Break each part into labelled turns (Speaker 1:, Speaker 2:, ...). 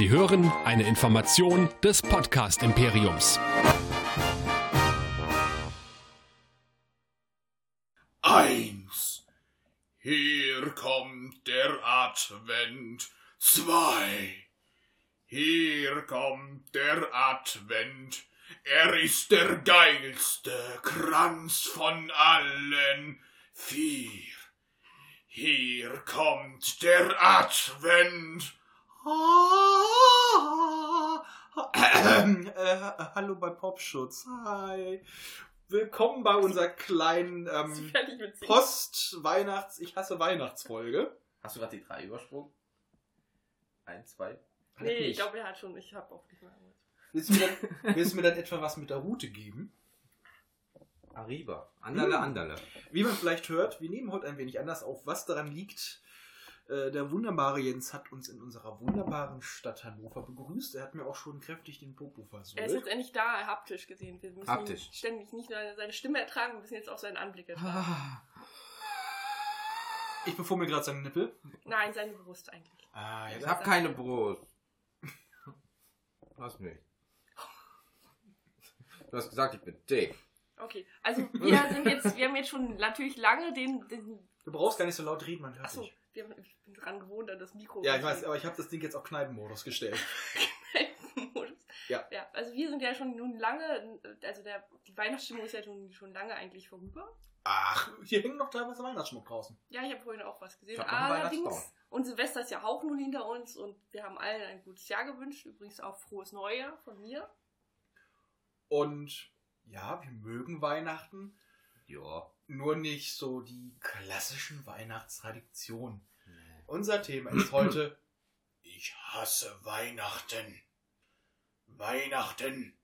Speaker 1: Sie hören eine Information des Podcast Imperiums.
Speaker 2: Eins. Hier kommt der Advent. Zwei. Hier kommt der Advent. Er ist der geilste Kranz von allen. Vier. Hier kommt der Advent.
Speaker 3: Hallo bei Popschutz. Hi. Willkommen bei unserer kleinen ähm. Post-Weihnachts-, ich hasse Weihnachtsfolge.
Speaker 4: Hast du gerade die drei übersprungen? Eins, zwei.
Speaker 5: Nee,
Speaker 3: Nicht.
Speaker 5: ich glaube, er hat schon. Ich habe auch nicht mehr.
Speaker 3: Willst du, mir dann, willst du mir dann etwa was mit der Route geben?
Speaker 4: Arriba. Anderle,
Speaker 3: Hm.
Speaker 4: anderle.
Speaker 3: Wie man vielleicht hört, wir nehmen heute ein wenig anders auf, was daran liegt. Äh, Der wunderbare Jens hat uns in unserer wunderbaren Stadt Hannover begrüßt. Er hat mir auch schon kräftig den Popo
Speaker 5: Er ist jetzt endlich da, haptisch gesehen. Wir müssen
Speaker 4: Haptisch.
Speaker 5: Ihn ständig nicht nur seine Stimme ertragen, wir müssen jetzt auch seinen Anblick ertragen.
Speaker 4: Ah.
Speaker 3: Ich befuhr mir gerade seine Nippel.
Speaker 5: Nein, seine Brust eigentlich.
Speaker 3: Ah,
Speaker 4: Ich
Speaker 3: ja.
Speaker 4: hab keine Brust. Lass mich. Du hast gesagt, ich bin dick.
Speaker 5: Okay, also wir sind jetzt, wir haben jetzt schon natürlich lange den, den
Speaker 3: Du brauchst gar nicht so laut reden, man hört
Speaker 5: achso,
Speaker 3: dich.
Speaker 5: Wir haben, ich bin dran gewohnt an das Mikro.
Speaker 3: Ja, ich weiß, aber ich habe das Ding jetzt auf Kneipenmodus gestellt.
Speaker 5: Modus.
Speaker 3: Ja.
Speaker 5: ja. Also wir sind ja schon nun lange, also der, die Weihnachtsstimmung ist ja schon, schon lange eigentlich vorüber.
Speaker 3: Ach, hier hängen noch teilweise Weihnachtsschmuck draußen.
Speaker 5: Ja, ich habe vorhin auch was gesehen. Allerdings,
Speaker 4: Weihnachtsbaum.
Speaker 5: und Silvester ist ja auch nun hinter uns und wir haben allen ein gutes Jahr gewünscht. Übrigens auch frohes Neujahr von mir.
Speaker 3: Und ja, wir mögen Weihnachten,
Speaker 4: Ja.
Speaker 3: Nur nicht so die klassischen Weihnachtstraditionen. Unser Thema ist heute
Speaker 2: Ich hasse Weihnachten. Weihnachten.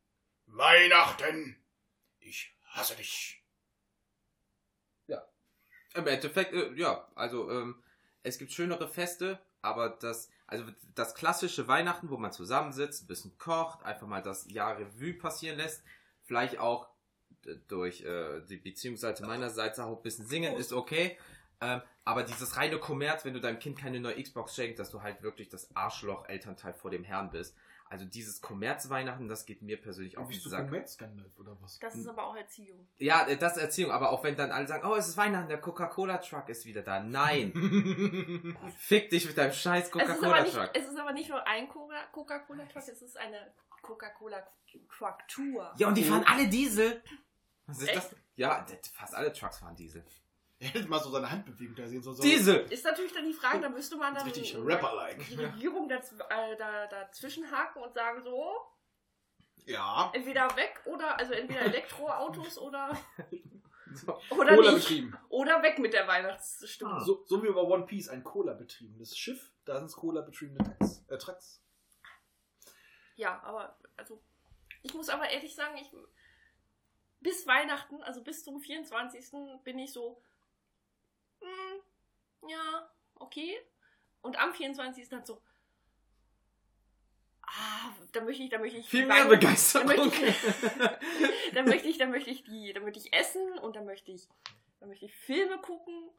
Speaker 2: Weihnachten. Ich hasse dich.
Speaker 4: Im Endeffekt, äh, ja, also ähm, es gibt schönere Feste, aber das, also das klassische Weihnachten, wo man zusammensitzt, ein bisschen kocht, einfach mal das Jahr Revue passieren lässt, vielleicht auch durch äh, die Beziehungsseite meinerseits auch ein bisschen singen, ist okay. Ähm, aber dieses reine Kommerz, wenn du deinem Kind keine neue Xbox schenkst, dass du halt wirklich das Arschloch-Elternteil vor dem Herrn bist. Also dieses Kommerz-Weihnachten, das geht mir persönlich auf den Sack.
Speaker 3: Kommerzskandal oder was?
Speaker 5: Das ist aber auch Erziehung.
Speaker 4: Ja, äh, das ist Erziehung, aber auch wenn dann alle sagen, oh, es ist Weihnachten, der Coca-Cola-Truck ist wieder da. Nein, fick dich mit deinem scheiß
Speaker 5: Es ist, aber nicht,
Speaker 4: Coca-Cola-Truck.
Speaker 5: es ist aber nicht nur ein Coca- Coca-Cola-Truck, es ist eine Coca-Cola-Truck-Tour.
Speaker 4: Ja, und die fahren alle Diesel. Was ist
Speaker 5: Echt?
Speaker 4: das? Ja, fast alle Trucks fahren Diesel.
Speaker 3: Er hätte mal so seine Handbewegung da sehen. So, so.
Speaker 4: Diesel!
Speaker 5: Ist natürlich dann die Frage, da müsste man
Speaker 3: Das
Speaker 5: dann
Speaker 3: richtig Rapper-like.
Speaker 5: die Regierung daz äh, da, dazwischen haken und sagen so,
Speaker 3: Ja.
Speaker 5: entweder weg oder, also entweder Elektroautos oder,
Speaker 4: So.
Speaker 5: oder
Speaker 3: Cola
Speaker 5: nicht.
Speaker 3: betrieben.
Speaker 5: Oder weg mit der Weihnachtsstimmung.
Speaker 3: So, so wie bei One Piece, ein Cola-betriebenes Schiff. Da sind es Cola-betriebene Trucks. Äh, Trucks.
Speaker 5: Ja, aber also ich muss aber ehrlich sagen, ich bis Weihnachten, also bis zum 24. bin ich so hm, ja, okay. Und am 24. dann so ah, da möchte ich, da möchte ich
Speaker 4: Viel
Speaker 5: die
Speaker 4: mehr Begeisterung.
Speaker 5: Da möchte ich, da möchte ich, da möchte ich die, da möchte ich essen und da möchte ich, da möchte ich Filme gucken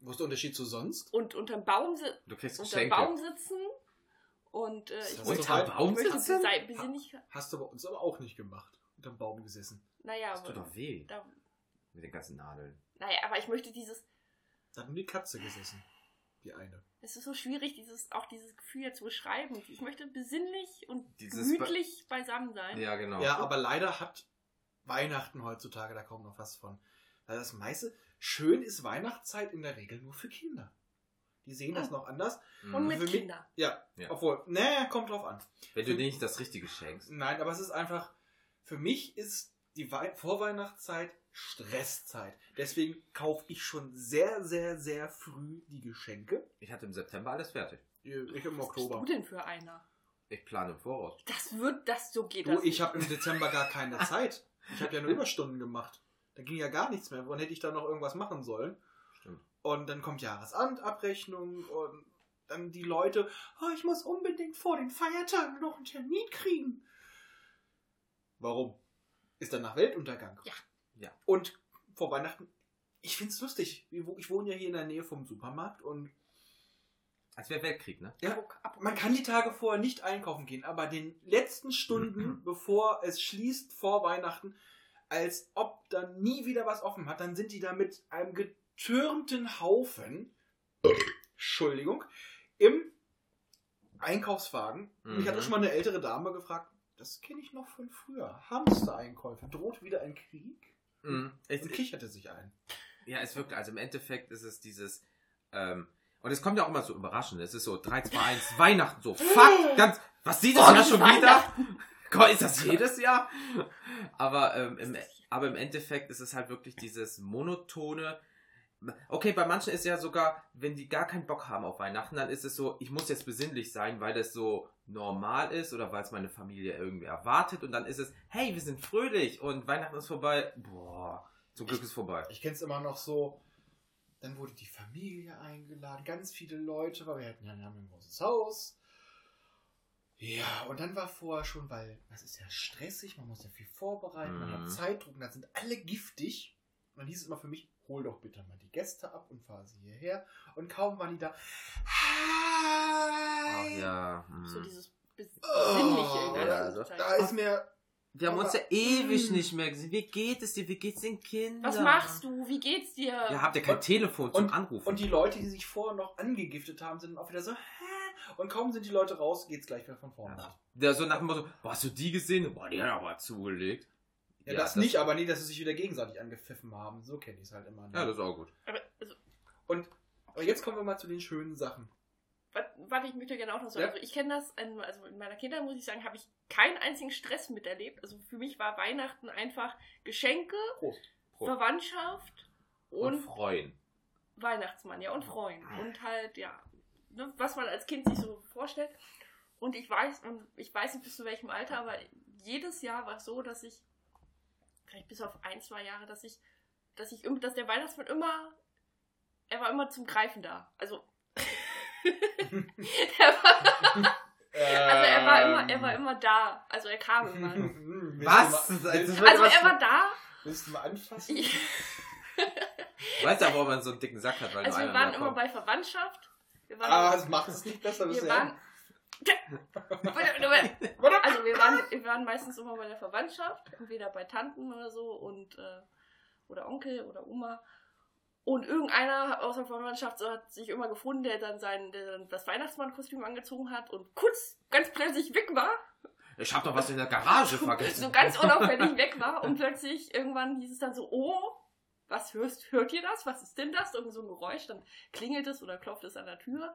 Speaker 3: Wo ist der Unterschied zu sonst?
Speaker 5: und unterm Baum, si
Speaker 4: Du kriegst
Speaker 5: unterm
Speaker 4: Geschenke.
Speaker 5: Baum sitzen und äh, ich
Speaker 3: weit?
Speaker 5: ich
Speaker 4: Baum
Speaker 5: möchte
Speaker 4: sitzen?
Speaker 5: sei- besinnlich,
Speaker 3: Hast du bei uns aber auch nicht gemacht. Unterm Baum gesessen.
Speaker 5: naja,
Speaker 4: Das tut
Speaker 5: aber
Speaker 4: doch weh.
Speaker 5: da,
Speaker 4: Mit den ganzen Nadeln.
Speaker 5: Naja, aber ich möchte dieses.
Speaker 3: Da hat nur die Katze gesessen. Die eine.
Speaker 5: Es ist so schwierig, dieses, auch dieses Gefühl zu beschreiben. Ich möchte besinnlich und
Speaker 4: Dieses
Speaker 5: gemütlich beisammen sein.
Speaker 4: Ja, genau.
Speaker 3: Ja, aber leider hat Weihnachten heutzutage da kaum noch was von. Weil das meiste, schön ist Weihnachtszeit in der Regel nur für Kinder. Die sehen das
Speaker 5: Mhm.
Speaker 3: noch anders.
Speaker 4: Mhm.
Speaker 5: Und mit Kindern.
Speaker 3: Ja,
Speaker 4: Ja.
Speaker 3: obwohl, ne, kommt drauf an.
Speaker 4: Wenn du dir nicht das Richtige schenkst.
Speaker 3: Nein, aber es ist einfach, für mich ist die Wei Vorweihnachtszeit Stresszeit. Deswegen kaufe ich schon sehr, sehr, sehr früh die Geschenke.
Speaker 4: Ich hatte im September alles fertig.
Speaker 3: Ich im
Speaker 5: Was bist
Speaker 3: Oktober.
Speaker 5: du denn für einer?
Speaker 4: Ich plane im Voraus.
Speaker 5: Das wird, das, so geht
Speaker 3: Du,
Speaker 5: das.
Speaker 3: ich habe im Dezember gar keine Zeit. Ich habe ja nur Überstunden gemacht. Da ging ja gar nichts mehr. Wann hätte ich da noch irgendwas machen sollen?
Speaker 4: Stimmt.
Speaker 3: Und dann kommt Jahresabrechnung und dann die Leute, oh, ich muss unbedingt vor den Feiertagen noch einen Termin kriegen. Warum? Ist dann nach Weltuntergang.
Speaker 5: Ja.
Speaker 4: Ja.
Speaker 3: Und vor Weihnachten, ich find's lustig. Ich wo- ich wohne ja hier in der Nähe vom Supermarkt und
Speaker 4: Als wäre Weltkrieg, ne?
Speaker 3: Ja, man kann die Tage vorher nicht einkaufen gehen, aber den letzten Stunden, bevor es schließt vor Weihnachten, als ob dann nie wieder was offen hat, dann sind die da mit einem getürmten Haufen, Entschuldigung, im Einkaufswagen. Und ich hatte
Speaker 4: Mhm.
Speaker 3: schon mal eine ältere Dame gefragt, das kenne ich noch von früher. Hamster-Einkäufe. Droht wieder ein Krieg?
Speaker 4: Mhm. Ich,
Speaker 3: Und kicherte sich ein.
Speaker 4: Ja, es wirkt, also im Endeffekt ist es dieses, ähm, und es kommt ja auch immer so überraschend. Es ist so 3, 2, 1, Weihnachten, so, fuck, ganz, was sieht das
Speaker 5: Oh,
Speaker 4: Jahr schon wieder? Gott, ist das jedes Jahr? Aber, ähm, im, aber im Endeffekt ist es halt wirklich dieses monotone, okay, bei manchen ist ja sogar, wenn die gar keinen Bock haben auf Weihnachten, dann ist es so, ich muss jetzt besinnlich sein, weil das so normal ist oder weil es meine Familie irgendwie erwartet und dann ist es, hey, wir sind fröhlich und Weihnachten ist vorbei. Boah, zum Glück ist vorbei.
Speaker 3: Ich kenne es immer noch so, dann wurde die Familie eingeladen, ganz viele Leute, weil wir hatten ja wir haben ein großes Haus. Ja, und dann war vorher schon, weil das ist ja stressig, man muss ja viel vorbereiten, man
Speaker 4: Mhm.
Speaker 3: hat Zeitdruck, und dann sind alle giftig. Und dann hieß es immer für mich, hol doch bitte mal die Gäste ab und fahr sie hierher. Und kaum waren die da.
Speaker 4: Ach
Speaker 3: Hi!
Speaker 4: ja. hm.
Speaker 5: So dieses Bes-
Speaker 3: Oh,
Speaker 5: Besinnliche in der
Speaker 4: ja, also-.
Speaker 3: Da ist mir.
Speaker 4: Wir haben uns ja
Speaker 3: Aber-
Speaker 4: ewig
Speaker 3: Mm.
Speaker 4: nicht mehr gesehen. Wie geht es dir? Wie geht's den Kindern?
Speaker 5: Was machst du? Wie geht's dir?
Speaker 4: Ja, habt ihr kein
Speaker 3: Und-
Speaker 4: Telefon zum
Speaker 3: und-
Speaker 4: Anrufen?
Speaker 3: Und die Leute, die sich vorher noch angegiftet haben, sind dann auch wieder so, hä? Und kaum sind die Leute raus, geht's gleich wieder von vorne.
Speaker 4: ja. Der so nach dem Motto, hast du die gesehen? Boah, die hat aber zugelegt.
Speaker 3: Ja, das, nicht, aber nie, dass sie sich wieder gegenseitig angepfiffen haben. So kenne ich es halt immer. ne?
Speaker 4: Ja, das ist auch gut.
Speaker 5: Aber, also,
Speaker 3: Und aber jetzt kommen wir mal zu den schönen Sachen.
Speaker 5: warte, ich möchte gerne auch noch sagen.
Speaker 3: Ja.
Speaker 5: Also ich kenne das, in- also in meiner Kindheit muss ich sagen, habe ich keinen einzigen Stress miterlebt. Also für mich war Weihnachten einfach Geschenke,
Speaker 3: Prost.
Speaker 4: Prost.
Speaker 5: Verwandtschaft
Speaker 4: Und,
Speaker 5: und,
Speaker 4: freuen.
Speaker 5: Weihnachtsmann, ja, und Freuen. Und halt, ja, ne, was man als Kind sich so vorstellt. Und ich weiß, und ich weiß nicht bis zu welchem Alter, aber jedes Jahr war es so, dass ich, vielleicht bis auf ein, zwei Jahre, dass ich, dass ich, dass der Weihnachtsmann immer, er war immer zum Greifen da. Also, er war, also er war immer, er war immer da. Also er kam immer.
Speaker 4: Was?
Speaker 5: Also
Speaker 4: was-
Speaker 5: er war da.
Speaker 3: willst du mal anfassen?
Speaker 5: Ich,
Speaker 4: Weißt du, warum man so einen dicken Sack hat? Weil
Speaker 5: also wir waren immer
Speaker 4: kommt.
Speaker 5: bei Verwandtschaft. Wir waren
Speaker 3: Ah, das macht es nicht besser
Speaker 5: wir
Speaker 3: bisher.
Speaker 5: waren, also wir waren, wir waren meistens immer bei der Verwandtschaft, entweder bei Tanten oder so und äh, oder Onkel oder Oma. Und irgendeiner aus der Verwandtschaft hat sich immer gefunden, der dann sein der dann das Weihnachtsmannkostüm angezogen hat und kurz ganz plötzlich weg war.
Speaker 4: Ich hab doch was in der Garage vergessen.
Speaker 5: So ganz unauffällig weg war und plötzlich irgendwann hieß es dann so, oh, was hörst, hört ihr das? Was ist denn das? Irgend so ein Geräusch, dann klingelt es oder klopft es an der Tür.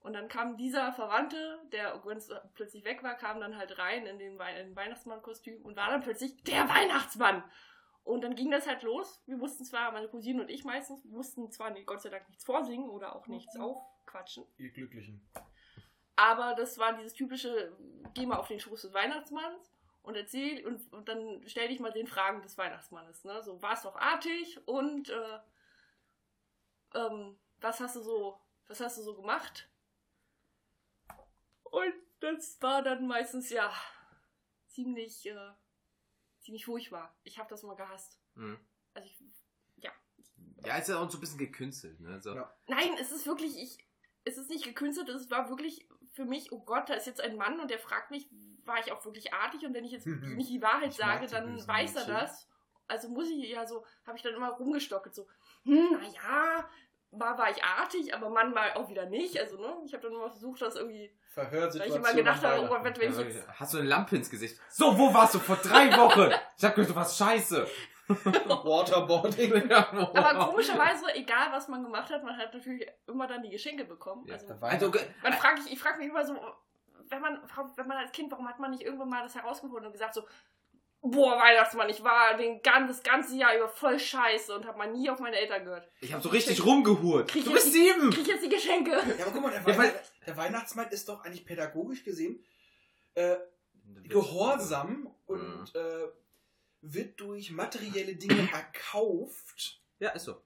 Speaker 5: Und dann kam dieser Verwandte, der ganz plötzlich weg war, kam dann halt rein in den, den Weihnachtsmannkostüm und war dann plötzlich der Weihnachtsmann. Und dann ging das halt los. Wir mussten zwar, meine Cousine und ich meistens, mussten zwar Gott sei Dank nichts vorsingen oder auch nichts aufquatschen.
Speaker 3: Ihr Glücklichen.
Speaker 5: Aber das war dieses typische, geh mal auf den Schoß des Weihnachtsmanns und erzähl und, und dann stell dich mal den Fragen des Weihnachtsmannes. Ne? So, war es doch artig und äh, ähm, was hast du so, was hast du so gemacht? Und das war dann meistens ja ziemlich, äh, ziemlich furchtbar. Ich habe das mal gehasst.
Speaker 4: Mhm.
Speaker 5: Also ich,
Speaker 4: Ja, ist ja auch so ein bisschen gekünstelt, ne? So.
Speaker 3: Ja.
Speaker 5: Nein, es ist wirklich, ich, es ist nicht gekünstelt, es war wirklich für mich, oh Gott, da ist jetzt ein Mann und der fragt mich, war ich auch wirklich artig und wenn ich jetzt
Speaker 3: Mhm.
Speaker 5: nicht die Wahrheit
Speaker 3: Ich
Speaker 5: sage, dann weiß er das. Also muss ich ja so, habe ich dann immer rumgestockelt, so, hm, naja, mal war ich artig, aber Mann war auch wieder nicht. Also, ne, ich habe dann immer versucht, das irgendwie, weil
Speaker 3: Verhörsituation.
Speaker 5: ich immer gedacht habe, oh, wenn, ich jetzt,
Speaker 4: Hast du eine Lampe ins Gesicht? So, wo warst du vor drei Wochen? Ich hab gehört, du warst scheiße.
Speaker 3: Waterboarding.
Speaker 5: aber komischerweise, egal was man gemacht hat, man hat natürlich immer dann die Geschenke bekommen.
Speaker 4: Ja,
Speaker 5: also,
Speaker 4: Also,
Speaker 5: Man frag ich, ich frage mich immer so, wenn man, wenn man als Kind, warum hat man nicht irgendwann mal das herausgefunden und gesagt so, boah, Weihnachtsmann, ich war den gan- das ganze Jahr über voll scheiße und habe mal nie auf meine Eltern gehört.
Speaker 4: ich hab so richtig rumgehurt.
Speaker 5: Krieg
Speaker 4: Du
Speaker 5: jetzt
Speaker 4: bist
Speaker 5: die-
Speaker 4: sieben!
Speaker 5: Krieg jetzt die Geschenke?
Speaker 3: Ja, aber guck mal, der,
Speaker 4: Ja,
Speaker 3: Weihnacht,
Speaker 4: weil-
Speaker 3: der Weihnachtsmann ist doch eigentlich pädagogisch gesehen äh, gehorsam und äh, wird durch materielle Dinge erkauft.
Speaker 4: Ja, ist so.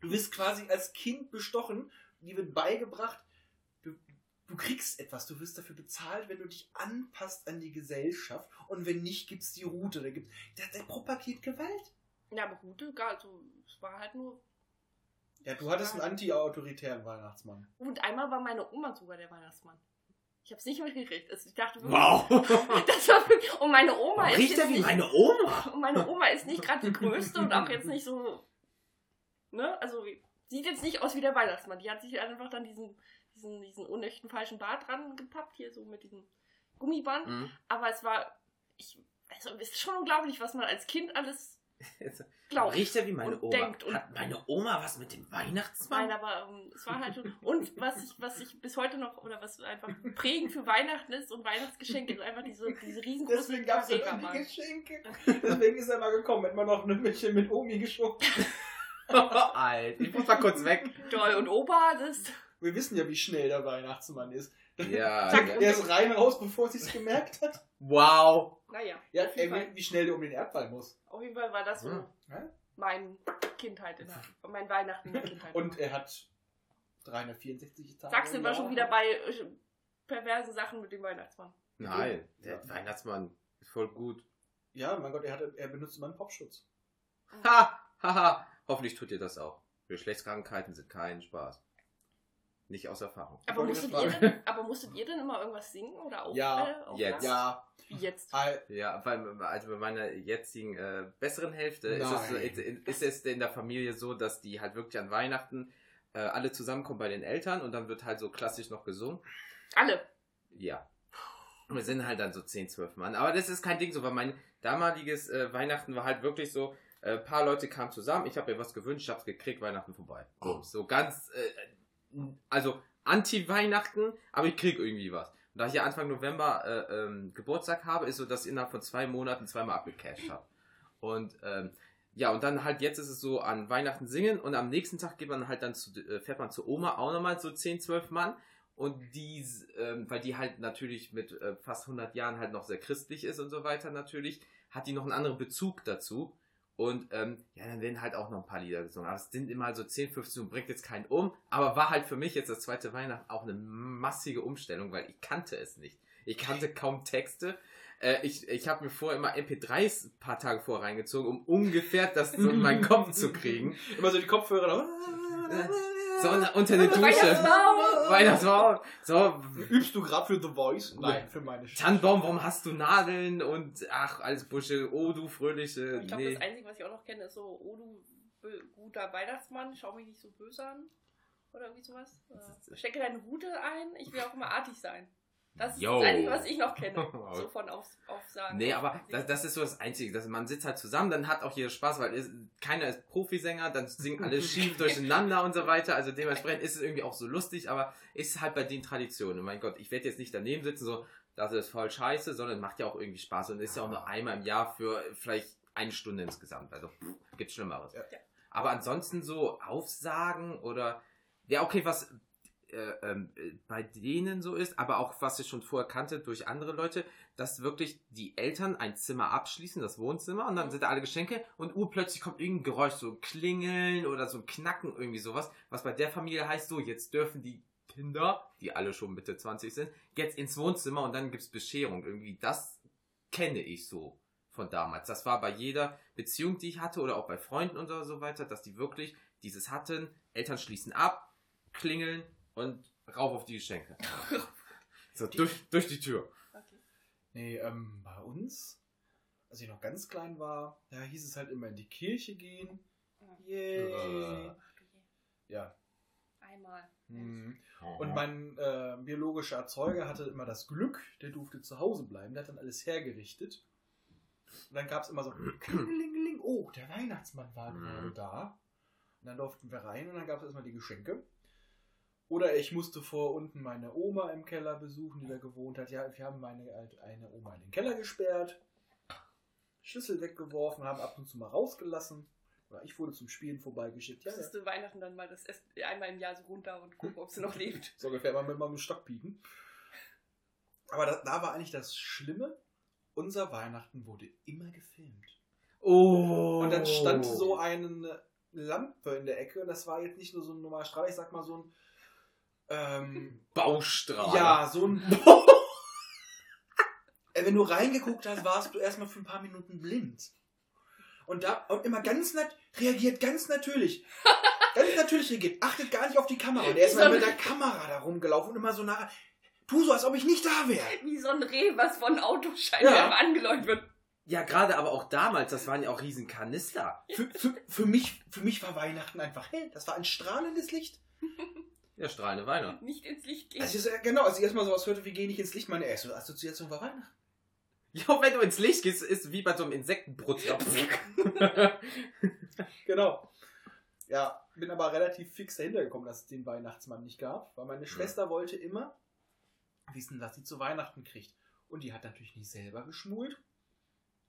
Speaker 3: Du wirst quasi als Kind bestochen. Dir wird beigebracht, du kriegst etwas, du wirst dafür bezahlt, wenn du dich anpasst an die Gesellschaft. Und wenn nicht, gibt's die Route. Der, gibt, der, der propagiert Gewalt.
Speaker 5: Ja, aber gut, egal, so, es war halt nur,
Speaker 3: Ja, du hattest einen anti-autoritären Weihnachtsmann.
Speaker 5: Und einmal war meine Oma sogar der Weihnachtsmann. Ich habe es nicht mitgekriegt. Also ich dachte wirklich,
Speaker 4: Wow.
Speaker 5: das war wirklich, und meine Oma ist
Speaker 4: Riecht er wie
Speaker 5: nicht,
Speaker 4: meine Oma?
Speaker 5: und meine Oma ist nicht gerade die größte und auch jetzt nicht so, ne, also sieht jetzt nicht aus wie der Weihnachtsmann. Die hat sich einfach dann diesen, diesen, diesen unechten falschen Bart dran gepappt, hier so mit diesem Gummiband.
Speaker 4: Mhm.
Speaker 5: Aber es war, ich, also es ist schon unglaublich, was man als Kind alles glaubt.
Speaker 4: Riecht er wie meine
Speaker 5: und
Speaker 4: Oma?
Speaker 5: denkt und-
Speaker 4: Hat meine Oma was mit dem Weihnachtsmann?
Speaker 5: Nein, aber ähm, es war halt schon. Und was ich, was ich bis heute noch, oder was einfach prägend für Weihnachten ist und Weihnachtsgeschenke, ist einfach diese, diese riesengroße
Speaker 3: Deswegen gab es ja die. Geschenke. Deswegen ist er mal gekommen. Hätte man noch ein Mädchen mit Omi geschoben.
Speaker 4: Alt. Ich muss mal kurz weg.
Speaker 5: Toll, und Opa, das.
Speaker 3: Wir wissen ja, wie schnell der Weihnachtsmann ist.
Speaker 4: Ja.
Speaker 5: Zack.
Speaker 4: ja.
Speaker 3: Der ist rein raus, bevor sie es gemerkt hat.
Speaker 4: Wow.
Speaker 5: Naja,
Speaker 3: Ja, ey, wie, wie schnell der um den Erdball muss.
Speaker 5: auf jeden Fall war das so
Speaker 4: Hm.
Speaker 3: Ja?
Speaker 5: mein Kindheit, in mein Weihnachten in der Kindheit.
Speaker 3: Und er hat 364 Tage.
Speaker 5: Sachsen war schon wieder bei äh, perversen Sachen mit dem Weihnachtsmann.
Speaker 4: Nein, der Weihnachtsmann ist voll gut.
Speaker 3: Ja, mein Gott, er, hatte, er benutzt immer einen Popschutz.
Speaker 4: Ha, haha. Hoffentlich tut ihr das auch. Geschlechtskrankheiten sind kein Spaß. Nicht aus Erfahrung.
Speaker 5: Aber musstet, ihr denn, aber musstet ihr denn immer irgendwas singen oder auf,
Speaker 3: Ja,
Speaker 5: äh,
Speaker 4: jetzt.
Speaker 3: Ja,
Speaker 5: Wie jetzt?
Speaker 4: Ja, bei, also bei meiner jetzigen äh, besseren Hälfte ist es,
Speaker 3: Nein.
Speaker 4: ist, es in der Familie so, dass die halt wirklich an Weihnachten äh, alle zusammenkommen bei den Eltern und dann wird halt so klassisch noch gesungen.
Speaker 5: Alle.
Speaker 4: Ja. Wir sind halt dann so 10, 12 Mann. Aber das ist kein Ding so, weil mein damaliges äh, Weihnachten war halt wirklich so, ein äh, paar Leute kamen zusammen, ich habe mir was gewünscht, ich hab's gekriegt, Weihnachten vorbei. So, so ganz, äh, also Anti-Weihnachten, aber ich krieg irgendwie was. Und da ich ja Anfang November äh, ähm, Geburtstag habe, ist so, dass ich innerhalb von zwei Monaten zweimal abgecasht habe. Und ähm, ja, und dann halt jetzt ist es so an Weihnachten singen und am nächsten Tag geht man halt dann zu, äh, fährt man zu Oma, auch nochmal so 10, 12 Mann. Und die, ähm, weil die halt natürlich mit äh, fast 100 Jahren halt noch sehr christlich ist und so weiter natürlich, hat die noch einen anderen Bezug dazu. Und ähm, ja, dann werden halt auch noch ein paar Lieder gesungen. Aber es sind immer so 10, 15 und bringt jetzt keinen um. Aber war halt für mich jetzt das zweite Weihnachten auch eine massige Umstellung, weil ich kannte es nicht. Ich kannte kaum Texte. Äh, ich ich habe mir vorher immer MP3s ein paar Tage vorher reingezogen, um ungefähr das so in meinen Kopf zu kriegen.
Speaker 3: Immer so die Kopfhörer.
Speaker 4: So unter, unter der Dusche.
Speaker 5: Weihnachtsbaum!
Speaker 4: Weihnachtsbaum. So,
Speaker 3: Übst du gerade für The Voice? Nein, für meine Stimme.
Speaker 4: Tannenbaum, warum hast du Nadeln und ach, alles Busche, oh du fröhliche.
Speaker 5: Ich glaube,
Speaker 4: Nee.
Speaker 5: das Einzige, was ich auch noch kenne, ist so, oh du guter Weihnachtsmann, schau mich nicht so böse an. Oder irgendwie sowas. Äh, stecke deine Rute ein, ich will auch immer artig sein. Das ist
Speaker 4: Yo.
Speaker 5: das Einzige, was ich noch kenne. So von auf, Aufsagen.
Speaker 4: Nee, aber das, das ist so das Einzige, dass man sitzt halt zusammen, dann hat auch jeder Spaß, weil es, keiner ist Profisänger, dann singen alle schief durcheinander und so weiter. Also dementsprechend ist es irgendwie auch so lustig, aber ist halt bei den Traditionen. Und mein Gott, ich werde jetzt nicht daneben sitzen, so, das ist voll scheiße, sondern macht ja auch irgendwie Spaß und ist ja auch nur einmal im Jahr für vielleicht eine Stunde insgesamt. Also pff, gibt's Schlimmeres.
Speaker 3: Ja.
Speaker 4: Aber ansonsten so Aufsagen oder ja, okay, was äh, ähm, äh, bei denen so ist, aber auch was ich schon vorher kannte durch andere Leute, dass wirklich die Eltern ein Zimmer abschließen, das Wohnzimmer, und dann sind da alle Geschenke und urplötzlich kommt irgendein Geräusch, so ein Klingeln oder so ein Knacken, irgendwie sowas, was bei der Familie heißt, so, jetzt dürfen die Kinder, die alle schon Mitte 20 sind, jetzt ins Wohnzimmer und dann gibt's Bescherung. Irgendwie, das kenne ich so von damals. Das war bei jeder Beziehung, die ich hatte oder auch bei Freunden und so weiter, dass die wirklich dieses hatten, Eltern schließen ab, klingeln und rauf auf die Geschenke. So, durch, durch die Tür.
Speaker 5: Okay.
Speaker 3: Nee, ähm, bei uns, als ich noch ganz klein war, da hieß es halt immer in die Kirche gehen. Yay.
Speaker 4: Äh.
Speaker 5: Je.
Speaker 3: Ja.
Speaker 5: Einmal.
Speaker 3: Mhm. Und mein äh, biologischer Erzeuger hatte immer das Glück, der durfte zu Hause bleiben, der hat dann alles hergerichtet. Und dann gab es immer so, klingelingeling, oh, der Weihnachtsmann war
Speaker 4: Mhm.
Speaker 3: gerade da. Und dann durften wir rein und dann gab es erstmal die Geschenke. Oder ich musste vor unten meine Oma im Keller besuchen, die da gewohnt hat. Ja, wir haben meine alte- eine Oma in den Keller gesperrt, Schlüssel weggeworfen, haben ab und zu mal rausgelassen. Oder ich wurde zum Spielen vorbeigeschickt. Ja,
Speaker 5: Das
Speaker 3: ja.
Speaker 5: Weihnachten dann mal das Essen einmal im Jahr so runter und gucken, ob sie noch lebt.
Speaker 3: So ungefähr mal mit meinem Stock bieten. Aber da, da war eigentlich das Schlimme. Unser Weihnachten wurde immer gefilmt.
Speaker 4: Oh.
Speaker 3: Und dann stand so eine Lampe in der Ecke. Und das war jetzt nicht nur so ein normaler Strahl, ich sag mal so ein. Ähm,
Speaker 4: Baustrahl.
Speaker 3: ja, so ein. Äh, Wenn du reingeguckt hast, warst du erstmal für ein paar Minuten blind. Und da, und immer ganz nat reagiert ganz natürlich. Es natürlich geht, achtet gar nicht auf die Kamera. Und er ist
Speaker 5: So
Speaker 3: mal mit der Kamera da rumgelaufen und immer so nah. Tu so, als ob ich nicht da wäre.
Speaker 5: Wie so ein Reh, was von Autoscheinwerfer
Speaker 3: Ja.
Speaker 5: angeleuchtet wird.
Speaker 4: Ja, gerade aber auch damals, das waren ja auch riesen Kanister.
Speaker 3: Für, für, für, mich, für mich war Weihnachten einfach hell. Das war ein strahlendes Licht.
Speaker 4: Ja, strahlende Weihnachten.
Speaker 5: Nicht ins Licht gehen.
Speaker 3: Als ich, so- genau, als ich erstmal sowas hörte, wie geh nicht ins Licht, meine erste Assoziation war Weihnachten.
Speaker 4: Ja, wenn du ins Licht gehst, ist wie bei so einem Insektenbrutzer.
Speaker 3: Genau. Ja, bin aber relativ fix dahinter gekommen, dass es den Weihnachtsmann nicht gab, weil meine Schwester wollte immer wissen, was sie zu Weihnachten kriegt. Und die hat natürlich nicht selber geschmult.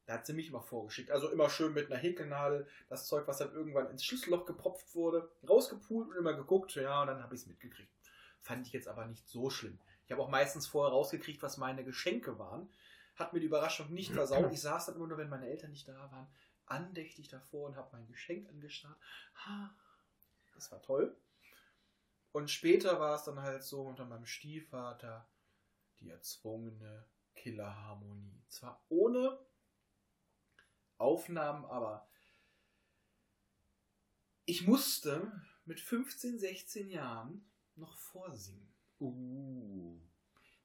Speaker 3: Da hat sie mich immer vorgeschickt. Also immer schön mit einer Häkelnadel, das Zeug, was dann irgendwann ins Schlüsselloch gepropft wurde, rausgepult und immer geguckt. Ja, und dann habe ich es mitgekriegt. Fand ich jetzt aber nicht so schlimm. Ich habe auch meistens vorher rausgekriegt, was meine Geschenke waren. Hat mir die Überraschung nicht versaut. Ich saß dann immer nur, wenn meine Eltern nicht da waren, andächtig davor und habe mein Geschenk angestarrt. Das war toll. Und später war es dann halt so unter meinem Stiefvater die erzwungene Killerharmonie. Zwar ohne Aufnahmen, aber ich musste mit 15, 16 Jahren noch vorsingen.
Speaker 4: Uh.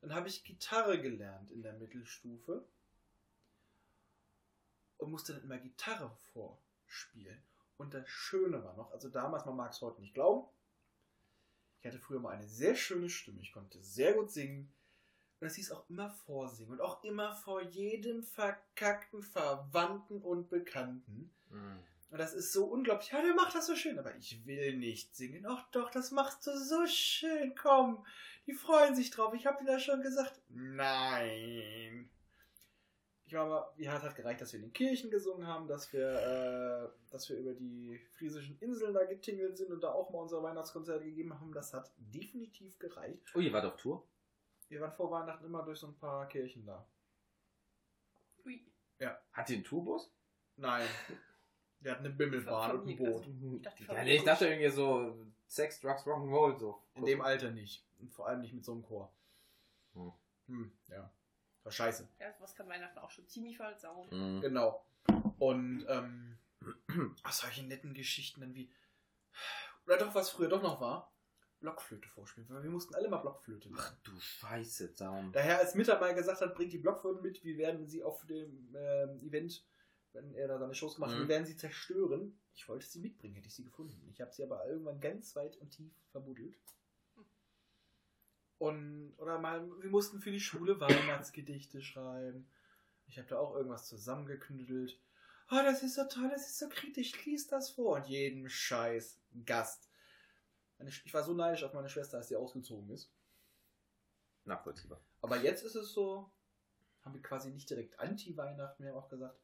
Speaker 3: Dann habe ich Gitarre gelernt in der Mittelstufe und musste dann immer Gitarre vorspielen. Und das Schöne war noch, also damals, man mag es heute nicht glauben, ich hatte früher mal eine sehr schöne Stimme, ich konnte sehr gut singen. Und es hieß auch immer vorsingen und auch immer vor jedem verkackten Verwandten und Bekannten.
Speaker 4: Mm.
Speaker 3: Und das ist so unglaublich. Ja, der macht das so schön, aber ich will nicht singen. Ach doch, das machst du so schön. Komm, die freuen sich drauf. Ich habe dir das schon gesagt. Nein. Ich war mal, wie hart hat gereicht, dass wir in den Kirchen gesungen haben, dass wir, äh, dass wir über die friesischen Inseln da getingelt sind und da auch mal unsere Weihnachtskonzerte gegeben haben. Das hat definitiv gereicht.
Speaker 4: Oh, ihr wart auf Tour?
Speaker 3: Wir waren vor Weihnachten immer durch so ein paar Kirchen da.
Speaker 5: Ui.
Speaker 4: Hat ihr einen Tourbus?
Speaker 3: Nein. Der hat eine Bimmelbahn und ein Boot.
Speaker 5: Ich dachte,
Speaker 4: Ja, nee, ich dachte irgendwie so Sex, Drugs, Rock'n'Roll so.
Speaker 3: In dem Alter nicht. Und vor allem nicht mit so einem Chor.
Speaker 4: Hm.
Speaker 3: Hm, ja. War scheiße.
Speaker 5: Ja, sowas kann Weihnachten auch schon ziemlich versauen.
Speaker 4: Mm.
Speaker 3: Genau. Und, ähm, ach, solche netten Geschichten dann wie, oder doch, was früher doch noch war, Blockflöte vorspielen. Weil wir mussten alle mal Blockflöte lernen.
Speaker 4: Ach du Scheiße, Zaum.
Speaker 3: Daher, als Mitter mal gesagt hat, bringt die Blockflöte mit, wir werden sie auf dem ähm, Event, wenn er da seine Shows gemacht hat,
Speaker 4: Mhm.
Speaker 3: wir werden sie zerstören. Ich wollte sie mitbringen, hätte ich sie gefunden. Ich habe sie aber irgendwann ganz weit und tief verbuddelt. Und, oder mal, wir mussten für die Schule Weihnachtsgedichte schreiben. Ich habe da auch irgendwas zusammengeknüttelt. Oh, das ist so toll, das ist so kritisch, lies das vor. Und jeden Scheiß Gast. Ich war so neidisch auf meine Schwester, als sie ausgezogen ist.
Speaker 4: Nachvollziehbar.
Speaker 3: Aber jetzt ist es so, haben wir quasi nicht direkt Anti-Weihnachten, wir haben auch gesagt,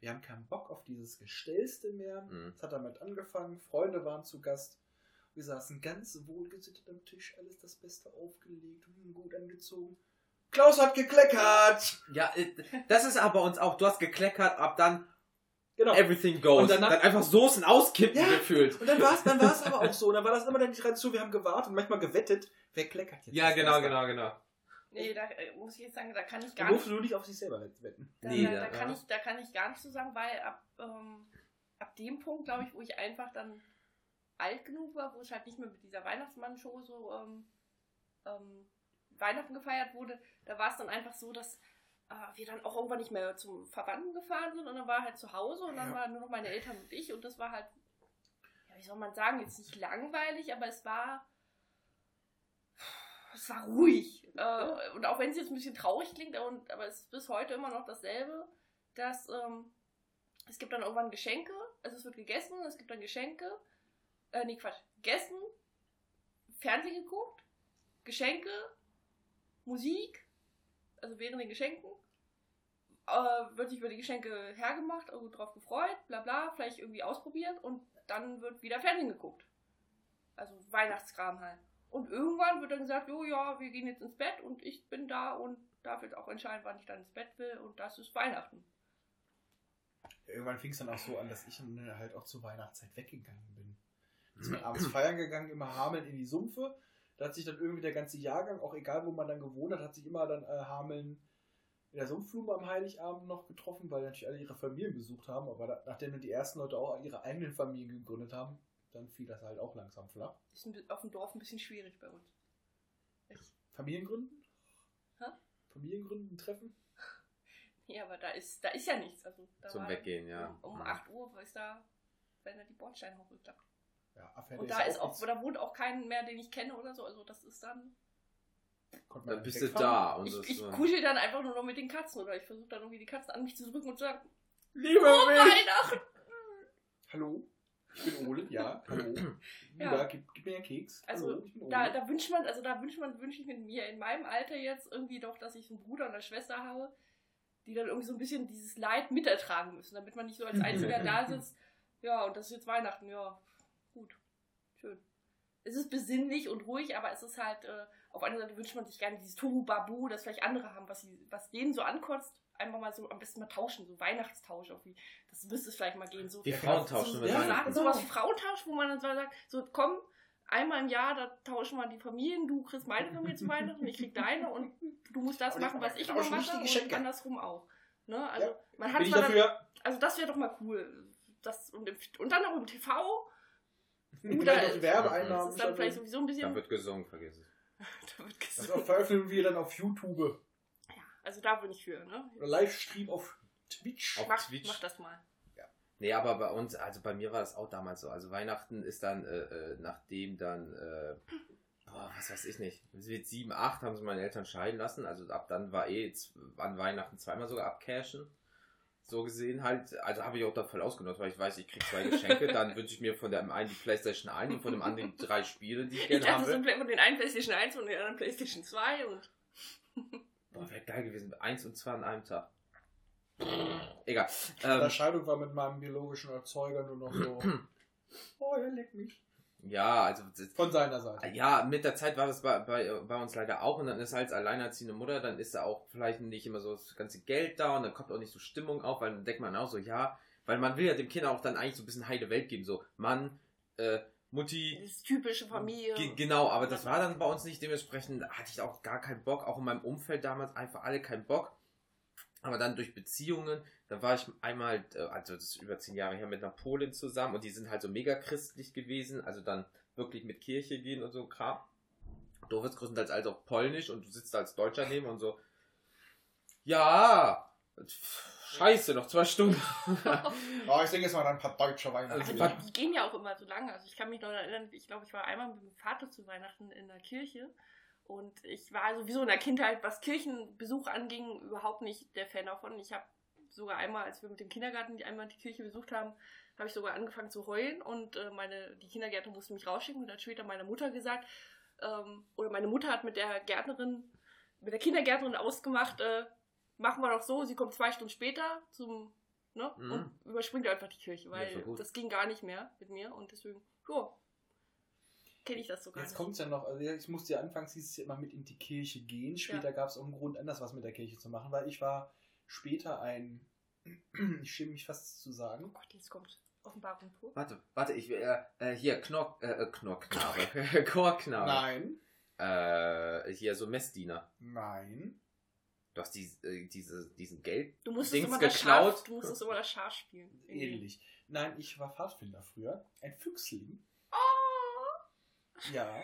Speaker 3: wir haben keinen Bock auf dieses Gestellste mehr.
Speaker 4: Mhm.
Speaker 3: Es hat damit angefangen, Freunde waren zu Gast. Wir saßen ganz wohlgesittet am Tisch, alles das Beste aufgelegt, hm, gut angezogen. Klaus hat gekleckert!
Speaker 4: Ja, äh, das ist aber uns auch, du hast gekleckert, ab dann
Speaker 3: Genau.
Speaker 4: everything goes.
Speaker 3: Und danach-
Speaker 4: dann einfach Soßen auskippen
Speaker 3: Ja.
Speaker 4: gefühlt.
Speaker 3: Und dann war es dann war's aber auch so. Und dann war das immer dann die Tradition, wir haben gewartet und manchmal gewettet, wer kleckert jetzt.
Speaker 4: Ja, genau, genau, genau.
Speaker 5: Nee, da äh, muss ich jetzt sagen, da kann ich gar nicht.
Speaker 3: du nicht auf sich selber wetten.
Speaker 5: Da,
Speaker 4: Nee,
Speaker 5: da,
Speaker 4: da-
Speaker 5: da, kann
Speaker 4: ja.
Speaker 5: ich, da kann ich gar nicht so sagen, weil ab, ähm, ab dem Punkt, glaube ich, wo ich einfach dann alt genug war, wo es halt nicht mehr mit dieser Weihnachtsmann-Show so ähm, ähm, Weihnachten gefeiert wurde, da war es dann einfach so, dass äh, wir dann auch irgendwann nicht mehr zum Verwandten gefahren sind und dann war halt zu Hause und dann
Speaker 3: Ja.
Speaker 5: waren nur noch meine Eltern und ich und das war halt, ja, wie soll man sagen, jetzt nicht langweilig, aber es war es war ruhig. Äh, und auch wenn es jetzt ein bisschen traurig klingt, und, aber es ist bis heute immer noch dasselbe, dass ähm, es gibt dann irgendwann Geschenke, also es wird gegessen, es gibt dann Geschenke, äh, nee, Quatsch, gegessen, Fernsehen geguckt, Geschenke, Musik, also während den Geschenken, äh, wird sich über die Geschenke hergemacht, also drauf gefreut, bla bla, vielleicht irgendwie ausprobiert und dann wird wieder Fernsehen geguckt. Also Weihnachtskram halt. Und irgendwann wird dann gesagt, jo, ja, wir gehen jetzt ins Bett und ich bin da und darf jetzt auch entscheiden, wann ich dann ins Bett will und das ist Weihnachten.
Speaker 3: Irgendwann fing es dann auch so an, dass ich halt auch zur Weihnachtszeit weggegangen bin. Ist man abends feiern gegangen, immer Hameln in die Sumpfe. Da hat sich dann irgendwie der ganze Jahrgang, auch egal wo man dann gewohnt hat, hat sich immer dann äh, Hameln in der Sumpfblume am Heiligabend noch getroffen, weil natürlich alle ihre Familien besucht haben. Aber da, nachdem dann die ersten Leute auch ihre eigenen Familien gegründet haben, dann fiel das halt auch langsam flach.
Speaker 5: Ist auf dem Dorf ein bisschen schwierig bei uns.
Speaker 3: Familiengründen?
Speaker 5: Hä?
Speaker 3: Familiengründen treffen?
Speaker 5: Ja, aber da ist, da ist ja nichts. Also, da
Speaker 4: Zum Weggehen, ja.
Speaker 5: Um, um
Speaker 4: Mhm.
Speaker 5: 8 Uhr ist da, werden da die Bordsteine hochgeklappt.
Speaker 3: Ja,
Speaker 5: Und da ist auch, da wohnt auch keinen mehr, den ich kenne oder so. Also das ist dann.
Speaker 4: Dann bist du da. Und
Speaker 5: Ich,
Speaker 4: das,
Speaker 5: ich
Speaker 4: äh,
Speaker 5: kuschel dann einfach nur noch mit den Katzen oder ich versuche dann irgendwie die Katzen an mich zu drücken und zu sagen,
Speaker 3: Liebe
Speaker 5: oh
Speaker 3: mich!
Speaker 5: Weihnachten!
Speaker 3: Hallo? Ich bin Ole, ja. Hallo.
Speaker 5: Ja.
Speaker 3: Ja, gib, gib mir einen Keks.
Speaker 5: Also,
Speaker 3: Hallo.
Speaker 5: Da, da wünscht man, also da wünscht man, wünsche ich mir in meinem Alter jetzt irgendwie doch, dass ich einen Bruder und eine Schwester habe, die dann irgendwie so ein bisschen dieses Leid mitertragen müssen, damit man nicht so als einziger da sitzt. Ja, und das ist jetzt Weihnachten, ja, schön. Es ist besinnlich und ruhig, aber es ist halt, äh, auf einer Seite wünscht man sich gerne dieses Tohu Babu, das vielleicht andere haben, was, sie, was denen so ankotzt, einfach mal so am besten mal tauschen, so Weihnachtstausch irgendwie. Das müsste es vielleicht mal gehen. So,
Speaker 4: Die
Speaker 3: Ja,
Speaker 4: Frauen
Speaker 3: klar.
Speaker 4: tauschen
Speaker 5: so,
Speaker 4: mit
Speaker 3: Ja, genau.
Speaker 5: sowas wie Frauentausch, wo man dann so sagt, so komm, einmal im Jahr, da tauschen wir die Familien, du kriegst meine Familie zu Weihnachten, ich krieg deine und du musst das machen, was ich immer mache
Speaker 3: die
Speaker 5: und
Speaker 3: Geschenke.
Speaker 5: andersrum auch. Ne? Also
Speaker 3: Ja.
Speaker 5: man hat
Speaker 3: bin ich
Speaker 5: zwar dann,
Speaker 3: dafür.
Speaker 5: also das wäre doch mal cool. Das, und, im, und dann noch im TV,
Speaker 3: Vielleicht auch die
Speaker 5: das
Speaker 3: Werbeeinnahmen.
Speaker 5: ist dann vielleicht sowieso ein bisschen.
Speaker 4: Da wird gesungen, vergiss es.
Speaker 5: da wird
Speaker 3: Das
Speaker 5: gesungen.
Speaker 3: auch veröffentlichen wir dann auf YouTube.
Speaker 5: ja, also da bin ich für. Ne?
Speaker 3: Oder Livestream auf Twitch.
Speaker 4: Auf
Speaker 5: Mach,
Speaker 4: Twitch.
Speaker 5: mach das mal.
Speaker 4: Nee, aber bei uns, also bei mir war das auch damals so. Also Weihnachten ist dann, äh, äh, nachdem dann, äh, boah, was weiß ich nicht, mit sieben, acht haben sie meine Eltern scheiden lassen. Also ab dann war eh an Weihnachten zweimal sogar abcashen. So gesehen halt, also habe ich auch da voll ausgenutzt, weil ich weiß, ich krieg zwei Geschenke, dann wünsche ich mir von dem einen die Playstation 1 und von dem anderen die drei Spiele, die ich
Speaker 5: Ich
Speaker 4: gerne
Speaker 5: dachte,
Speaker 4: haben
Speaker 5: es sind
Speaker 4: will.
Speaker 5: immer den einen PlayStation 1 und den anderen PlayStation 2 und
Speaker 4: Boah, wäre geil gewesen, eins und zwei an einem Tag. Egal. Ähm,
Speaker 3: Scheidung war mit meinem biologischen Erzeuger nur noch so. oh, er leckt mich.
Speaker 4: Ja, also das-
Speaker 3: Von seiner Seite.
Speaker 4: Ja, mit der Zeit war das bei, bei, bei uns leider auch und dann ist halt als alleinerziehende Mutter, dann ist da auch vielleicht nicht immer so das ganze Geld da und dann kommt auch nicht so Stimmung auf, weil dann denkt man auch so, ja, weil man will ja dem Kind auch dann eigentlich so ein bisschen heile Welt geben, so Mann, äh, Mutti,
Speaker 5: dieses typische Familie.
Speaker 4: Ge genau, aber das war dann bei uns nicht. Dementsprechend hatte ich auch gar keinen Bock. Auch in meinem Umfeld damals einfach alle keinen Bock. Aber dann durch Beziehungen, dann war ich einmal, äh, also das ist über zehn Jahre her, mit einer Polin zusammen und die sind halt so mega christlich gewesen. Also dann wirklich mit Kirche gehen und so Kram. Du wirst größtenteils als auch polnisch und du sitzt da als Deutscher neben und so. Ja, scheiße, noch zwei Stunden.
Speaker 3: Oh, ich denke jetzt mal an ein paar deutsche Weihnachten.
Speaker 5: Also
Speaker 4: Ja.
Speaker 5: die, gehen ja auch immer so lange. Also ich kann mich noch erinnern, ich glaube, ich war einmal mit meinem Vater zu Weihnachten in der Kirche. Und ich war sowieso in der Kindheit, was Kirchenbesuch anging, überhaupt nicht der Fan davon. Ich habe sogar einmal, als wir mit dem Kindergarten die einmal die Kirche besucht haben, habe ich sogar angefangen zu heulen und äh, meine, die Kindergärtner mussten mich rausschicken und dann hat später meine Mutter gesagt, ähm, oder meine Mutter hat mit der Gärtnerin, mit der Kindergärtnerin ausgemacht, äh, machen wir doch so, sie kommt zwei Stunden später zum, ne,
Speaker 4: Mhm.
Speaker 5: und überspringt einfach die Kirche,
Speaker 4: Ja,
Speaker 5: weil
Speaker 4: gut.
Speaker 5: das ging gar nicht mehr mit mir und deswegen, ja, kenne ich das sogar
Speaker 3: Jetzt kommt es ja noch, also ich musste ja anfangs hieß es ja immer mit in die Kirche gehen. Später gab es auch einen Grund, anders was mit der Kirche zu machen, weil ich war später ein, ich schäme mich fast zu sagen,
Speaker 5: Oh Gott, jetzt kommt Offenbarung pur.
Speaker 4: warte, warte, ich will, äh, äh, hier, Knorr, äh, äh, Knorrknabe, Chorknabe.
Speaker 3: nein,
Speaker 4: Äh, hier so Messdiener.
Speaker 3: nein,
Speaker 4: Du hast die, äh, diese, diesen Geld.
Speaker 5: Du musstest
Speaker 4: Dings
Speaker 5: immer das
Speaker 4: geklaut.
Speaker 5: Schaf, du musstest immer das Schaf spielen.
Speaker 3: ähnlich. Nein, ich war Pfadfinder früher, ein Füchsling, ja.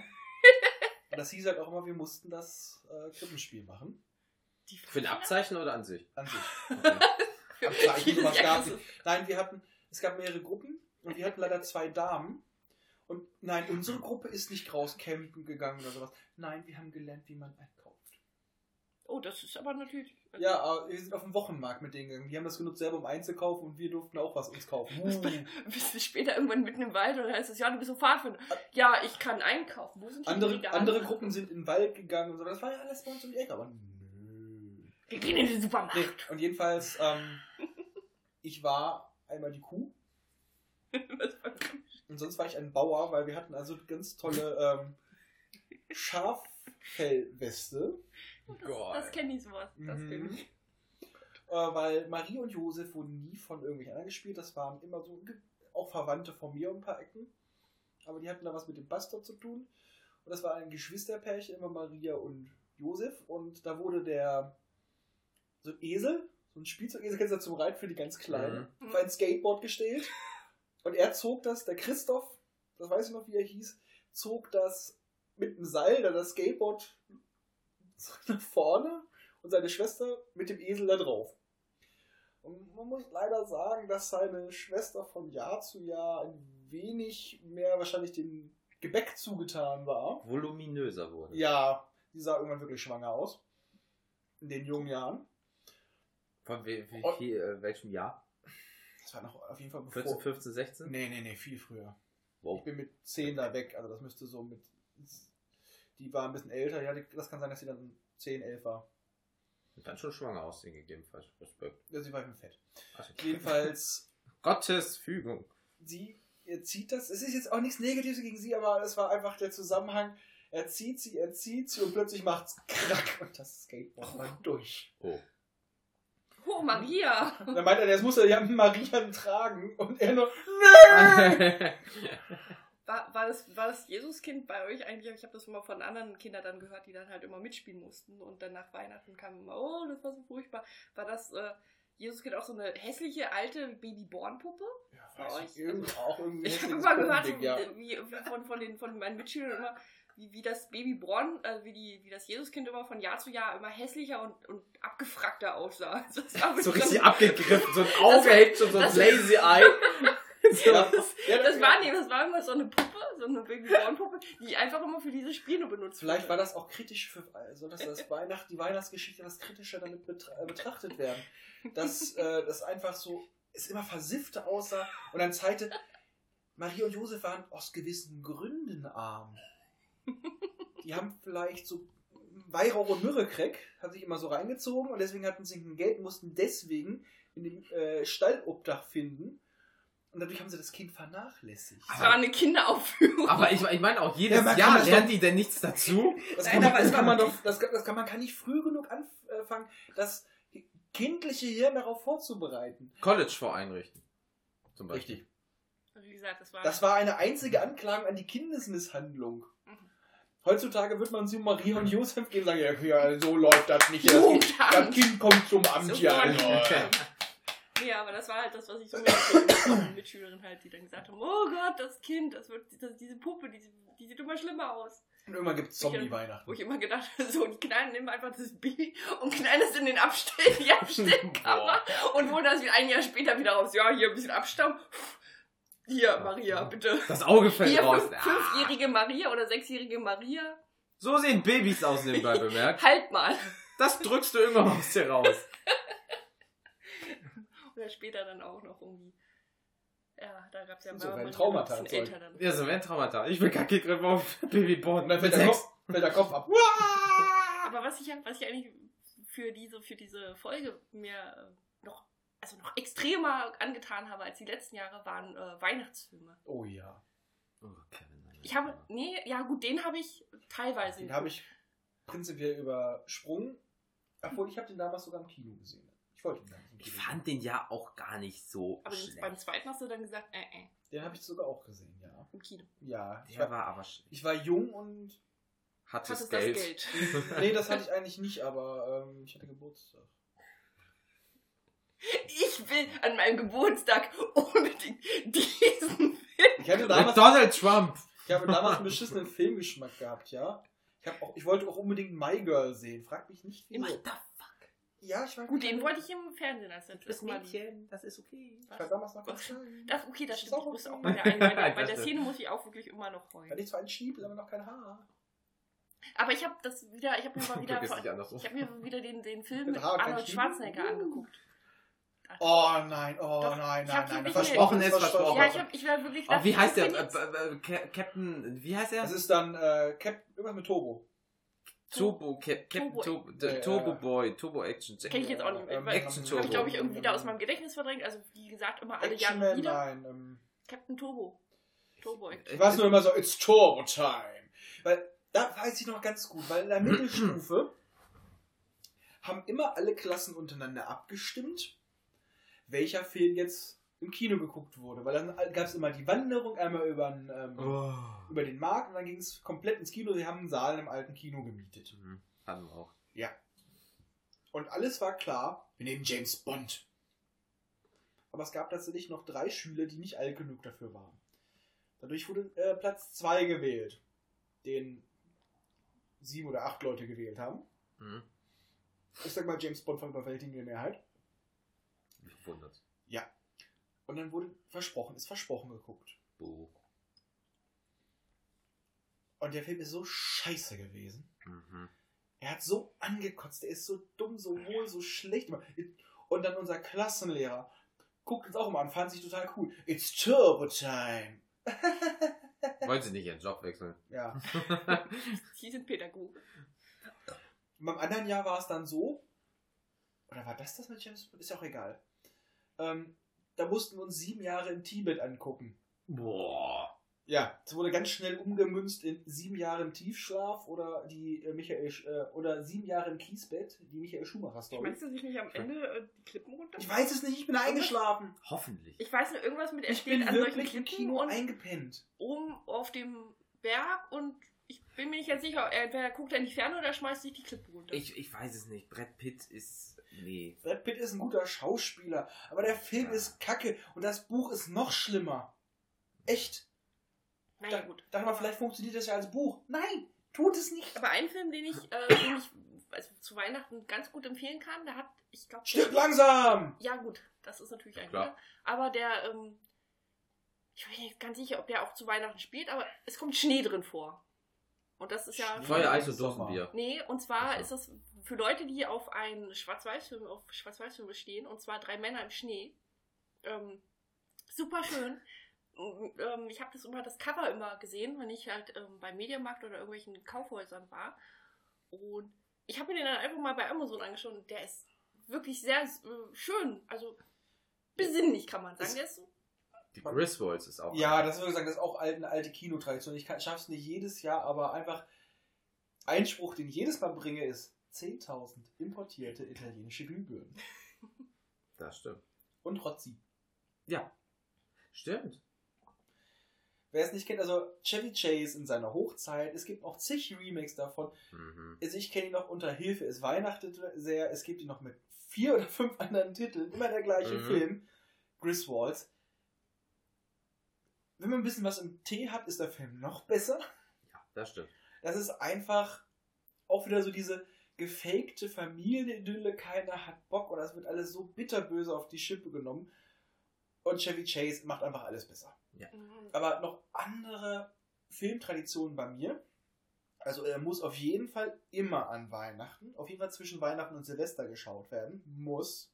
Speaker 3: Und das hieß halt auch immer, wir mussten das äh, Krippenspiel machen,
Speaker 5: die
Speaker 4: Für ein Abzeichen oder an sich?
Speaker 3: an sich.
Speaker 4: Okay.
Speaker 3: Abzeichen,
Speaker 5: also-
Speaker 3: nicht. Nein, wir hatten, es gab mehrere Gruppen und wir hatten leider zwei Damen. Und nein, unsere Gruppe ist nicht raus campen gegangen oder sowas. Nein, wir haben gelernt, wie man einkauft.
Speaker 5: Oh, das ist aber natürlich.
Speaker 3: Ja, aber wir sind auf dem Wochenmarkt mit denen gegangen. Die haben das genutzt, selber um einzukaufen und wir durften auch was uns kaufen.
Speaker 5: Bist du später irgendwann mitten im Wald dann heißt es, ja, du bist ein Pfadfinder. Ja, ich kann einkaufen. Wo sind die
Speaker 3: andere,
Speaker 5: Brigade?
Speaker 3: andere Gruppen sind in den Wald gegangen und so. Das war ja alles bei uns um die Ecke, aber nö.
Speaker 5: Wir gehen in den Supermarkt.
Speaker 3: Nee, und jedenfalls, ähm, ich war einmal die Kuh
Speaker 5: Was war-
Speaker 3: und sonst war ich ein Bauer, weil wir hatten also ganz tolle ähm, Schaffellweste.
Speaker 4: Gott.
Speaker 5: das kenne ich sowas. Das
Speaker 3: Mhm.
Speaker 5: kenn ich.
Speaker 3: Äh, weil Marie und Josef wurden nie von irgendwelchen anderen gespielt. Das waren immer so auch Verwandte von mir um ein paar Ecken. Aber die hatten da was mit dem Bastard zu tun. Und das war ein Geschwisterpärchen, immer Maria und Josef. Und da wurde der so ein Esel, so ein Spielzeugesel, kennst du zum Reiten für die ganz Kleinen,
Speaker 5: Mhm.
Speaker 3: auf ein Skateboard gestellt. Und er zog das, der Christoph, das weiß ich noch, wie er hieß, zog das mit dem Seil, da das Skateboard nach vorne und seine Schwester mit dem Esel da drauf. Und man muss leider sagen, dass seine Schwester von Jahr zu Jahr ein wenig mehr wahrscheinlich dem Gebäck zugetan war.
Speaker 4: Voluminöser wurde.
Speaker 3: Ja, die sah irgendwann wirklich schwanger aus. In den jungen Jahren.
Speaker 4: Von wie, wie,
Speaker 3: Und-
Speaker 4: wie, äh, welchem Jahr?
Speaker 3: Das war noch auf jeden Fall bevor.
Speaker 4: 14, 15, 16?
Speaker 3: Nee, nee, nee, viel früher. Ich
Speaker 4: Wow.
Speaker 3: bin mit 10 da weg, also das müsste so mit. Die war ein bisschen älter, ja, die- das kann sein, dass sie dann 10, 11 war.
Speaker 4: Dann schon schwanger aussehen, gegebenenfalls. Respekt.
Speaker 3: Ja, sie war im Fett.
Speaker 4: Also,
Speaker 3: Jedenfalls,
Speaker 4: Gottes Fügung.
Speaker 3: sie er zieht das. Es ist jetzt auch nichts Negatives gegen sie, aber es war einfach der Zusammenhang. Er zieht sie, er zieht sie und plötzlich macht's krack und das Skateboard war durch.
Speaker 4: Oh.
Speaker 5: Oh, Maria!
Speaker 3: Und dann meint er, das muss er ja Marian tragen und er nur,
Speaker 5: War, war, das, war das Jesuskind bei euch eigentlich? Ich habe das immer von anderen Kindern dann gehört, die dann halt immer mitspielen mussten. Und dann nach Weihnachten kam immer, oh, das war so furchtbar. War das äh, Jesuskind auch so eine hässliche alte Babyborn-Puppe?
Speaker 3: ja, weiß
Speaker 5: euch?
Speaker 3: ich, irgend, auch irgendwie
Speaker 5: Ich habe immer gehört,
Speaker 3: ja.
Speaker 5: wie, wie von, von, den, von meinen Mitschülern immer, wie, wie das Babyborn, äh, wie, die, wie das Jesuskind immer von Jahr zu Jahr immer hässlicher und, und abgefrackter aussah. Also
Speaker 4: so richtig abgegriffen. So ein Auge hängt schon so ein Lazy Eye. So.
Speaker 3: Ja, ja,
Speaker 5: Das war, nee, das war immer so eine Puppe, so eine Babyborn-Puppe, die einfach immer für diese Spiele benutzt
Speaker 3: Vielleicht war
Speaker 5: wurde.
Speaker 3: das auch kritisch für, also dass das Weihnacht, die Weihnachtsgeschichte etwas kritischer damit äh, betrachtet werden. Dass äh, das einfach so, es immer versiffte aussah und dann zeigte, Maria und Josef waren aus gewissen Gründen arm. Die haben vielleicht so Weihrauch und Myrrhe-Crack, hat sich immer so reingezogen und deswegen hatten sie kein Geld, mussten deswegen in dem äh, Stallobdach finden. Und dadurch haben sie das Kind vernachlässigt.
Speaker 5: Das war eine Kinderaufführung.
Speaker 4: Aber ich, ich meine auch jedes
Speaker 3: Ja,
Speaker 4: Jahr lernen die denn nichts dazu?
Speaker 3: Das
Speaker 5: Nein,
Speaker 3: kann man,
Speaker 5: aber
Speaker 3: das kann man doch, das, kann- das kann man kann nicht früh genug anfangen, das kindliche Hirn darauf vorzubereiten.
Speaker 4: College voreinrichten. Zum Beispiel.
Speaker 5: Wie gesagt, das war.
Speaker 3: Das war eine einzige Anklage an die Kindesmisshandlung.
Speaker 5: Mhm.
Speaker 3: Heutzutage wird man zu Maria und Josef gehen und sagen, ja, so läuft das nicht. Das das kind kommt zum Amt,
Speaker 5: So
Speaker 3: ja.
Speaker 5: Nee, aber das war halt das, was ich so den Mitschülerinnen halt, die dann gesagt haben, oh Gott, das Kind, das wird, das, diese Puppe, die, die sieht immer schlimmer aus.
Speaker 3: Und irgendwann gibt es Zombie-Weihnachten.
Speaker 5: Wo ich immer gedacht habe, so, die knallen nehmen einfach das Baby und knallen es in den Abstell, die Abstellkammer und holen das ein Jahr später wieder raus. Ja, hier ein bisschen Abstamm. Hier, Maria, bitte.
Speaker 4: Das Auge fällt
Speaker 5: Hier,
Speaker 4: raus.
Speaker 5: fünf, fünfjährige Maria oder sechsjährige Maria.
Speaker 4: So sehen Babys aus nebenbei bemerkt.
Speaker 5: Halt mal.
Speaker 4: Das drückst du irgendwann aus dir raus.
Speaker 5: Oder später dann auch noch irgendwie. Ja, da gab es ja
Speaker 3: So,
Speaker 5: mal
Speaker 3: Traumata
Speaker 5: ein bisschen
Speaker 3: erzeugt.
Speaker 5: älter dann.
Speaker 4: Ja, so ein Traumata. Ich will gar kein Griff auf Babyborn.
Speaker 3: Dann fällt der. Kopf, fällt der Kopf ab.
Speaker 5: Aber was ich, was ich eigentlich für diese, für diese Folge mir äh, noch, also noch extremer angetan habe als die letzten Jahre, waren äh, Weihnachtsfilme.
Speaker 3: Oh ja.
Speaker 4: Oh, Kevin, Alter.
Speaker 5: Ich habe, nee, ja gut, den habe ich teilweise.
Speaker 3: Den habe ich prinzipiell übersprungen. Obwohl, ich habe den damals sogar im Kino gesehen. Ich wollte ihn damals im
Speaker 4: Ich fand den ja auch gar nicht so
Speaker 5: Aber
Speaker 4: schlecht.
Speaker 5: beim zweiten hast du dann gesagt, äh, äh,
Speaker 3: Den habe ich sogar auch gesehen, ja.
Speaker 5: im Kino.
Speaker 3: Ja, ich
Speaker 4: Der
Speaker 3: war,
Speaker 4: war aber schlecht.
Speaker 3: ich war jung und.
Speaker 4: Hattes
Speaker 5: Hattest
Speaker 4: Geld.
Speaker 5: das Geld.
Speaker 3: Nee, das hatte ich eigentlich nicht, aber ähm, ich hatte Geburtstag.
Speaker 5: Ich will an meinem Geburtstag unbedingt diesen Film.
Speaker 3: Ich hatte
Speaker 4: Mit
Speaker 3: damals,
Speaker 4: Donald Trump.
Speaker 3: ich habe damals einen beschissenen Filmgeschmack gehabt, ja. Ich, auch, ich wollte auch unbedingt My Girl sehen. Frag mich nicht, wieso.
Speaker 5: What the?
Speaker 3: Ja, ich war
Speaker 5: Gut, den wollte ich im Fernsehen als das Mal.
Speaker 4: das ist okay.
Speaker 3: Ich war damals noch
Speaker 5: Was?
Speaker 3: ganz klein.
Speaker 5: Das, okay, das
Speaker 3: Ist
Speaker 5: stimmt.
Speaker 3: auch
Speaker 5: Ich muss
Speaker 3: okay.
Speaker 5: auch bei der, einen, bei der,
Speaker 4: Das.
Speaker 5: Szene muss ich auch wirklich immer noch heulen.
Speaker 3: hatte ich zwar einen Schniepel, aber noch kein Haar.
Speaker 5: Aber ich habe das wieder, ich habe mir mal wieder, ich habe mir wieder den, den Film
Speaker 3: Mit
Speaker 5: Arnold? Schwarzenegger angeguckt.
Speaker 3: Oh nein, oh
Speaker 5: Doch,
Speaker 3: nein,
Speaker 5: hab
Speaker 3: nein, nein.
Speaker 4: Versprochen ist versprochen.
Speaker 5: Ja, ich habe, ich war wirklich.
Speaker 4: Oh, wie heißt der? Äh, äh, äh, Captain, wie heißt der?
Speaker 3: Das ist dann äh, Cap irgendwas mit Turbo.
Speaker 4: Turbo, Cap, Captain
Speaker 5: Turbo-
Speaker 4: Turbo, Boy, Turbo Action.
Speaker 5: Kenn ich jetzt auch nicht.
Speaker 3: Ähm,
Speaker 5: weil-
Speaker 4: Action
Speaker 5: Habe
Speaker 4: Turbo.
Speaker 5: ich, glaube ich, irgendwie wieder aus meinem Gedächtnis verdrängt. Also, wie gesagt, immer alle
Speaker 3: Action
Speaker 5: Jahre wieder.
Speaker 3: nein. Ähm,
Speaker 5: Captain Turbo. Turbo.
Speaker 3: ich weiß nur immer so, it's Turbo Time. Weil da weiß ich noch ganz gut, weil in der Mittelstufe haben immer alle Klassen untereinander abgestimmt, welcher Film jetzt im Kino geguckt wurde. Weil dann gab es immer die Wanderung, einmal über den, ähm,
Speaker 4: Oh.
Speaker 3: über den Markt und dann ging es komplett ins Kino. Sie haben einen Saal im alten Kino gemietet.
Speaker 4: Mhm, Hatten wir auch.
Speaker 3: Und alles war klar, wir nehmen James Bond. Aber es gab tatsächlich noch drei Schüler, die nicht alt genug dafür waren. Dadurch wurde äh, Platz 2 gewählt, den sieben oder acht Leute gewählt haben.
Speaker 4: Mhm.
Speaker 3: Ich sag mal, James Bond von überwältigender Mehrheit.
Speaker 4: Mich wundert.
Speaker 3: Und dann wurde versprochen, ist versprochen geguckt.
Speaker 4: Buh.
Speaker 3: Und der Film ist so scheiße gewesen.
Speaker 4: Mhm.
Speaker 3: Er hat so angekotzt, er ist so dumm, so wohl, so schlecht. Und dann unser Klassenlehrer guckt uns auch immer an, fand sich total cool. It's Turbo Time.
Speaker 4: Wollen Sie nicht Ihren Job wechseln?
Speaker 3: Ja.
Speaker 5: Sie sind Pädagoge.
Speaker 3: Und beim anderen Jahr war es dann so, oder war das das mit James Bond? Ist ja auch egal. Ähm, da mussten wir uns sieben Jahre in Tibet angucken.
Speaker 4: Boah.
Speaker 3: Ja, es wurde ganz schnell umgemünzt in sieben Jahre im Tiefschlaf oder die äh, Michael äh, oder sieben Jahre im Kiesbett, die Michael Schumacher Story.
Speaker 5: Schmeißt du sich nicht am Ende äh, die Klippen runter?
Speaker 3: Ich weiß es nicht, ich bin eingeschlafen.
Speaker 4: Hoffentlich.
Speaker 5: Ich weiß nur irgendwas mit, er
Speaker 3: Ich
Speaker 5: steht
Speaker 3: bin
Speaker 5: an solchen
Speaker 3: wirklich im
Speaker 5: Klippen
Speaker 3: Kino
Speaker 5: und
Speaker 3: eingepennt.
Speaker 5: oben auf dem Berg und ich bin mir nicht ganz sicher, entweder guckt er in die Ferne oder schmeißt sich die Klippe runter.
Speaker 4: Ich, ich weiß es nicht. Brad Pitt ist. Nee.
Speaker 3: Brad Pitt ist ein guter Schauspieler, aber der Film
Speaker 4: Ja.
Speaker 3: ist kacke und das Buch ist noch schlimmer. Echt.
Speaker 5: naja,
Speaker 3: Da-
Speaker 5: gut.
Speaker 3: Dachte mal, vielleicht funktioniert das ja als Buch. Nein, tut es nicht.
Speaker 5: Aber ein Film, den ich, äh, den ich also zu Weihnachten ganz gut empfehlen kann, der hat, ich glaube.
Speaker 3: Stirb langsam!
Speaker 5: Ja, gut, das ist natürlich ein
Speaker 4: Klar.
Speaker 5: guter. Aber der, ähm, ich bin nicht ganz sicher, ob der auch zu Weihnachten spielt, aber es kommt Schnee drin vor. Und das ist ja.
Speaker 3: Schnee?
Speaker 4: Feuer, Eis und. Dosenbier.
Speaker 5: Nee, und zwar
Speaker 4: so.
Speaker 5: ist das für Leute, die auf einen Schwarz-Weiß-Film, auf Schwarz-Weiß-Filme stehen, und zwar drei Männer im Schnee. Ähm, super schön. Ähm, ich habe das immer das Cover immer gesehen, wenn ich halt ähm, beim Mediamarkt oder irgendwelchen Kaufhäusern war. Und ich habe mir den dann einfach mal bei Amazon angeschaut und der ist wirklich sehr äh, schön. Also besinnlich kann man sagen. Der ist so
Speaker 4: Die Griswolds ist auch.
Speaker 3: Ja, das würde ich sagen, das ist auch alte- eine alte Kinotradition. Ich schaffe es nicht jedes Jahr, aber einfach Einspruch, den ich jedes Mal bringe, ist 10.000 importierte italienische Glühbirnen.
Speaker 4: Das stimmt.
Speaker 3: Und Rotzi.
Speaker 4: Ja. Stimmt.
Speaker 3: Wer es nicht kennt, also Chevy Chase in seiner Hochzeit, es gibt auch zig Remakes davon.
Speaker 4: Mhm.
Speaker 3: Also ich kenne ihn noch unter Hilfe, es weihnachtet sehr. Es gibt ihn noch mit vier oder fünf anderen Titeln. Immer der gleiche
Speaker 4: Mhm.
Speaker 3: Film. Griswolds. Wenn man ein bisschen was im Tee hat, ist der Film noch besser.
Speaker 4: Ja, das stimmt.
Speaker 3: Das ist einfach auch wieder so diese gefakte Familienidylle. Keiner hat Bock oder es wird alles so bitterböse auf die Schippe genommen. Und Chevy Chase macht einfach alles besser.
Speaker 5: Mhm.
Speaker 3: Aber noch andere Filmtraditionen bei mir. Also er muss auf jeden Fall immer an Weihnachten, auf jeden Fall zwischen Weihnachten und Silvester geschaut werden. Muss.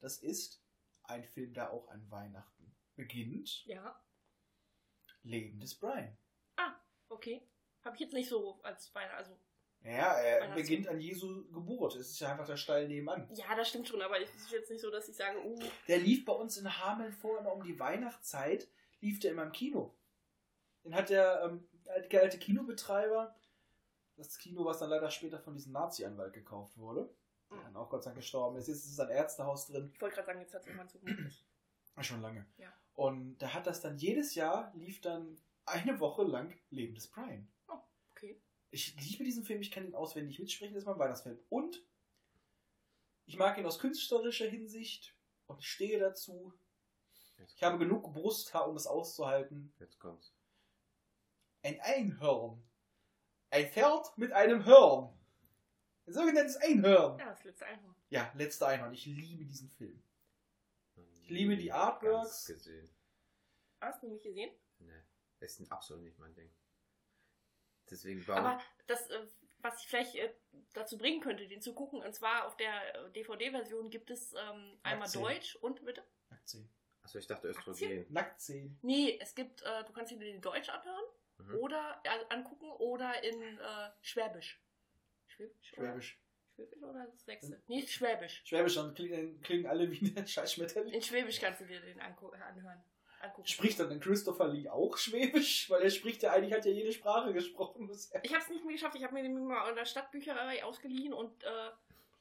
Speaker 3: Das ist ein Film, der auch an Weihnachten beginnt.
Speaker 5: Ja,
Speaker 3: Leben des Brian.
Speaker 5: okay. Habe ich jetzt nicht so als Weihnachten. Also,
Speaker 3: Ja, er
Speaker 5: Weihnachts-
Speaker 3: beginnt an Jesu Geburt. Es ist ja einfach der Stall nebenan.
Speaker 5: ja, das stimmt schon, aber es ist jetzt nicht so, dass ich sage, uh,
Speaker 3: Der lief bei uns in Hameln vor immer um die Weihnachtszeit, lief der immer im Kino. Den hat der ähm, alte, alte Kinobetreiber, das Kino, was dann leider später von diesem Nazi-Anwalt gekauft wurde, der dann auch Gott sei Dank gestorben ist. Jetzt ist es ein Ärztehaus drin,
Speaker 5: ich wollte gerade sagen, jetzt hat es irgendwann zu
Speaker 3: schon lange.
Speaker 5: Ja.
Speaker 3: Und der hat das dann jedes Jahr, lief dann eine Woche lang Leben des Brian. Ich liebe diesen Film, ich kann ihn auswendig mitsprechen, das ist mein Weihnachtsfilm. Und ich mag ihn aus künstlerischer Hinsicht und ich stehe dazu.
Speaker 4: Jetzt,
Speaker 3: Ich habe genug Brusthaar, um es auszuhalten.
Speaker 4: jetzt kommt's.
Speaker 3: Ein Einhorn. Ein Pferd mit einem Horn. Ein sogenanntes Einhorn.
Speaker 5: Ja, das letzte Einhorn.
Speaker 3: Ja, letzter Einhorn. Ich liebe diesen Film. Ich liebe die Artworks.
Speaker 5: Hast du nicht gesehen?
Speaker 4: Nee, ist ein absolut nicht mein Ding. Deswegen warum?
Speaker 5: Aber das, äh, was ich vielleicht äh, dazu bringen könnte, den zu gucken, und zwar auf der äh, DVD-Version gibt es ähm, einmal
Speaker 3: Nacktszenen.
Speaker 5: Deutsch und bitte?
Speaker 3: Nacktszenen.
Speaker 4: Achso, ich dachte Östrogen.
Speaker 3: Nacktszenen.
Speaker 5: Nee, es gibt, äh, du kannst dir den Deutsch anhören
Speaker 4: Mhm.
Speaker 5: oder äh, angucken oder in äh, Schwäbisch. Schwäbisch? Oder?
Speaker 3: Schwäbisch.
Speaker 5: Schwäbisch oder das Sechste? Nee, Schwäbisch.
Speaker 3: Schwäbisch, dann klingen, klingen alle wie der scheiß Schmetterling.
Speaker 5: In Schwäbisch kannst du dir den anhören. Angucken.
Speaker 3: Spricht dann Christopher Lee auch Schwäbisch? Weil er spricht ja eigentlich, hat ja jede Sprache gesprochen bisher.
Speaker 5: Ich habe es nicht mehr geschafft. Ich habe mir den mal in der Stadtbücherei ausgeliehen und äh,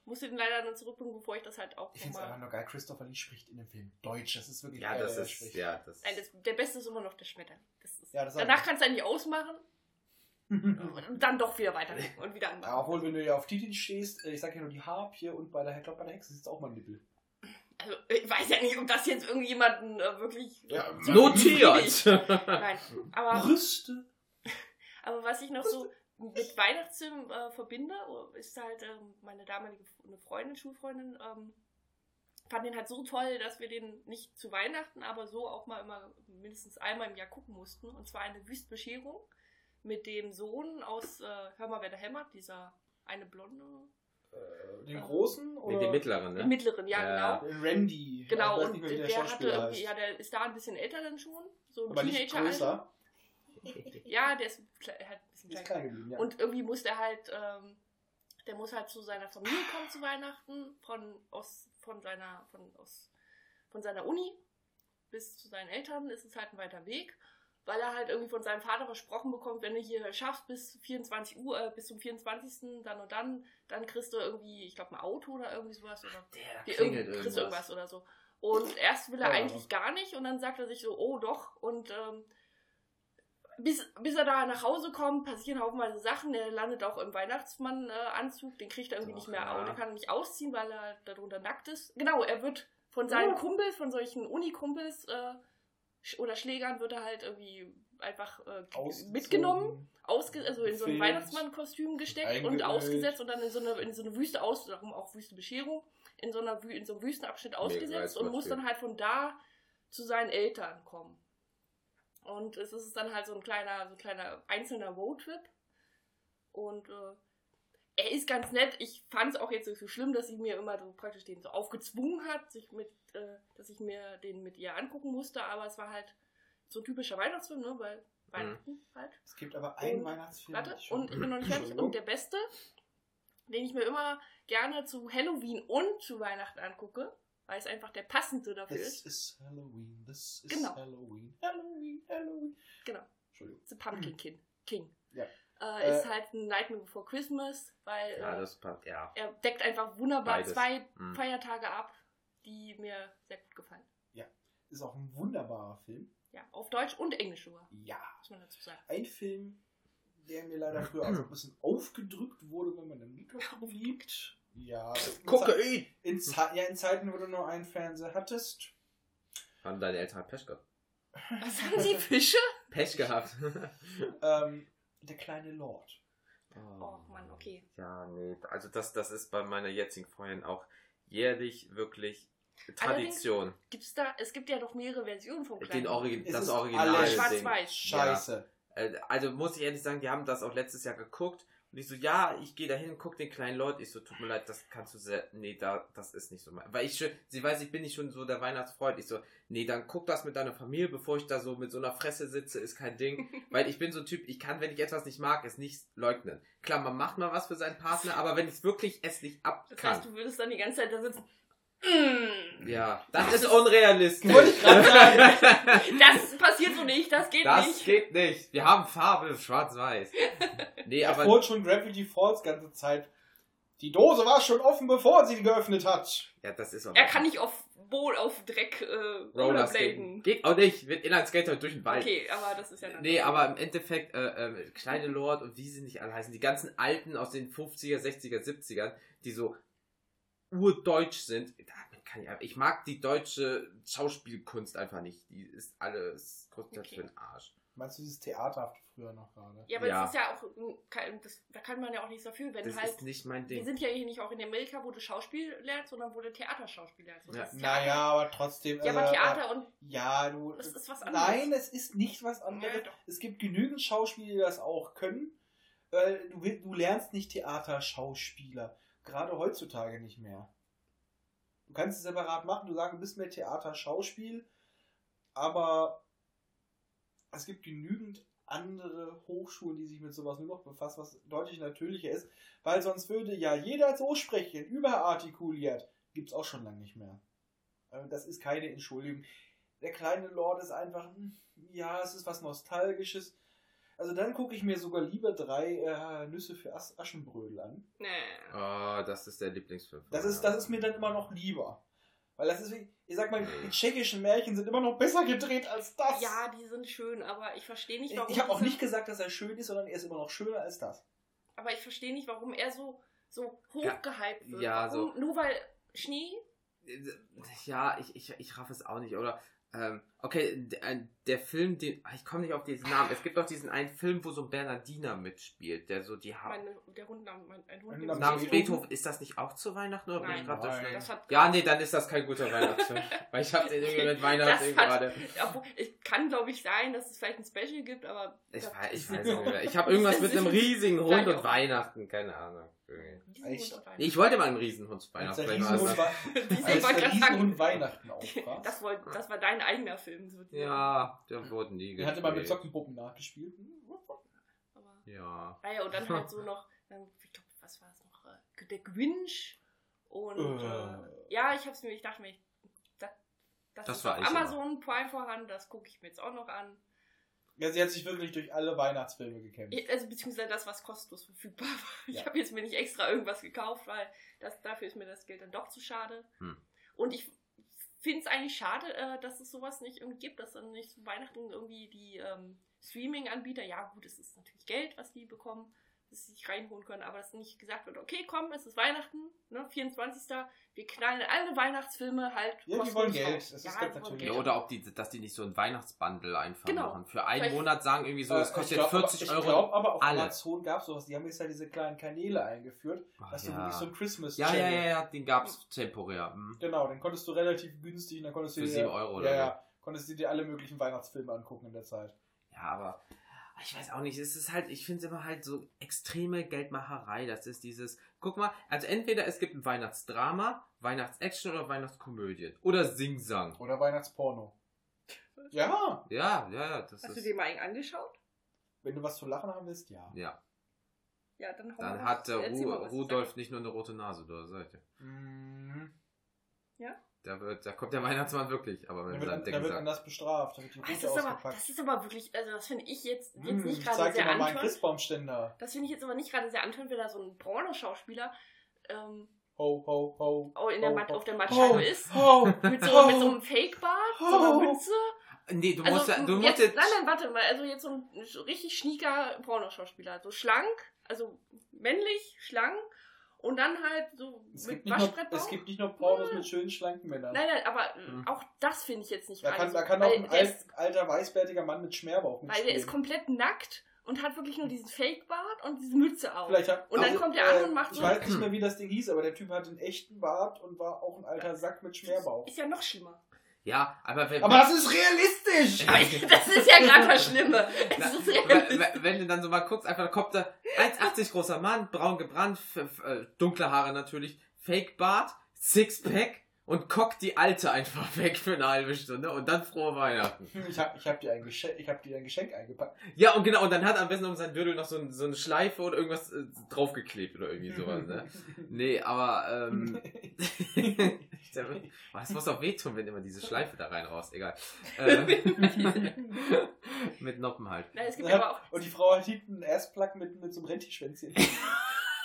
Speaker 5: musste den leider dann zurückbringen, bevor ich das halt auch
Speaker 3: Ich finde es einfach nur geil. Christopher Lee spricht in dem Film Deutsch. Das ist wirklich
Speaker 4: Ja,
Speaker 3: geil,
Speaker 4: das ist,
Speaker 3: spricht.
Speaker 4: ja, das
Speaker 5: Nein, das, der Beste ist immer noch der Schmetterling. Das ist,
Speaker 3: Ja, das
Speaker 5: danach kannst du eigentlich ausmachen und dann doch wieder weiterdenken und wieder anmachen.
Speaker 3: Ja, obwohl, wenn du ja auf Titel stehst, äh, ich sag ja nur die Harpie und bei der, ich glaub, bei der Hexe sitzt auch mal ein Nippel.
Speaker 5: Also, ich weiß ja nicht, ob das jetzt irgendjemanden äh, wirklich.
Speaker 2: Ja,
Speaker 4: Notiert!
Speaker 5: Nein, aber,
Speaker 3: Brüste.
Speaker 5: aber was ich noch so mit Weihnachtsfilm äh, verbinde, ist halt ähm, meine damalige eine Freundin, Schulfreundin, ähm, fand den halt so toll, dass wir den nicht zu Weihnachten, aber so auch mal immer mindestens einmal im Jahr gucken mussten. Und zwar eine Wüstbescherung mit dem Sohn aus äh, Hör mal, wer da hämmert, dieser eine Blonde.
Speaker 3: Äh, Den großen oder?
Speaker 4: Dem mittleren,
Speaker 5: Den
Speaker 4: ne?
Speaker 5: mittleren, ja, genau.
Speaker 3: Den Randy.
Speaker 5: Genau, und
Speaker 3: nicht
Speaker 5: der,
Speaker 3: der
Speaker 5: hatte
Speaker 3: heißt.
Speaker 5: ja, der ist da ein bisschen älter dann schon. So ein
Speaker 3: Aber nicht
Speaker 5: Teenager.
Speaker 3: größer.
Speaker 5: Ja, der ist, hat ein bisschen
Speaker 3: Ist
Speaker 5: kleiner.
Speaker 3: klein geblieben, ja.
Speaker 5: Und irgendwie muss der halt, ähm, der muss halt zu seiner Familie kommen zu Weihnachten, von, aus, von, seiner, von, aus, von seiner Uni bis zu seinen Eltern ist es halt ein weiter Weg, weil er halt irgendwie von seinem Vater versprochen bekommt, wenn du hier schaffst bis 24 Uhr, äh, bis zum 24. dann und dann, dann kriegst du irgendwie, ich glaube, ein Auto oder irgendwie sowas oder
Speaker 4: Der
Speaker 5: die
Speaker 4: klingelt
Speaker 5: irgend- kriegst
Speaker 4: irgendwas.
Speaker 5: irgendwas oder so. Und erst will er
Speaker 3: Ja.
Speaker 5: eigentlich gar nicht und dann sagt er sich so, oh doch. Und ähm, bis, bis er da nach Hause kommt, passieren haufenweise Sachen. Er landet auch im Weihnachtsmann-Anzug, den kriegt er irgendwie
Speaker 4: Ach,
Speaker 5: nicht mehr
Speaker 4: ja.
Speaker 5: aus. Den kann er nicht ausziehen, weil er darunter nackt ist. Genau, er wird von seinen
Speaker 3: Oh.
Speaker 5: Kumpels, von solchen Unikumpels äh, oder Schlägern wird er halt irgendwie einfach äh, mitgenommen, ausge also in so ein Weihnachtsmann-Kostüm gesteckt und ausgesetzt und dann in so eine, in so eine Wüste aus, darum auch Wüste Bescherung, in so, einer, in so einem Wüstenabschnitt ausgesetzt und muss dann halt von da zu seinen Eltern kommen. Und es ist dann halt so ein kleiner, so ein kleiner einzelner Roadtrip. Und äh, er ist ganz nett. Ich fand es auch jetzt nicht so schlimm, dass sie mir immer so praktisch den so aufgezwungen hat, sich mit, äh, dass ich mir den mit ihr angucken musste. Aber es war halt so ein typischer Weihnachtsfilm, ne? Weil Weihnachten halt.
Speaker 3: Es gibt aber einen
Speaker 5: Und-
Speaker 3: Weihnachtsfilm.
Speaker 5: Warte, und ich bin noch nicht fertig. Und der beste, den ich mir immer gerne zu Halloween und zu Weihnachten angucke, weil es einfach der passende dafür ist.
Speaker 3: ist Halloween. Das ist
Speaker 5: Genau.
Speaker 3: Halloween. Halloween, Halloween.
Speaker 5: Genau.
Speaker 3: Entschuldigung.
Speaker 5: The Pumpkin King. King.
Speaker 3: Ja.
Speaker 5: Äh, ist
Speaker 3: Äh,
Speaker 5: halt ein Nightmare Before Christmas, weil
Speaker 4: Ja,
Speaker 5: äh,
Speaker 4: das passt, ja.
Speaker 5: er deckt einfach wunderbar
Speaker 4: Beides.
Speaker 5: zwei
Speaker 4: Hm.
Speaker 5: Feiertage ab, die mir sehr gut gefallen.
Speaker 3: Ist auch ein wunderbarer Film.
Speaker 5: Ja, auf Deutsch und Englisch sogar,
Speaker 3: Ja.
Speaker 5: muss man dazu sagen.
Speaker 3: Ein Film, der mir leider früher auch so ein bisschen aufgedrückt wurde, wenn man im Mikrofon liegt. Ja.
Speaker 4: Kokain!
Speaker 3: In, Ze ja, in Zeiten, wo du nur einen Fernseher hattest.
Speaker 4: Haben deine Eltern halt Pech gehabt.
Speaker 5: Was sagen Sie, Fische?
Speaker 4: Pech gehabt.
Speaker 3: Ähm, der kleine Lord.
Speaker 5: Oh Mann, okay.
Speaker 4: Ja, nee. Also das, das ist bei meiner jetzigen Freundin auch jährlich wirklich Tradition.
Speaker 5: Gibt's da, es gibt ja doch mehrere Versionen vom kleinen
Speaker 4: Den Origi das Original.
Speaker 5: Schwarz-Weiß.
Speaker 3: Scheiße.
Speaker 4: Äh, Also muss ich ehrlich sagen, die haben das auch letztes Jahr geguckt. Und ich so, ja, ich gehe da hin, guck den kleinen Lord. Ich so, tut mir leid, das kannst du sehr. Nee, da, das ist nicht so mein. Weil ich schon, sie weiß, ich bin nicht schon so der Weihnachtsfreund. Ich so, nee, dann guck das mit deiner Familie, bevor ich da so mit so einer Fresse sitze, ist kein Ding. Weil ich bin so ein Typ, ich kann, wenn ich etwas nicht mag, es nicht leugnen. Klar, man macht mal was für seinen Partner, aber wenn ich es wirklich es nicht ab
Speaker 5: Das heißt, du würdest dann die ganze Zeit da sitzen. Mm,
Speaker 4: ja, das ist unrealistisch.
Speaker 3: Wollte ich gerade sagen.
Speaker 5: das passiert so nicht, das geht
Speaker 4: Das
Speaker 5: nicht.
Speaker 4: geht nicht. Wir haben Farbe, schwarz-weiß. Nee, aber.
Speaker 3: Obwohl schon Gravity Falls ganze Zeit. Die Dose war schon offen, bevor sie geöffnet hat.
Speaker 4: Ja, das ist auch.
Speaker 5: Er kann nicht auf Bowl, auf Dreck äh. Rollerbladen.
Speaker 4: Geht auch nicht. Mit Inlineskater durch den Wald.
Speaker 5: Okay, aber das ist ja dann.
Speaker 4: Nee, aber im Endeffekt, äh, äh, Kleine Lord und wie sie nicht alle heißen, die ganzen Alten aus den 50er, 60er, 70ern, die so urdeutsch sind, kann ich, mag die deutsche Schauspielkunst einfach nicht. Die ist alles größtenteils
Speaker 5: Okay.
Speaker 4: für den Arsch.
Speaker 3: Meinst du dieses Theaterhafte früher noch gerade?
Speaker 5: Ja, aber
Speaker 4: Ja.
Speaker 5: das ist ja auch, das, da kann man ja auch nichts dafür, wenn
Speaker 4: Das
Speaker 5: halt,
Speaker 4: ist nicht mein
Speaker 5: wir
Speaker 4: Ding.
Speaker 5: sind ja hier nicht auch in Amerika, wo du Schauspiel lernst, sondern wo du Theaterschauspiel lernst.
Speaker 4: Ja.
Speaker 5: das
Speaker 3: Naja, aber trotzdem.
Speaker 5: Ja, aber
Speaker 3: äh,
Speaker 5: Theater und
Speaker 3: Ja, du.
Speaker 5: das ist was anderes.
Speaker 3: Nein, es ist nicht was anderes.
Speaker 5: Ja,
Speaker 3: es gibt genügend Schauspieler, die das auch können. Weil du, du lernst nicht Theaterschauspieler. Gerade heutzutage nicht mehr. Du kannst es separat machen, du sagst, du bist mehr Theaterschauspiel, aber es gibt genügend andere Hochschulen, die sich mit sowas nur noch befassen, was deutlich natürlicher ist, weil sonst würde ja jeder so sprechen, überartikuliert. Gibt es auch schon lange nicht mehr. Also Das ist keine Entschuldigung. Der kleine Lord ist einfach, hm, ja, es ist was Nostalgisches. Also dann gucke ich mir sogar lieber drei äh, Nüsse für As Aschenbrödel an.
Speaker 5: Nee.
Speaker 4: Oh, das ist der Lieblingsfilm.
Speaker 3: Das ist, das ist mir dann immer noch lieber. Weil das ist, wie- ich sag mal,
Speaker 4: Nee.
Speaker 3: die tschechischen Märchen sind immer noch besser gedreht als das.
Speaker 5: Ja, die sind schön, aber ich verstehe nicht,
Speaker 3: ich
Speaker 5: warum.
Speaker 3: ich habe auch nicht gesagt, dass er schön ist, sondern er ist immer noch schöner als das.
Speaker 5: Aber ich verstehe nicht, warum er so, so hochgehypt wird.
Speaker 4: Ja,
Speaker 5: warum, Nur weil Schnee
Speaker 4: Ja, ich, ich, ich raff es auch nicht, oder? Ähm, okay, der, der Film, den, ich komme nicht auf diesen Namen. Es gibt auch diesen einen Film, wo so Bernardiner mitspielt, der so die ha
Speaker 5: Meine, der Hund nam- mein, ein Hund namens Beethoven.
Speaker 4: Ist das nicht auch zu Weihnachten oder bin
Speaker 5: Nein.
Speaker 4: ich gerade da
Speaker 3: Nein.
Speaker 4: schnell?
Speaker 5: Das hat
Speaker 4: Ja, nee, dann ist das kein guter Weihnachtsfilm. Weil ich habe den irgendwie mit Weihnachten
Speaker 5: Das
Speaker 4: gerade.
Speaker 5: Es kann, glaube ich, sein, dass es vielleicht ein Special gibt, aber.
Speaker 4: Ich
Speaker 5: das-
Speaker 4: weiß, ich weiß auch nicht. Ich habe irgendwas mit einem riesigen Hund
Speaker 5: ich
Speaker 4: und. Weihnachten, keine Ahnung.
Speaker 3: Echt?
Speaker 4: Ich wollte mal einen Riesenhund zu Weihnachten. war
Speaker 3: Riesenhund,
Speaker 5: Ich
Speaker 3: als
Speaker 5: wollte
Speaker 3: der
Speaker 5: gerade sagen,
Speaker 3: Riesenhund Weihnachten
Speaker 5: das, wollt, das war dein eigener Film. So
Speaker 4: Ja, der wurde nie
Speaker 3: Er hatte mal mit
Speaker 4: gedreht.
Speaker 3: Sockenpuppen nachgespielt.
Speaker 5: Aber,
Speaker 4: Ja.
Speaker 5: ah ja, und dann halt so noch, ich glaube, was war es noch? Äh, Der Grinch. Und
Speaker 3: Äh.
Speaker 5: äh, ja, ich hab's mir, ich dachte mir, das, das,
Speaker 4: Das
Speaker 5: ist
Speaker 4: war
Speaker 5: auf. Amazon Prime vorhanden, das gucke ich mir jetzt auch noch an.
Speaker 3: Ja, sie hat sich wirklich durch alle Weihnachtsfilme gekämpft.
Speaker 5: Ich- Also beziehungsweise das, was kostenlos verfügbar war. Ich
Speaker 3: Ja.
Speaker 5: habe jetzt mir nicht extra irgendwas gekauft, weil das, dafür ist mir das Geld dann doch zu schade.
Speaker 4: Hm.
Speaker 5: Und ich finde es eigentlich schade, äh, dass es sowas nicht irgendwie gibt, dass dann nicht zu Weihnachten irgendwie die ähm, Streaming-Anbieter, ja gut, es ist natürlich Geld, was die bekommen, dass sie sich reinholen können, aber dass nicht gesagt wird, okay, komm, es ist Weihnachten, ne, 24. Wir knallen alle Weihnachtsfilme halt
Speaker 3: Ja, die wollen Geld, das ist
Speaker 5: ja,
Speaker 3: ganz natürlich.
Speaker 4: Ja,
Speaker 5: Geld.
Speaker 4: oder ob die, dass die nicht so ein Weihnachtsbundle einfach
Speaker 5: Genau.
Speaker 4: machen. Für einen
Speaker 5: Vielleicht-
Speaker 4: Monat sagen irgendwie so, es
Speaker 3: Äh,
Speaker 4: kostet
Speaker 3: ich
Speaker 4: jetzt
Speaker 3: glaub,
Speaker 4: 40
Speaker 3: aber,
Speaker 4: Euro.
Speaker 3: Ich glaube aber, auf
Speaker 4: alle.
Speaker 3: Amazon gab es sowas. Die haben jetzt halt diese kleinen Kanäle eingeführt.
Speaker 4: Ach,
Speaker 3: dass du
Speaker 4: ja.
Speaker 3: wirklich so ein Christmas
Speaker 4: ja, ja, ja, ja, den gab's temporär. Hm.
Speaker 3: Genau, den konntest du relativ günstig, dann konntest du
Speaker 4: Für
Speaker 3: dir,
Speaker 4: 7 Euro
Speaker 3: ja,
Speaker 4: oder
Speaker 3: ja, konntest du dir alle möglichen Weihnachtsfilme angucken in der Zeit.
Speaker 4: Ja, aber ich weiß auch nicht, es ist halt, ich finde es immer halt so extreme Geldmacherei. Das ist dieses, guck mal, also entweder es gibt ein Weihnachtsdrama, Weihnachtsaction oder Weihnachtskomödie. Oder Singsang.
Speaker 3: Oder Weihnachtsporno. Ja,
Speaker 4: Ja, ja, ja, das
Speaker 5: Hast du
Speaker 4: ist.
Speaker 5: dir mal einen angeschaut?
Speaker 3: wenn du was zu lachen haben willst, ja.
Speaker 4: Ja,
Speaker 5: Ja, dann
Speaker 4: dann hat Ru Rudolf nicht nur eine rote Nase, da seid ihr.
Speaker 3: Mhm.
Speaker 4: Da, wird, da kommt der Weihnachtsmann wirklich, aber mit seinem
Speaker 3: da wird anders bestraft, da wird die
Speaker 5: Das
Speaker 3: Route
Speaker 5: ist, aber,
Speaker 3: ausgepackt.
Speaker 5: das ist aber wirklich, also das finde ich jetzt, jetzt
Speaker 3: Hm,
Speaker 5: nicht
Speaker 3: ich
Speaker 5: gerade sehr
Speaker 3: mal meinen
Speaker 5: antörend.
Speaker 3: Christbaumständer.
Speaker 5: Das finde ich jetzt aber nicht gerade sehr antörend, wenn da so ein Pornoschauspieler ähm,
Speaker 3: Ho, ho, ho.
Speaker 5: oh, in der
Speaker 3: ho,
Speaker 5: Mat
Speaker 3: ho.
Speaker 5: auf der Mattscheibe ist.
Speaker 3: Ho,
Speaker 5: Mit so,
Speaker 3: ho.
Speaker 5: mit so einem Fake-Bart, so einer. Mütze.
Speaker 4: Nee, du
Speaker 5: Also,
Speaker 4: musst, ja- du musst
Speaker 5: jetzt,
Speaker 4: jetzt.
Speaker 5: nein, nein, warte mal. Also jetzt so ein so richtig schnieker Pornoschauspieler. So schlank, also männlich, schlank. Und dann halt so
Speaker 3: Es
Speaker 5: mit
Speaker 3: gibt, nicht nur,
Speaker 5: Waschbrettbauch.
Speaker 3: es gibt nicht nur Pornos mit schönen, schlanken Männern.
Speaker 5: Nein, nein, aber
Speaker 4: Hm.
Speaker 5: auch das finde ich jetzt nicht
Speaker 3: Da kann, da kann auch ein
Speaker 5: ist-
Speaker 3: alt, alter, weißbärtiger Mann mit Schmerbauch
Speaker 5: Weil der ist
Speaker 3: mitspielen.
Speaker 5: komplett nackt und hat wirklich nur diesen Fake-Bart und diese Mütze auf.
Speaker 3: Vielleicht hat,
Speaker 5: Und dann
Speaker 3: also,
Speaker 5: kommt der an und macht
Speaker 3: Ich
Speaker 5: so-
Speaker 3: weiß nicht mehr, wie das Ding hieß, aber der Typ hatte einen echten Bart und war auch ein alter Sack mit Schmerbauch.
Speaker 5: Ist ja noch schlimmer.
Speaker 4: Ja, aber wenn.
Speaker 3: Aber das ist realistisch!
Speaker 5: Das ist ja gerade das Schlimme.
Speaker 4: Na, wenn,
Speaker 5: realistisch.
Speaker 4: wenn- wenn du dann so mal guckst, einfach da kommt da 1,80 großer Mann, braun gebrannt, äh, dunkle Haare natürlich, Fake Bart, Sixpack und cockt die Alte einfach weg für eine halbe Stunde und dann frohe Weihnachten.
Speaker 3: Ich hab, ich hab, dir, ein Geschenk, ich hab dir ein Geschenk eingepackt.
Speaker 4: Ja, und genau, und dann hat am besten um seinen Gürtel noch so, ein, so eine Schleife oder irgendwas äh, draufgeklebt oder irgendwie sowas, ne? Nee, aber, ähm, es muss auch wehtun, wenn immer diese Schleife da rein raus, egal. Äh, mit Noppen halt.
Speaker 5: Nein, es gibt
Speaker 3: Ja,
Speaker 5: aber auch,
Speaker 3: Und die Frau hat hinten einen Assplug mit, mit so einem Rentischschwänzchen.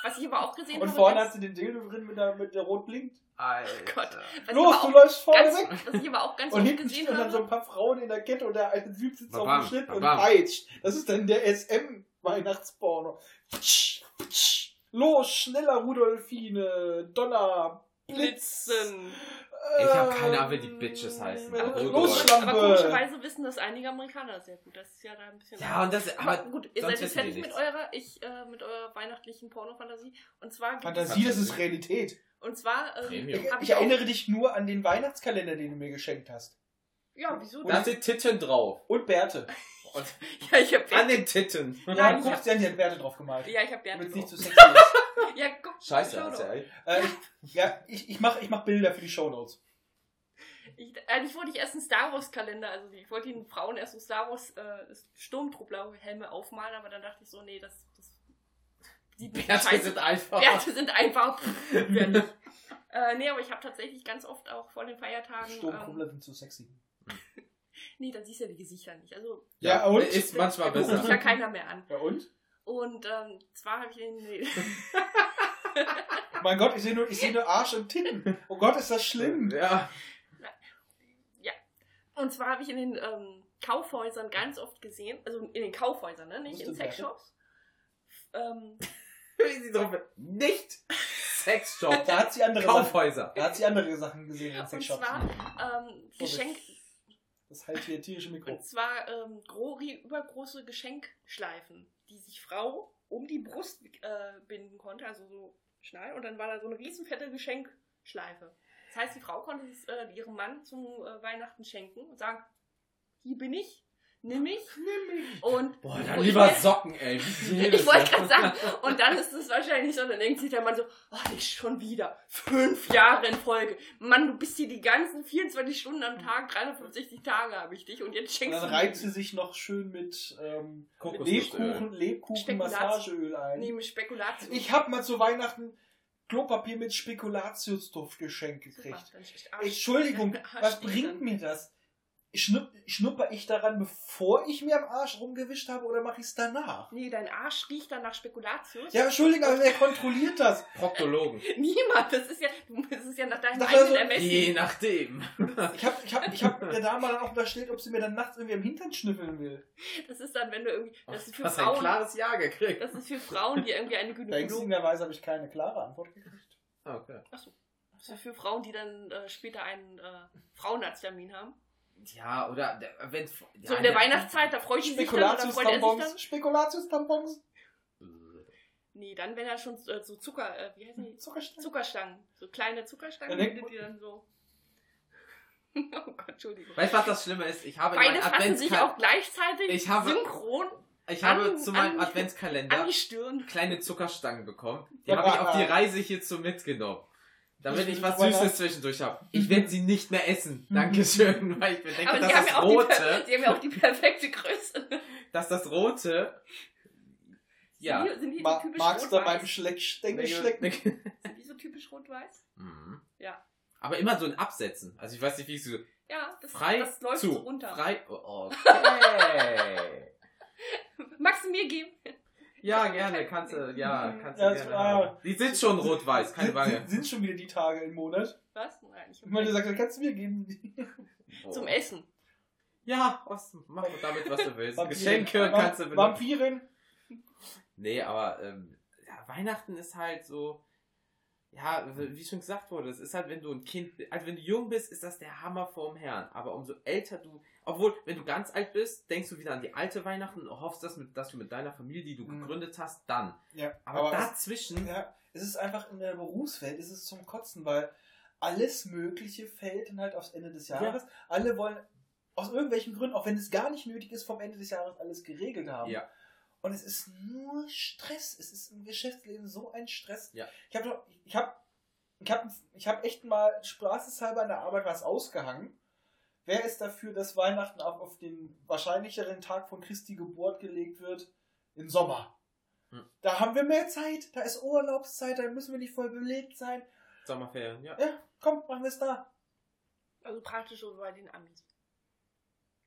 Speaker 5: was ich aber auch gesehen
Speaker 3: Und
Speaker 5: habe.
Speaker 3: vorne hat
Speaker 5: ganz-
Speaker 3: sie den Dildo drin, mit der, mit der rot blinkt.
Speaker 4: Alter.
Speaker 5: Gott.
Speaker 3: Los, du läufst vorne
Speaker 5: ganz,
Speaker 3: weg!
Speaker 5: Was ich aber auch ganz
Speaker 3: Und
Speaker 5: oft
Speaker 3: hinten
Speaker 5: gesehen
Speaker 3: stehen dann
Speaker 5: habe.
Speaker 3: so ein paar Frauen in der Kette und der alte Typ sitzt auf dem Schnitt und peitscht. Das ist dann der SM-Weihnachtsporno. Los, schneller, Rudolfine, Donner.
Speaker 5: Blitzen.
Speaker 4: Ich hab keine Ahnung, wie die Bitches heißen. Aber
Speaker 5: komischerweise wissen das einige Amerikaner sehr gut. Das ist ja da ein bisschen.
Speaker 4: Ja, und das,
Speaker 5: aber,
Speaker 4: aber,
Speaker 5: gut, ihr seid jetzt fertig mit eurer, ich, äh, mit eurer weihnachtlichen Pornofantasie. Und zwar gibt
Speaker 3: Fantasie, das ist Realität.
Speaker 5: und zwar, ähm.
Speaker 3: Ich, ich erinnere dich nur an den Weihnachtskalender, den du mir geschenkt hast.
Speaker 5: ja, wieso
Speaker 4: Da
Speaker 5: denn?
Speaker 4: sind Titten drauf.
Speaker 3: Und Bärte.
Speaker 4: Und
Speaker 5: Ja, ich hab
Speaker 4: an den Titten.
Speaker 3: Ja,
Speaker 5: Nein,
Speaker 3: du
Speaker 5: ich hab-
Speaker 3: sie Bärte drauf gemalt.
Speaker 5: Ja, ich hab Bärte
Speaker 3: es nicht
Speaker 5: drauf.
Speaker 3: zu sexy ist.
Speaker 5: Ja, guck,
Speaker 4: Scheiße,
Speaker 5: doch.
Speaker 4: ja. ey.
Speaker 3: äh, ich, ja, ich, ich mache ich mach Bilder für die Shownotes.
Speaker 5: Ich, eigentlich wollte ich erst einen Star Wars Kalender, also ich wollte den Frauen erst so Star Wars äh, Sturmtruppler-Helme aufmalen, aber dann dachte ich so, nee, das, das sieht nicht
Speaker 4: Bärte
Speaker 5: scheiße.
Speaker 4: sind einfach.
Speaker 5: Bärte sind einfach. äh, nee, aber ich habe tatsächlich ganz oft auch vor den Feiertagen. Ähm,
Speaker 3: Sturmtruppler sind zu sexy.
Speaker 5: nee, dann siehst du ja die Gesichter nicht. Also
Speaker 3: Ja, und?
Speaker 4: Ist manchmal
Speaker 5: guckt sich ja
Speaker 4: besser.
Speaker 5: keiner mehr an.
Speaker 3: Ja, und?
Speaker 5: Und ähm, zwar habe ich den. Nee.
Speaker 3: Mein Gott, ich sehe nur, ich sehe nur Arsch und Titten. Oh Gott, ist das schlimm.
Speaker 4: Ja.
Speaker 5: Und zwar habe ich in den ähm, Kaufhäusern ganz oft gesehen, also in den Kaufhäusern, ne? nicht in? Sexshops. Ähm,
Speaker 4: Wie sie drauf Nicht Sexshop.
Speaker 3: Da hat sie andere Sachen,
Speaker 4: Kaufhäuser.
Speaker 3: da hat sie andere Sachen gesehen in
Speaker 5: Und
Speaker 3: Sexshops.
Speaker 5: zwar ähm, Geschenk,
Speaker 3: Das halt hier tierische Mikro.
Speaker 5: und zwar ähm, gro übergroße Geschenkschleifen, die sich Frau um die Brust äh, binden konnte, also so schnallen. Und dann war da so eine riesenfette Geschenkschleife. Das heißt, die Frau konnte es äh, ihrem Mann zum äh, Weihnachten schenken und sagen, hier bin ich, nimm mich. Nimm mich. Und
Speaker 4: Boah,
Speaker 5: und
Speaker 4: dann
Speaker 5: ich
Speaker 4: lieber Socken, ey.
Speaker 5: Ich wollte gerade sagen, und dann ist es wahrscheinlich so, dann denkt sich der Mann so, oh, nicht schon wieder. Fünf Jahre in Folge. Mann, du bist hier die ganzen 24 Stunden am Tag, 365 Tage habe ich dich und jetzt
Speaker 3: Und
Speaker 5: schenkst
Speaker 3: dann
Speaker 5: du
Speaker 3: reibt sie sich noch schön mit, ähm, mit. Lebkuchen, Lebkuchen. Massageöl ein.
Speaker 5: Nehme Spekulatius.
Speaker 3: Ich habe mal zu Weihnachten Klopapier mit Spekulatiusduft geschenkt gekriegt.
Speaker 5: dann Arsch-
Speaker 3: Entschuldigung, was bringt
Speaker 5: dann.
Speaker 3: mir das? Schnupp, schnupper ich daran, bevor ich mir am Arsch rumgewischt habe, oder mache ich es danach?
Speaker 5: Nee, dein Arsch riecht dann nach Spekulatius.
Speaker 3: Ja, Entschuldigung, aber wer kontrolliert das?
Speaker 4: Proktologen.
Speaker 5: Niemand, das ist ja, das ist ja nach deinem
Speaker 3: Sag
Speaker 5: eigenen
Speaker 3: also,
Speaker 5: Ermessen.
Speaker 4: Je nachdem.
Speaker 3: Ich habe ich hab, ich hab der Dame dann auch unterstellt, ob sie mir dann nachts irgendwie am Hintern schnüffeln will.
Speaker 5: Das ist dann, wenn du irgendwie, das ist für
Speaker 4: Hast ein
Speaker 5: Frauen,
Speaker 4: klares Ja gekriegt.
Speaker 5: das ist für Frauen, die irgendwie eine Gynäkologin,
Speaker 3: Beängstigenderweise habe ich keine klare Antwort gekriegt.
Speaker 4: Ah, Okay.
Speaker 5: Achso. Das ist für Frauen, die dann äh, später einen äh, Frauenarzttermin haben.
Speaker 4: Ja, oder wenn
Speaker 5: So in der Weihnachtszeit, da freut sie sich dann, oder freut er sich dann.
Speaker 3: Spekulatius-Tampons. Spekulatius-Tampons.
Speaker 5: Nee, dann, wenn er schon äh, so Zucker, äh, wie heißen die?
Speaker 3: Zuckerstangen.
Speaker 5: Zuckerstangen. So kleine Zuckerstangen, findet ihr dann so. oh Gott, Entschuldigung.
Speaker 4: Weißt du, was das Schlimme ist? Ich habe in
Speaker 5: Beide fassen sich auch gleichzeitig
Speaker 4: Ich habe-
Speaker 5: synchron
Speaker 4: Ich habe
Speaker 5: an-
Speaker 4: zu meinem
Speaker 5: an-
Speaker 4: Adventskalender
Speaker 5: an die Stirn.
Speaker 4: kleine Zuckerstangen bekommen. Die habe ich auf die Reise hierzu mitgenommen. Damit ich was Süßes zwischendurch habe. Ich werde sie nicht mehr essen. Dankeschön. Weil ich bedenke,
Speaker 5: Aber
Speaker 4: dass
Speaker 5: sie haben,
Speaker 4: das
Speaker 5: ja die,
Speaker 4: Rote,
Speaker 5: per- sie haben ja auch die perfekte Größe.
Speaker 4: dass das Rote, ja.
Speaker 5: Sind die, sind die
Speaker 3: Ma
Speaker 5: typisch
Speaker 3: magst du beim
Speaker 5: rot-weiß?
Speaker 3: Schleckstängel schlecken?
Speaker 5: Sind die so typisch rot-weiß?
Speaker 4: Mhm.
Speaker 5: Ja.
Speaker 4: Aber immer so ein Absetzen. Also ich weiß nicht, wie ich so
Speaker 5: Ja, das,
Speaker 4: frei
Speaker 5: das läuft
Speaker 4: zu.
Speaker 5: so runter.
Speaker 4: Frei. Oh, okay.
Speaker 5: Magst du mir geben?
Speaker 4: Ja, gerne. Kannst du, ja, kannst du
Speaker 3: Ja,
Speaker 4: gerne.
Speaker 3: ah.
Speaker 4: Die sind schon rot-weiß, keine Wange.
Speaker 3: sind, sind schon wieder die Tage im Monat.
Speaker 5: Was? Nein, ich
Speaker 3: Ich meine, sagt, kannst du mir geben.
Speaker 4: Boah.
Speaker 5: Zum Essen.
Speaker 4: Ja, was, mach damit, was du willst.
Speaker 3: Vampirin.
Speaker 4: Geschenke kannst du benutzen.
Speaker 3: Vampirin.
Speaker 4: Nee, aber ähm, ja, Weihnachten ist halt so, ja, wie schon gesagt wurde, es ist halt, wenn du ein Kind, bi- also wenn du jung bist, ist das der Hammer vorm Herrn. Aber umso älter du, obwohl, wenn du ganz alt bist, denkst du wieder an die alte Weihnachten und hoffst, dass, mit, dass du mit deiner Familie, die du
Speaker 3: Mhm.
Speaker 4: gegründet hast, dann.
Speaker 3: Ja,
Speaker 4: Aber,
Speaker 3: es-
Speaker 4: dazwischen,
Speaker 3: Ja, es ist einfach in der Berufswelt, es ist zum Kotzen, weil alles Mögliche fällt dann halt aufs Ende des Jahres. Alle wollen aus irgendwelchen Gründen, auch wenn es gar nicht nötig ist, vom Ende des Jahres alles geregelt haben.
Speaker 4: Ja.
Speaker 3: Und es ist nur Stress. Es ist im Geschäftsleben so ein Stress.
Speaker 4: Ja.
Speaker 3: Ich habe doch, ich habe, ich habe, ich habe echt mal spaßeshalber an der Arbeit was ausgehangen. Wer ist dafür, dass Weihnachten auch auf den wahrscheinlicheren Tag von Christi Geburt gelegt wird? Im Sommer.
Speaker 4: Hm.
Speaker 3: Da haben wir mehr Zeit, da ist Urlaubszeit, da müssen wir nicht voll belegt sein.
Speaker 4: Sommerferien, ja.
Speaker 3: Ja, komm, machen wir es da.
Speaker 5: Also praktisch so bei den Amis.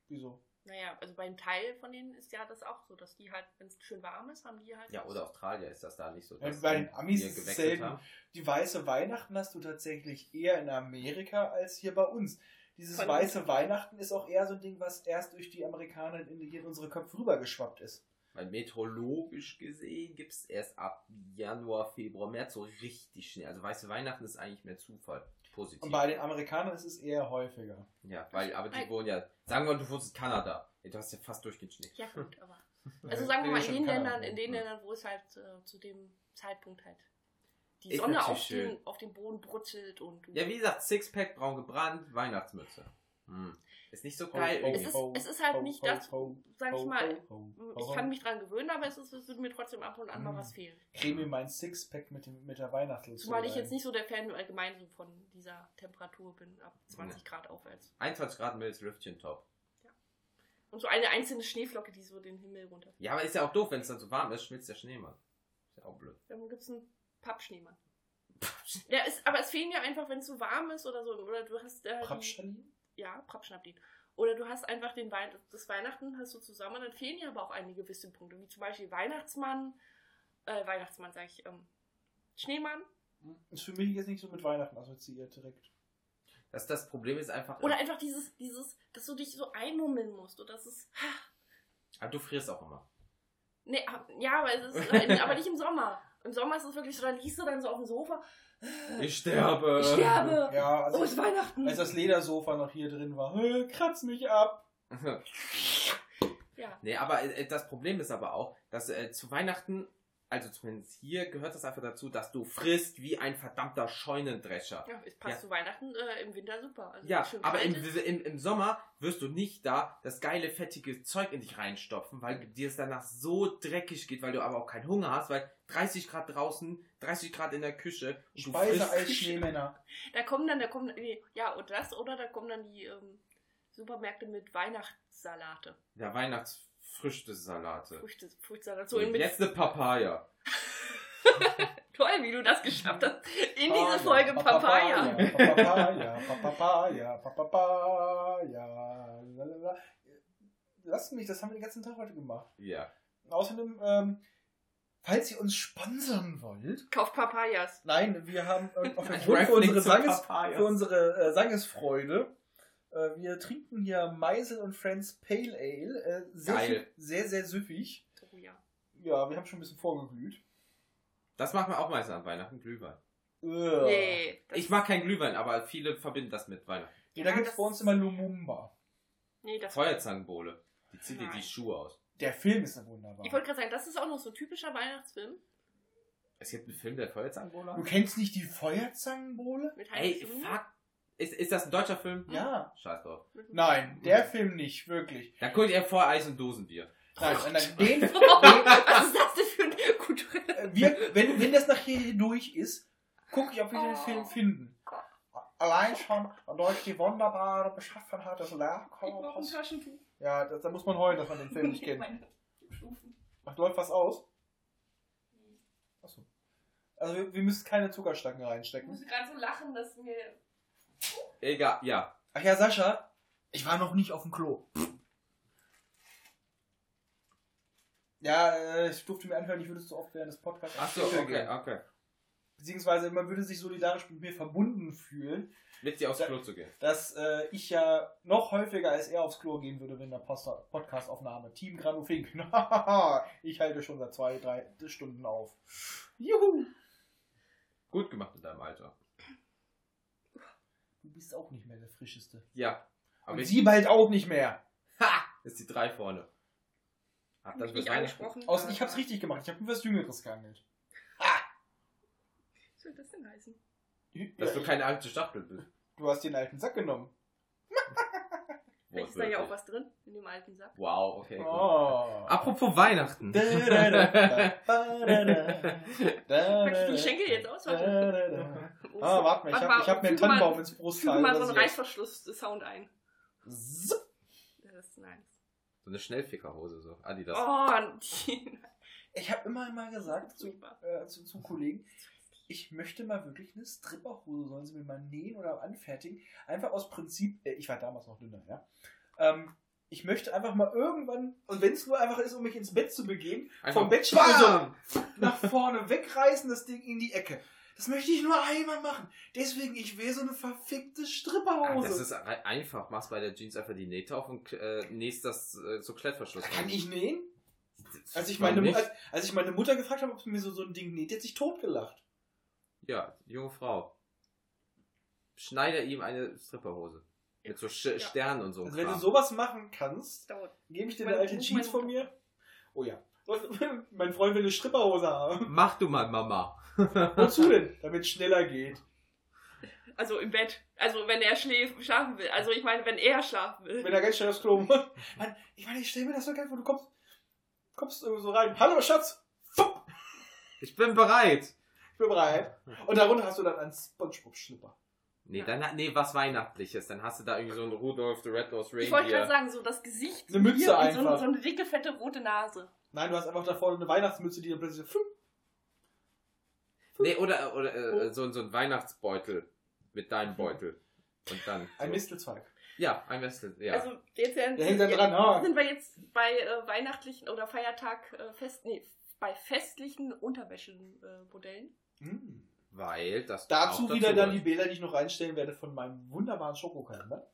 Speaker 3: Wieso?
Speaker 5: Naja, also beim Teil von denen ist ja das auch so, dass die halt, wenn es schön warm ist, haben die halt.
Speaker 4: Ja, oder Australier ist das da nicht so.
Speaker 3: Ja,
Speaker 4: dass
Speaker 3: bei
Speaker 4: die
Speaker 3: den Amis ist selten.
Speaker 4: haben.
Speaker 3: Die weiße Weihnachten hast du tatsächlich eher in Amerika als hier bei uns. Dieses
Speaker 5: Von-
Speaker 3: weiße Weihnachten ist auch eher so ein Ding, was erst durch die Amerikaner in, in unsere Köpfe rübergeschwappt ist.
Speaker 4: Weil meteorologisch gesehen gibt es erst ab Januar, Februar, März so richtig schnell. Also weiße Weihnachten ist eigentlich mehr Zufall. Positiv.
Speaker 3: Und bei den Amerikanern ist es eher häufiger.
Speaker 4: Ja, weil, aber die
Speaker 5: Ei.
Speaker 4: wohnen ja, sagen wir, du wohnst in Kanada. Du hast ja fast durchgehend Schnee.
Speaker 5: Ja, gut, aber. Also sagen wir mal, in den Ländern, in den. Ländern, wo es halt äh, zu dem Zeitpunkt halt die Sonne auf den, auf den Boden brutzelt und.
Speaker 4: Ja, wie gesagt, Sixpack, braun gebrannt, Weihnachtsmütze. Hm. Ist nicht so geil.
Speaker 5: Es ist- es ist halt nicht das, sag ich mal, ich kann mich dran gewöhnen, aber es, ist, es wird mir trotzdem ab und an mal
Speaker 3: Mm.
Speaker 5: was fehlen.
Speaker 3: Creme mir mein Sixpack mit, dem, mit der Weihnachtsluce.
Speaker 5: Zumal ich jetzt nicht so der Fan allgemein so von dieser Temperatur bin, ab 20 Grad aufwärts.
Speaker 4: 21 Grad mildes Lüftchen top.
Speaker 5: Und so eine einzelne Schneeflocke, die so den Himmel runter.
Speaker 4: Ja, aber ist ja auch doof, wenn es dann so warm ist, schmilzt der Schneemann. Ist ja auch blöd.
Speaker 5: Dann gibt es einen Pappschneemann. Ja, ist, aber es fehlen ja einfach, wenn es so warm ist oder so. Oder du hast äh,
Speaker 3: Pappschalin?
Speaker 5: Ja, Pappschnappdin. Oder du hast einfach den Wein das Weihnachten hast du zusammen, dann fehlen ja aber auch einige gewisse Punkte, wie zum Beispiel Weihnachtsmann, äh, Weihnachtsmann sag ich, ähm, Schneemann.
Speaker 3: Ist für mich jetzt nicht so mit Weihnachten assoziiert direkt.
Speaker 4: Das, das Problem ist einfach.
Speaker 5: Oder einfach dieses, dieses, dass du dich so einmummeln musst. Oder das ist.
Speaker 4: aber du frierst auch immer.
Speaker 5: Nee, ah, ja, aber, es ist, äh, aber nicht im Sommer. Im Sommer ist es wirklich so, da liegst du dann so auf dem Sofa.
Speaker 4: Ich sterbe.
Speaker 5: Ich sterbe.
Speaker 3: Ja,
Speaker 5: Oh,
Speaker 3: also
Speaker 5: es ist Weihnachten.
Speaker 3: als das Ledersofa noch hier drin war, "Hä, kratz mich ab.
Speaker 5: ja.
Speaker 4: Nee, aber äh, das Problem ist aber auch, dass äh, zu Weihnachten, also zumindest hier, gehört das einfach dazu, dass du frisst wie ein verdammter Scheunendrescher.
Speaker 5: ja, es passt
Speaker 4: Ja.
Speaker 5: zu Weihnachten äh, im Winter super. Also
Speaker 4: Ja,
Speaker 5: schön
Speaker 4: aber im, im, im Sommer wirst du nicht da das geile, fettige Zeug in dich reinstopfen, weil dir es danach so dreckig geht, weil du aber auch keinen Hunger hast, weil 30 Grad draußen, 30 Grad in der Küche. und du
Speaker 3: Speise als Schneemänner.
Speaker 5: Da kommen dann, da kommen, nee, ja, und das, oder da kommen dann die ähm, Supermärkte mit Weihnachtssalate.
Speaker 4: Ja, Weihnachtsfrüchtesalate.
Speaker 5: Früchte, Fruchtsalat.
Speaker 4: So,
Speaker 5: mit,
Speaker 4: jetzt eine Papaya.
Speaker 5: toll, wie du das geschafft hast. In diese Folge Papaya.
Speaker 3: Papaya, Papaya, Papaya, lalala. Lasst mich, das haben wir den ganzen Tag heute gemacht.
Speaker 4: Ja.
Speaker 3: Außerdem, ähm, falls ihr uns sponsern wollt,
Speaker 5: Kauf Papayas.
Speaker 3: nein, wir haben äh, auf den Grund für unsere, Sanges, für unsere äh, Sangesfreude. Äh, wir trinken hier Meisel und Friends Pale Ale. Äh, sehr,
Speaker 4: Geil.
Speaker 3: sehr, sehr süffig.
Speaker 5: Oh, ja.
Speaker 3: Ja, wir haben schon ein bisschen vorgeglüht.
Speaker 4: Das machen wir auch meistens an Weihnachten, Glühwein.
Speaker 5: Nee. das-
Speaker 4: Ich mag kein Glühwein, aber viele verbinden das mit Weihnachten.
Speaker 3: Ja, da gibt es bei uns immer Lumumba.
Speaker 5: Nee, das.
Speaker 4: Feuerzangenbowle. Die zieht dir die. Schuhe aus.
Speaker 3: Der Film ist ja wunderbar.
Speaker 5: Ich wollte gerade sagen, das ist auch noch so ein typischer Weihnachtsfilm.
Speaker 4: Es gibt einen Film, der Feuerzangenbowle
Speaker 3: Du kennst nicht die Feuerzangenbowle?
Speaker 5: Mit
Speaker 4: Ey, fuck. Ist, ist das ein deutscher Film?
Speaker 3: Ja.
Speaker 4: Scheiß drauf.
Speaker 3: Nein, der Film nicht, wirklich.
Speaker 4: Dann guckt ihr vor Eis und Dosenbier.
Speaker 3: Nein, nein, nein den,
Speaker 5: Was ist das denn für ein kultureller
Speaker 3: äh, wir, wenn, wenn das nachher hier durch ist, gucke ich, ob wir den
Speaker 5: Oh.
Speaker 3: Film finden. Allein schon durch die wunderbare Beschaffenheit des
Speaker 5: Ich
Speaker 3: Lehrkörpers.
Speaker 5: Taschentuch.
Speaker 3: Ja, da, da muss man heulen, dass man den Film nicht kennt. Ach, läuft was aus? Achso. Also wir, wir müssen keine Zuckerstangen
Speaker 5: Ich
Speaker 3: reinstecken.
Speaker 5: muss gerade so lachen, dass mir.
Speaker 4: Egal, ja.
Speaker 3: Ach ja, Sascha, ich war noch nicht auf dem Klo. Ja, äh, ich durfte mir anhören, ich würde zu oft während des Podcasts
Speaker 4: Ach so, okay,
Speaker 3: gehen.
Speaker 4: okay.
Speaker 3: Beziehungsweise man würde sich solidarisch mit mir verbunden fühlen,
Speaker 4: Mit dir aufs Klo zu gehen.
Speaker 3: dass äh, ich ja noch häufiger als er aufs Klo gehen würde, wenn der Podcast-Aufnahme. Team Granufink. ich halte schon seit zwei, drei Stunden auf. Juhu!
Speaker 4: Gut gemacht in deinem Alter.
Speaker 3: Du bist auch nicht mehr der Frischeste.
Speaker 4: Ja. Aber
Speaker 3: Und sie bald auch nicht mehr.
Speaker 4: ha! Ist die drei vorne. Hab das
Speaker 5: nicht angesprochen.
Speaker 3: Außer ich hab's richtig gemacht. Ich habe nur was Jüngeres gehandelt.
Speaker 5: Was soll das denn heißen?
Speaker 4: Dass du keine alte Stachel bist.
Speaker 3: Du hast den alten Sack genommen.
Speaker 5: Vielleicht ist da ja auch was drin in dem alten Sack.
Speaker 4: Wow, okay. Gut.
Speaker 3: Oh.
Speaker 4: Apropos Weihnachten.
Speaker 3: Da, da, da, da, da, da, da,
Speaker 5: Pack ich die Schenkel jetzt aus? Warte.
Speaker 3: da. Ah, warte mal, ich
Speaker 5: Warte
Speaker 3: hab, mir einen Tannenbaum ins Brustteil.
Speaker 5: Füge mal so einen. Reißverschluss-Sound ein. Das ist nice.
Speaker 4: So eine Schnellfickerhose, so. Adidas.
Speaker 5: Oh, die.
Speaker 3: Ich habe immer mal gesagt zu, äh, zu, zu Kollegen, ich möchte mal wirklich eine Stripperhose, sollen sie mir mal nähen oder anfertigen. Einfach aus Prinzip, äh, ich war damals noch dünner, ja. Ähm, ich möchte einfach mal irgendwann, und wenn es nur einfach ist, um mich ins Bett zu begeben, vom Bett
Speaker 4: BAM!
Speaker 3: nach vorne wegreißen, das Ding in die Ecke. Das möchte ich nur einmal machen. Deswegen, ich will so eine verfickte
Speaker 4: Ah,
Speaker 3: Stripperhose.
Speaker 4: das ist ei- einfach. Machst bei der Jeans einfach die Nähte auf und äh, nähst das äh, so Klettverschluss
Speaker 3: Kann ich nähen? Als ich meine, als, als ich meine Mutter gefragt habe, ob sie mir so, so ein Ding näht, hat sich totgelacht.
Speaker 4: Ja, junge Frau. Schneide ihm eine Stripperhose. Mit so Sch
Speaker 5: Ja.
Speaker 4: Sternen und so.
Speaker 3: Also wenn du sowas machen kannst, gebe ich dir
Speaker 5: Meine-
Speaker 3: eine alte Jeans von mir. Oh ja. mein Freund will eine Stripperhose haben.
Speaker 4: Mach du mal, Mama.
Speaker 3: Wozu denn? Damit es schneller geht.
Speaker 5: Also im Bett. Also wenn er schläft, schlafen will. Also ich meine, wenn er schlafen will.
Speaker 3: Wenn er ganz schnell aufs Klo muss. Mann, ich meine, ich stelle mir das so geil vor, du kommst, kommst irgendwo so rein. Hallo Schatz!
Speaker 4: Ich bin bereit.
Speaker 3: Bin bereit. Und darunter hast du dann einen Spongebob-Schlipper.
Speaker 4: Nee,
Speaker 5: Ja.
Speaker 4: dann nee, was Weihnachtliches. Dann hast du da irgendwie so einen Rudolph the Red-Nosed
Speaker 5: Ich wollte gerade
Speaker 4: Reindeer.
Speaker 5: sagen, so das Gesicht.
Speaker 3: Eine Mütze
Speaker 5: hier und so,
Speaker 3: einfach.
Speaker 5: so eine dicke, fette rote Nase.
Speaker 3: Nein, du hast einfach da vorne eine Weihnachtsmütze, die dann plötzlich so,
Speaker 4: Nee, oder, oder äh, so, so ein Weihnachtsbeutel mit deinem Beutel. Und dann. So.
Speaker 3: ein Mistelzweig.
Speaker 4: Ja, ein Westel. Ja.
Speaker 5: Also jetzt ja,
Speaker 3: Der hängt da dran, ah.
Speaker 5: sind wir jetzt bei äh, weihnachtlichen oder Feiertag äh, fest, nee, bei festlichen Unterwäschenmodellen.
Speaker 3: Mm.
Speaker 4: Weil das.
Speaker 3: Dazu
Speaker 4: auch
Speaker 3: wieder
Speaker 4: dazu
Speaker 3: dann die. Bilder, die ich noch reinstellen werde von meinem wunderbaren Schokokalender.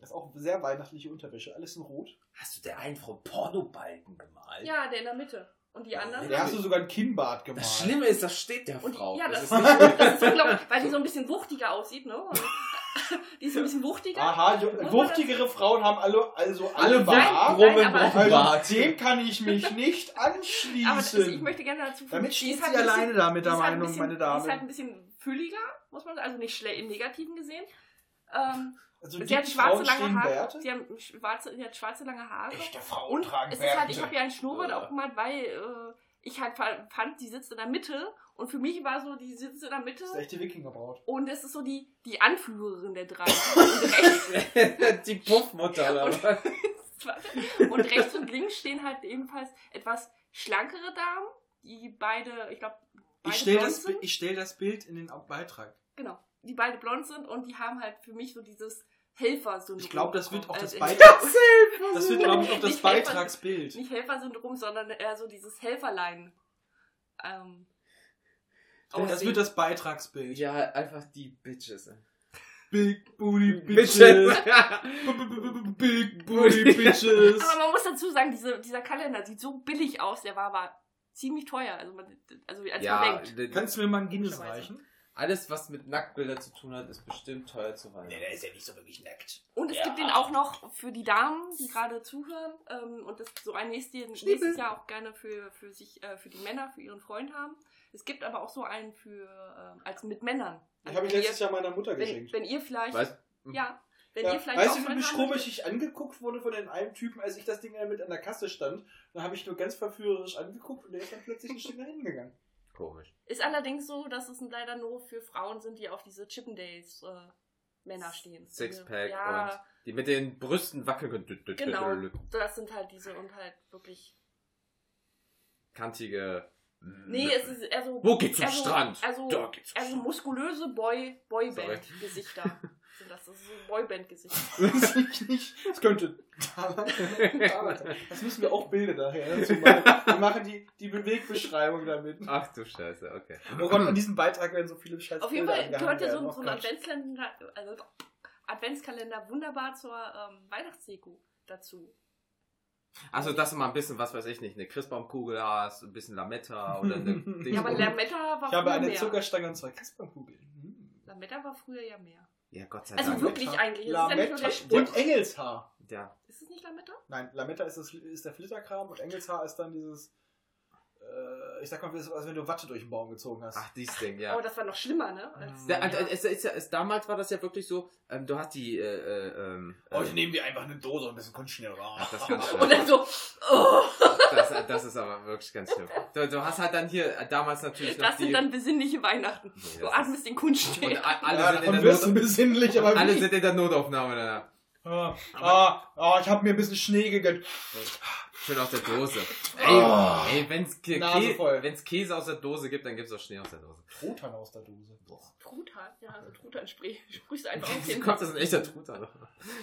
Speaker 3: Das ist auch sehr weihnachtliche Unterwäsche, alles in Rot.
Speaker 4: Hast du der einen Frau Pornobalken gemalt?
Speaker 5: Ja, der in der Mitte. Und die anderen.
Speaker 3: Da hast du sogar ein Kinnbart gemalt.
Speaker 4: Das Schlimme ist, das steht der
Speaker 5: und die,
Speaker 4: Frau.
Speaker 5: ja, das,
Speaker 4: ist
Speaker 5: ist,
Speaker 4: nicht
Speaker 5: das ist unglaublich, weil die so ein bisschen wuchtiger aussieht, ne? Die ist ein bisschen wuchtiger.
Speaker 3: Aha, wuchtigere Frauen haben alle, also alle
Speaker 4: alle
Speaker 3: Bart.
Speaker 5: Nein,
Speaker 3: Also dem kann ich mich nicht
Speaker 5: Aber das ist, ich
Speaker 3: anschließen.
Speaker 5: möchte gerne dazu
Speaker 3: Damit
Speaker 5: ist
Speaker 3: sie
Speaker 5: halt ein bisschen-
Speaker 3: alleine da mit der
Speaker 5: halt ein
Speaker 3: Meinung,
Speaker 5: bisschen,
Speaker 3: meine
Speaker 5: Die ist halt
Speaker 3: Damen.
Speaker 5: ein bisschen fülliger, muss man sagen, also nicht schle- im Negativen gesehen. Ähm,
Speaker 3: Also
Speaker 5: sie hat schwarze
Speaker 3: Frauen
Speaker 5: lange Haare. Sie, haben schwarze, sie hat schwarze lange Haare.
Speaker 2: Echte Frauen
Speaker 5: Und
Speaker 2: tragen
Speaker 5: es ist halt, ich habe ja einen Schnurrbart
Speaker 2: Äh.
Speaker 5: auch gemalt, weil äh, ich halt fa- fand, die sitzt in der Mitte. Und für mich war so, die sitzt in der Mitte.
Speaker 3: Das ist echte Wikingerbraut.
Speaker 5: Und es ist so die, die Anführerin der drei. Und rechts,
Speaker 4: die Puffmutter
Speaker 5: Und- und rechts und links stehen halt ebenfalls etwas schlankere Damen, die beide, ich glaube,
Speaker 3: Ich stelle das, ich stell das Bild in den Beitrag.
Speaker 5: Genau. Die beide blond sind und die haben halt für mich so dieses Helfer-Syndrom.
Speaker 3: Ich glaube, das wird auch das
Speaker 5: Äh,
Speaker 3: Beitrag. Das wird, glaube ich, auch das
Speaker 5: Nicht Helfer-
Speaker 3: Beitragsbild.
Speaker 5: Nicht Helfer-Syndrom, sondern eher so dieses Helferlein. Ähm,
Speaker 3: Das wird das Beitragsbild.
Speaker 4: Ja, einfach die Bitches.
Speaker 3: Big Booty
Speaker 4: Bitches.
Speaker 3: Bitches. Big Booty Bitches.
Speaker 5: aber man muss dazu sagen, diese, dieser Kalender sieht so billig aus, der war aber ziemlich teuer. Also, man, also als man
Speaker 4: ja,
Speaker 5: denkt.
Speaker 4: d-
Speaker 3: Kannst du mir mal ein Guinness reichen?
Speaker 4: alles, was mit Nacktbildern zu tun hat, ist bestimmt teuer zu
Speaker 2: Nee,
Speaker 4: Weihnachten.
Speaker 2: der ist ja nicht so wirklich nackt.
Speaker 5: Und es
Speaker 2: Ja.
Speaker 5: gibt den auch noch für die Damen, die gerade zuhören ähm, und das so ein nächstes, nächstes Jahr auch gerne für, für sich, äh, für die Männer, für ihren Freund haben. Es gibt aber auch so einen für ähm, als mit Männern.
Speaker 3: Den habe ich
Speaker 5: wenn
Speaker 3: letztes
Speaker 5: ihr,
Speaker 3: Jahr meiner Mutter
Speaker 5: wenn,
Speaker 3: geschenkt.
Speaker 5: wenn ihr vielleicht,
Speaker 4: Weißt
Speaker 5: ja, wenn
Speaker 3: Ja.
Speaker 5: ihr vielleicht
Speaker 3: Weißt
Speaker 5: auch
Speaker 3: du, wie
Speaker 5: haben
Speaker 3: komisch ich angeguckt wurde von den einen Typen, als ich das Ding mit an der Kasse stand? Dann habe ich nur ganz verführerisch angeguckt und der ist dann plötzlich ein Stück nach hinten gegangen.
Speaker 4: Komisch.
Speaker 5: Ist allerdings so, dass es leider nur für Frauen sind, die auf diese Chippendales äh, Männer stehen.
Speaker 4: Sixpack
Speaker 5: ja,
Speaker 4: und die mit den Brüsten wackeln
Speaker 5: Genau. das sind halt diese und halt wirklich.
Speaker 4: Kantige.
Speaker 5: Nee, es ist eher so.
Speaker 4: Wo geht's zum
Speaker 5: eher so-
Speaker 4: Strand?
Speaker 5: Also,
Speaker 2: Da geht's
Speaker 5: also muskulöse Boy, Boyband-Gesichter. sind das, das ist so Boyband-Gesichter.
Speaker 3: Weiß ich nicht. Das könnte. Das müssen wir auch Bilder daher dazu machen. Wir machen die, die Bewegbeschreibung damit.
Speaker 4: Ach du Scheiße, okay.
Speaker 3: Oh Gott, an diesem Beitrag werden so viele scheiß
Speaker 5: Auf jeden Fall gehört ja so, ein-
Speaker 3: Oh
Speaker 5: so ein
Speaker 3: Gott.
Speaker 5: Adventskalender, also Adventskalender wunderbar zur ähm, Weihnachtsdeko dazu.
Speaker 4: Also, dass du mal ein bisschen, was weiß ich nicht, eine Christbaumkugel hast, ein bisschen Lametta oder eine
Speaker 5: Ja, aber Lametta war
Speaker 3: Ich habe
Speaker 5: früher
Speaker 3: eine
Speaker 5: mehr.
Speaker 3: Zuckerstange und zwei Christbaumkugeln. Hm.
Speaker 5: Lametta war früher ja mehr.
Speaker 4: Ja, Gott sei
Speaker 5: Also
Speaker 4: Dank.
Speaker 5: wirklich eigentlich. Es ist ja nicht nur
Speaker 3: Lametta
Speaker 5: der Spruch.
Speaker 3: und Engelshaar.
Speaker 4: Ja.
Speaker 5: Ist es nicht Lametta?
Speaker 3: Nein, Lametta ist, das, ist der Flitterkram und Engelshaar ist dann dieses. Äh, ich sag mal, als wenn du Watte durch den Baum gezogen hast.
Speaker 4: Ach, dieses Ding, ja.
Speaker 5: Oh, das war noch schlimmer, ne? Als,
Speaker 4: Ja,
Speaker 5: ja.
Speaker 4: es, es, es, damals war das ja wirklich so, ähm, du hast die, äh, äh, ähm,
Speaker 2: Heute
Speaker 4: äh,
Speaker 2: nehmen wir einfach eine Dose und ein bisschen Kunstschnee
Speaker 4: Ach, das ist ganz schlimm.
Speaker 5: Und dann so, oh,
Speaker 4: das, das ist aber wirklich ganz schlimm. Du, du hast halt dann hier äh, damals natürlich noch
Speaker 5: das sind
Speaker 4: die,
Speaker 5: dann besinnliche Weihnachten.
Speaker 4: Nee,
Speaker 5: Du atmest den
Speaker 4: und a- alle,
Speaker 3: ja,
Speaker 4: sind in der Not,
Speaker 3: besinnlich, aber
Speaker 4: alle sind in der Notaufnahme. Da.
Speaker 3: Ah, ah, ah, ich habe mir ein bisschen Schnee gegönnt.
Speaker 4: Schön aus der Dose. Ey,
Speaker 3: Oh.
Speaker 4: ey wenn's, Kä wenn's Käse aus der Dose gibt, dann gibt's auch Schnee aus der Dose.
Speaker 3: Truthahn aus der Dose.
Speaker 5: Truthahn, ja, also Truthahn sprühst du einfach auf den
Speaker 4: kommt das ein echter Truthahn?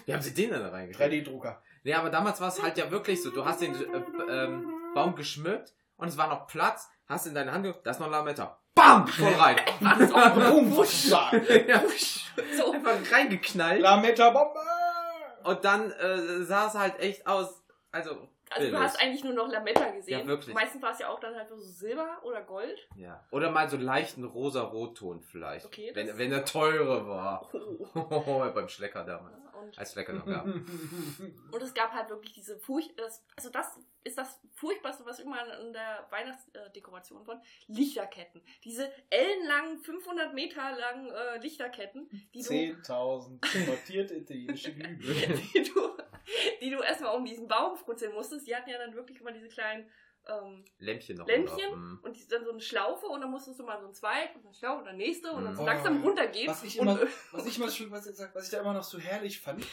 Speaker 4: Wie haben sie den denn da reingekriegt?
Speaker 3: 3D-Drucker.
Speaker 4: Nee, aber damals war es halt ja wirklich so. Du hast den äh, ähm, Baum geschmückt und es war noch Platz, hast in deine Hand ge- da ist noch Lametta. BAM! Voll rein.
Speaker 3: Boom,
Speaker 4: ja,
Speaker 5: So,
Speaker 4: einfach reingeknallt.
Speaker 3: Lametta Bombe!
Speaker 4: Und dann äh, sah es halt echt aus. Also,
Speaker 5: also du hast eigentlich nur noch Lametta gesehen.
Speaker 4: Ja, wirklich.
Speaker 5: Meistens war es ja auch dann halt so Silber oder Gold.
Speaker 4: Ja. Oder mal so leichten rosa-rotton vielleicht.
Speaker 5: Okay,
Speaker 4: wenn, wenn der teure war.
Speaker 5: Oh.
Speaker 4: Beim Schlecker damals.
Speaker 5: Und,
Speaker 4: Als Schlecker noch gab.
Speaker 5: und es gab halt wirklich diese Furcht, das, also das ist das Furchtbarste, was immer in der Weihnachtsdekoration von Lichterketten. Diese ellenlangen, 500 Meter langen äh, Lichterketten, die du
Speaker 3: 10.000 importierte italienische Glühbirnen.
Speaker 5: die du, die du erstmal um diesen Baum frutzeln musstest. Die hatten ja dann wirklich immer diese kleinen ähm,
Speaker 4: Lämpchen noch.
Speaker 5: Lämpchen.
Speaker 4: Mhm.
Speaker 5: und die, dann so eine Schlaufe und dann musstest du mal so einen Zweig und einen Schlaufe und dann nächste und dann so langsam
Speaker 3: Oh,
Speaker 5: runtergehen.
Speaker 3: Was ich immer, was ich immer schon, was ich, was ich da immer noch so herrlich fand,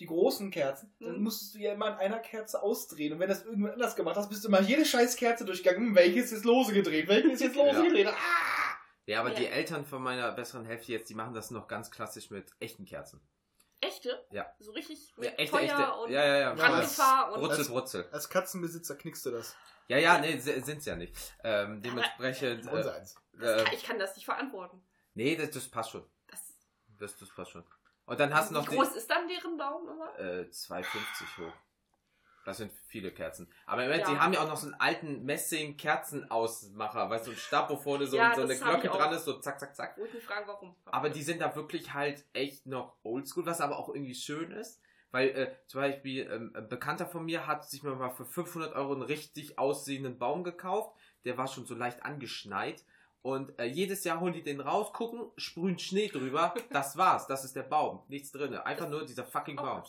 Speaker 3: die großen Kerzen, dann
Speaker 5: Mhm.
Speaker 3: musstest du ja immer an einer Kerze ausdrehen. Und wenn das irgendwann anders gemacht hast, bist du mal jede scheiß Kerze durchgegangen. Hm, welche ist jetzt lose gedreht? Welche ist jetzt lose
Speaker 4: Ja.
Speaker 3: gedreht? Ah!
Speaker 4: Ja, aber
Speaker 5: Ja.
Speaker 4: die Eltern von meiner besseren Hälfte jetzt, die machen das noch ganz klassisch mit echten Kerzen.
Speaker 5: echte?
Speaker 4: Ja.
Speaker 5: So richtig
Speaker 4: Ja,
Speaker 5: mit
Speaker 4: echte,
Speaker 5: Feuer
Speaker 4: echte.
Speaker 5: und
Speaker 4: Ja, ja, ja.
Speaker 5: Brandgefahr und
Speaker 4: Brutzel, Brutzel.
Speaker 3: Als Katzenbesitzer knickst du das.
Speaker 4: Ja, ja, nee, se- sind's ja nicht. Ähm, dementsprechend. Äh,
Speaker 3: Unseins.
Speaker 4: äh,
Speaker 5: ich kann das nicht verantworten.
Speaker 4: nee, das, das passt schon.
Speaker 5: Das,
Speaker 4: Das, das passt schon. Und dann hast du
Speaker 5: wie
Speaker 4: noch
Speaker 5: groß ist dann deren Baum immer?
Speaker 4: äh, 2,50 hoch. Das sind viele Kerzen. Aber im Moment,
Speaker 5: Ja.
Speaker 4: die haben ja auch noch so einen alten Messing-Kerzenausmacher, weißt du, so ein Stab, wo vorne so,
Speaker 5: Ja,
Speaker 4: so eine Glocke dran ist, so zack, zack, zack.
Speaker 5: Wo ich mich frage, warum.
Speaker 4: Aber die sind da wirklich halt echt noch oldschool, was aber auch irgendwie schön ist. Weil äh, zum Beispiel ähm, ein Bekannter von mir hat sich mal für 500 Euro einen richtig aussehenden Baum gekauft. Der war schon so leicht angeschneit. Und äh, jedes Jahr holen die den raus, gucken, sprühen Schnee drüber. Das war's. Das ist der Baum. Nichts drin. Einfach nur dieser fucking
Speaker 5: Auch
Speaker 4: Baum.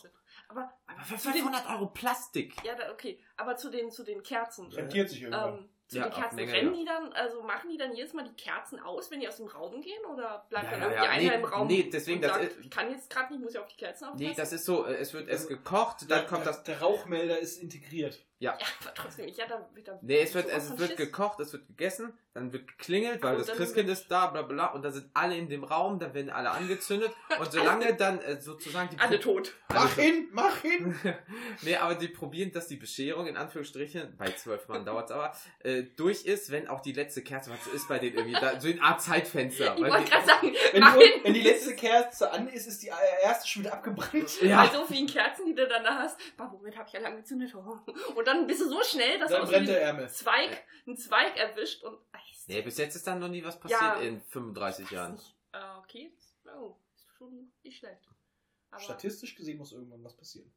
Speaker 5: Aber,
Speaker 4: Aber für
Speaker 5: zu den-
Speaker 4: 500 Euro Plastik.
Speaker 5: ja, da, okay. Aber zu den, zu den Kerzen.
Speaker 3: Rentiert sich irgendwann.
Speaker 5: Ähm, zu
Speaker 4: Ja,
Speaker 5: den Kerzen
Speaker 4: Menge,
Speaker 5: rennen
Speaker 4: ja.
Speaker 5: die dann, also machen die dann jedes Mal die Kerzen aus, wenn die aus dem Raum gehen? Oder bleibt
Speaker 4: Ja,
Speaker 5: dann
Speaker 4: ja,
Speaker 5: irgendwie
Speaker 4: ja.
Speaker 5: einer
Speaker 4: Nee,
Speaker 5: im Raum
Speaker 4: nee, deswegen,
Speaker 5: und
Speaker 4: das
Speaker 5: sagt,
Speaker 4: ist-
Speaker 5: ich kann jetzt gerade nicht, muss ja auf die Kerzen aufpassen?
Speaker 4: Nee, das ist so, es wird erst gekocht, dann kommt das.
Speaker 3: Der Rauchmelder ist integriert.
Speaker 4: Ja.
Speaker 5: Ja, aber trotzdem, ich ja, da wird da
Speaker 4: Nee, es wird, es wird
Speaker 5: Schiss.
Speaker 4: gekocht, es wird gegessen, dann wird geklingelt, weil
Speaker 5: Und
Speaker 4: das Christkind ist da, bla bla, und dann sind alle in dem Raum, dann werden alle angezündet und solange dann äh, sozusagen die
Speaker 5: Alle tot.
Speaker 3: Mach hin, mach hin!
Speaker 4: nee, aber die probieren, dass die Bescherung in Anführungsstrichen, bei zwölf Mann dauert es aber, äh, durch ist, wenn auch die letzte Kerze, was ist bei denen irgendwie, da, so eine Art Zeitfenster.
Speaker 5: Ich wollte
Speaker 4: die-
Speaker 5: gerade sagen,
Speaker 3: Wenn,
Speaker 5: mach
Speaker 3: du,
Speaker 5: hin.
Speaker 3: wenn die letzte Kerze an ist, ist die erste schon wieder abgebrannt.
Speaker 4: Ja.
Speaker 5: Bei so vielen Kerzen, die du dann da hast, boah, Moment, habe ich alle angezündet. Und dann bist du so schnell, dass du
Speaker 3: Dann
Speaker 5: aus
Speaker 3: brennt
Speaker 5: dem
Speaker 3: der Ärmel.
Speaker 5: Zweig, einen Zweig erwischt und Eis.
Speaker 4: Nee, bis jetzt ist dann noch nie was passiert
Speaker 5: Ja.
Speaker 4: in 35 Jahren.
Speaker 5: Nicht. Äh, okay, oh, ist schon nicht schlecht. Aber
Speaker 3: Statistisch gesehen muss irgendwann was passieren.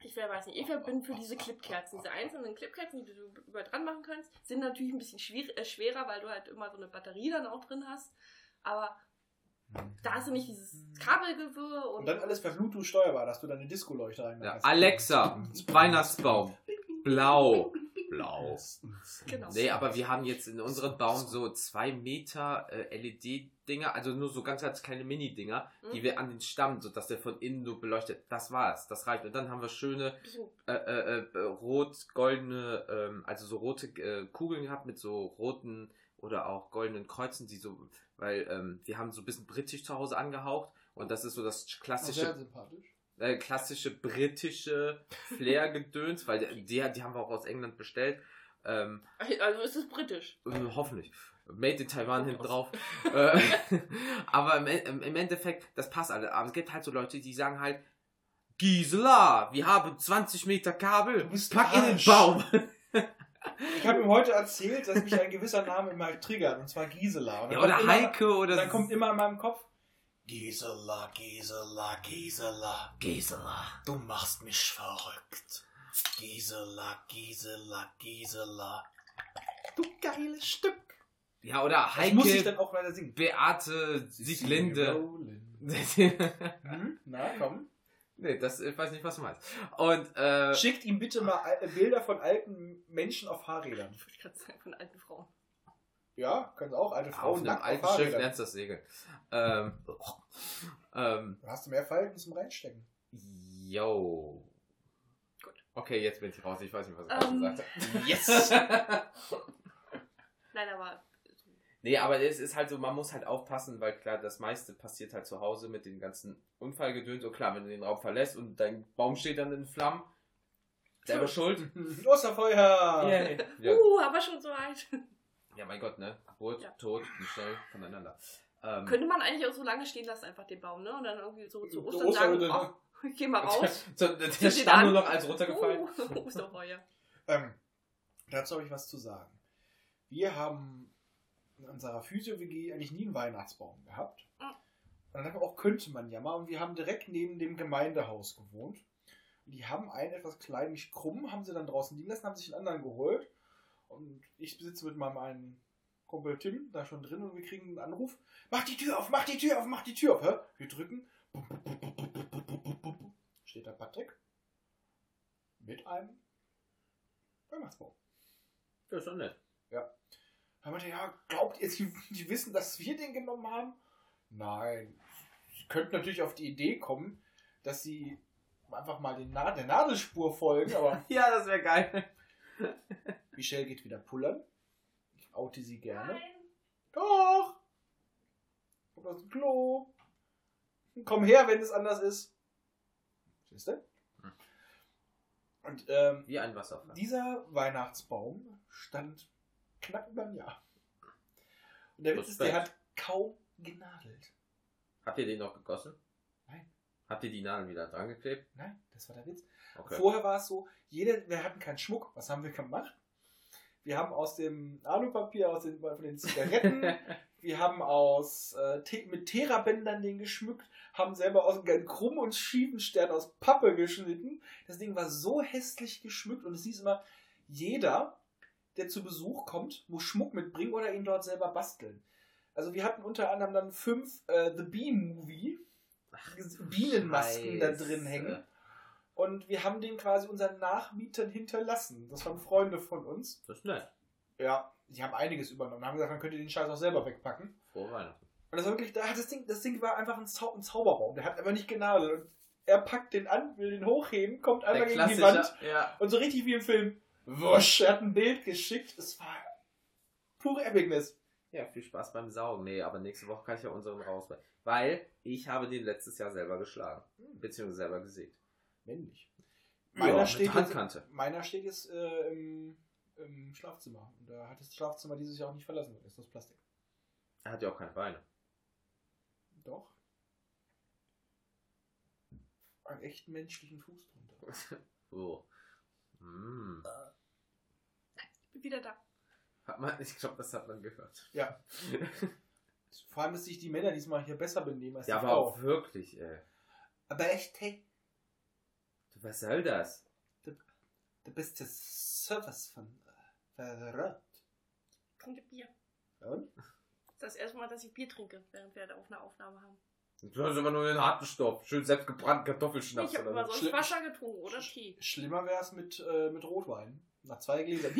Speaker 5: ich weiß nicht, ich bin für diese Clipkerzen. Diese einzelnen Clipkerzen, die du überall dran machen kannst, sind natürlich ein bisschen äh, schwerer, weil du halt immer so eine Batterie dann auch drin hast. Aber da hast du nicht dieses Kabelgewirr und,
Speaker 3: Und dann alles per Bluetooth steuerbar, dass du deine Disco-Leuchte rein
Speaker 4: Ja, Alexa, Weihnachtsbaum, blau, blau.
Speaker 5: Genau.
Speaker 4: Nee, aber wir haben jetzt in unserem Baum so zwei Meter äh, LED-Dinger, also nur so ganz, ganz kleine Mini-Dinger, die
Speaker 5: Mhm.
Speaker 4: wir an den Stamm, so dass der von innen so beleuchtet. Das war's, das reicht. Und dann haben wir schöne äh, äh, äh, rot-goldene, ähm, also so rote äh, Kugeln gehabt mit so roten oder auch goldenen Kreuzen, die so, weil ähm, wir haben so ein bisschen britisch zu Hause angehaucht und das ist so das klassische
Speaker 3: Sehr sympathisch.
Speaker 4: Äh, klassische britische Flair-Gedöns, weil die, die haben wir auch aus England bestellt. Ähm,
Speaker 5: Also ist es britisch.
Speaker 4: äh, hoffentlich. Made in Taiwan hinten drauf. Äh, aber im, Endeffekt, das passt alle. Aber es gibt halt so Leute, die sagen halt, Gisela, wir haben 20 Meter Kabel,
Speaker 3: Du bist
Speaker 4: pack in den
Speaker 3: Arsch."
Speaker 4: Baum.
Speaker 3: Ich habe ihm heute erzählt, dass mich ein gewisser Name immer triggert, und zwar Gisela. Und
Speaker 4: Ja, oder
Speaker 3: immer-
Speaker 4: Heike oder
Speaker 3: dann kommt immer in meinem Kopf, Gisela, Gisela, Gisela,
Speaker 4: Gisela.
Speaker 3: du machst mich verrückt. Gisela, Gisela, Gisela. Du geiles Stück.
Speaker 4: Ja, oder
Speaker 3: Das muss ich
Speaker 4: Heike,
Speaker 3: dann auch leider singen.
Speaker 4: Beate, Sieglinde.
Speaker 3: Hm? Na, komm.
Speaker 4: nee, das, ich weiß nicht, was du meinst. Und, äh,
Speaker 3: Schickt ihm bitte mal al- Bilder von alten Menschen auf Fahrrädern.
Speaker 5: Ich würde gerade sagen, von alten Frauen.
Speaker 3: Ja, können auch alte
Speaker 4: auf
Speaker 3: Frauen
Speaker 4: einem
Speaker 3: nackt auf
Speaker 4: alten Schiff lernst du das Segeln. Ähm, ähm,
Speaker 3: hast du mehr Falten zum Reinstecken.
Speaker 4: yo.
Speaker 5: Gut.
Speaker 4: Okay, jetzt bin ich raus. Ich weiß nicht, was ich
Speaker 5: Ähm.
Speaker 4: gerade gesagt habe.
Speaker 3: Yes!
Speaker 5: Nein, aber
Speaker 4: Nee, aber es ist halt so, man muss halt aufpassen, weil klar, das meiste passiert halt zu Hause mit den ganzen Unfallgedöns. Und klar, wenn du den Raum verlässt und dein Baum steht dann in Flammen, selber schuld.
Speaker 3: Osterfeuer!
Speaker 4: Yay. Ja.
Speaker 5: uh, aber schon so weit.
Speaker 4: Ja, mein Gott, ne? Geburt,
Speaker 5: Ja.
Speaker 4: Tod, und schnell voneinander. Ähm,
Speaker 5: Könnte man eigentlich auch so lange stehen lassen, einfach den Baum, ne? Und dann irgendwie so zu
Speaker 3: Die
Speaker 5: Ostern
Speaker 3: Osterhütte,
Speaker 5: sagen, ach, ich geh mal raus.
Speaker 4: so, der
Speaker 5: Zieht
Speaker 4: Stamm nur noch als runtergefallen.
Speaker 5: Uh, Osterfeuer.
Speaker 3: Ähm, dazu habe ich was zu sagen. Wir haben in unserer Physio-WG eigentlich nie einen Weihnachtsbaum gehabt.
Speaker 5: Ah.
Speaker 3: Und dann haben wir auch, könnte man ja mal. Und wir haben direkt neben dem Gemeindehaus gewohnt. Und die haben einen etwas kleinen krumm, haben sie dann draußen liegen lassen, haben sich einen anderen geholt. Und ich sitze mit meinem einen Kumpel Tim da schon drin und wir kriegen einen Anruf. Mach die Tür auf, mach die Tür auf, mach die Tür auf. Hä? Wir drücken. Steht da Patrick. Mit einem Weihnachtsbaum.
Speaker 4: Ja, ist doch nett.
Speaker 3: Da meinte ja, glaubt ihr, die, die wissen, dass wir den genommen haben? Nein. Sie könnten natürlich auf die Idee kommen, dass sie einfach mal den Na der Nadelspur folgen, aber
Speaker 4: Ja, das wäre geil.
Speaker 3: Michelle geht wieder pullern. Ich oute sie gerne.
Speaker 5: Nein.
Speaker 3: Doch! Kommt aus dem Klo. Komm her, wenn es anders ist. Siehst du?
Speaker 4: Hm.
Speaker 3: Und ähm,
Speaker 4: Wie ein Wasserfall.
Speaker 3: dieser Weihnachtsbaum stand knapp über ein Jahr. Und der Witz ist, der hat kaum genadelt.
Speaker 4: Habt ihr den noch gegossen?
Speaker 3: Nein.
Speaker 4: Habt ihr die Nadeln wieder dran geklebt?
Speaker 3: Nein, das war der Witz.
Speaker 4: Okay.
Speaker 3: Vorher war es so, jede, wir hatten keinen Schmuck. Was haben wir gemacht? Wir haben aus dem Alupapier, aus den, von den Zigaretten, wir haben aus äh, Te- mit Terabändern den geschmückt, haben selber aus einem krumm und schiefen Stern aus Pappe geschnitten. Das Ding war so hässlich geschmückt und es hieß immer, jeder, der zu Besuch kommt, muss Schmuck mitbringen oder ihn dort selber basteln. Also wir hatten unter anderem dann fünf äh, The Bee Movie Bienenmasken da
Speaker 4: Scheiße.
Speaker 3: drin hängen. Und wir haben den quasi unseren Nachmietern hinterlassen. Das waren Freunde von uns.
Speaker 4: Das ist nett.
Speaker 3: Ja, die haben einiges übernommen. Haben gesagt, man könnte den Scheiß auch selber wegpacken.
Speaker 4: Frohe Weihnachten.
Speaker 3: Und das war wirklich, das Ding, das Ding war einfach ein, Zau ein Zauberbaum. Der hat aber nicht genadelt. Und er packt den an, will den hochheben, kommt einmal gegen die Wand.
Speaker 4: ja.
Speaker 3: Und so richtig wie im Film, wusch, er hat ein Bild geschickt. Es war pure Epicness.
Speaker 4: Ja, viel Spaß beim Saugen. Nee, aber nächste Woche kann ich ja unseren rausbringen. Weil ich habe den letztes Jahr selber geschlagen. Beziehungsweise selber gesägt.
Speaker 3: Männlich.
Speaker 4: Ja,
Speaker 3: Meiner,
Speaker 4: mit
Speaker 3: steht jetzt,
Speaker 4: Handkante.
Speaker 3: meiner steht jetzt äh, im, im Schlafzimmer. Und da hat das Schlafzimmer dieses Jahr auch nicht verlassen. Das ist das Plastik.
Speaker 4: Er hat ja auch keine Beine.
Speaker 3: Doch. Einen echten menschlichen Fuß drunter.
Speaker 4: so. Mm.
Speaker 5: Ich bin wieder da.
Speaker 4: Hat man, ich glaube, das hat man gehört.
Speaker 3: Ja. Vor allem, dass sich die Männer diesmal hier besser benehmen als
Speaker 4: Ja,
Speaker 3: die
Speaker 4: aber
Speaker 3: Frau.
Speaker 4: auch wirklich, ey.
Speaker 3: Aber echt, hey,
Speaker 4: was soll das?
Speaker 3: du bist der Service von äh, Verrat.
Speaker 5: Ich trinke Bier.
Speaker 3: Und?
Speaker 5: Das ist das erste Mal, dass ich Bier trinke, während wir da auf eine Aufnahme haben.
Speaker 4: Du hast aber nur den harten Stoff. Schön selbstgebrannten Kartoffelschnaps.
Speaker 5: ich habe immer
Speaker 4: so.
Speaker 5: sonst Wasser getrunken oder Tee.
Speaker 3: Schlimmer wäre es mit, äh, mit Rotwein. Nach zwei Gläsern.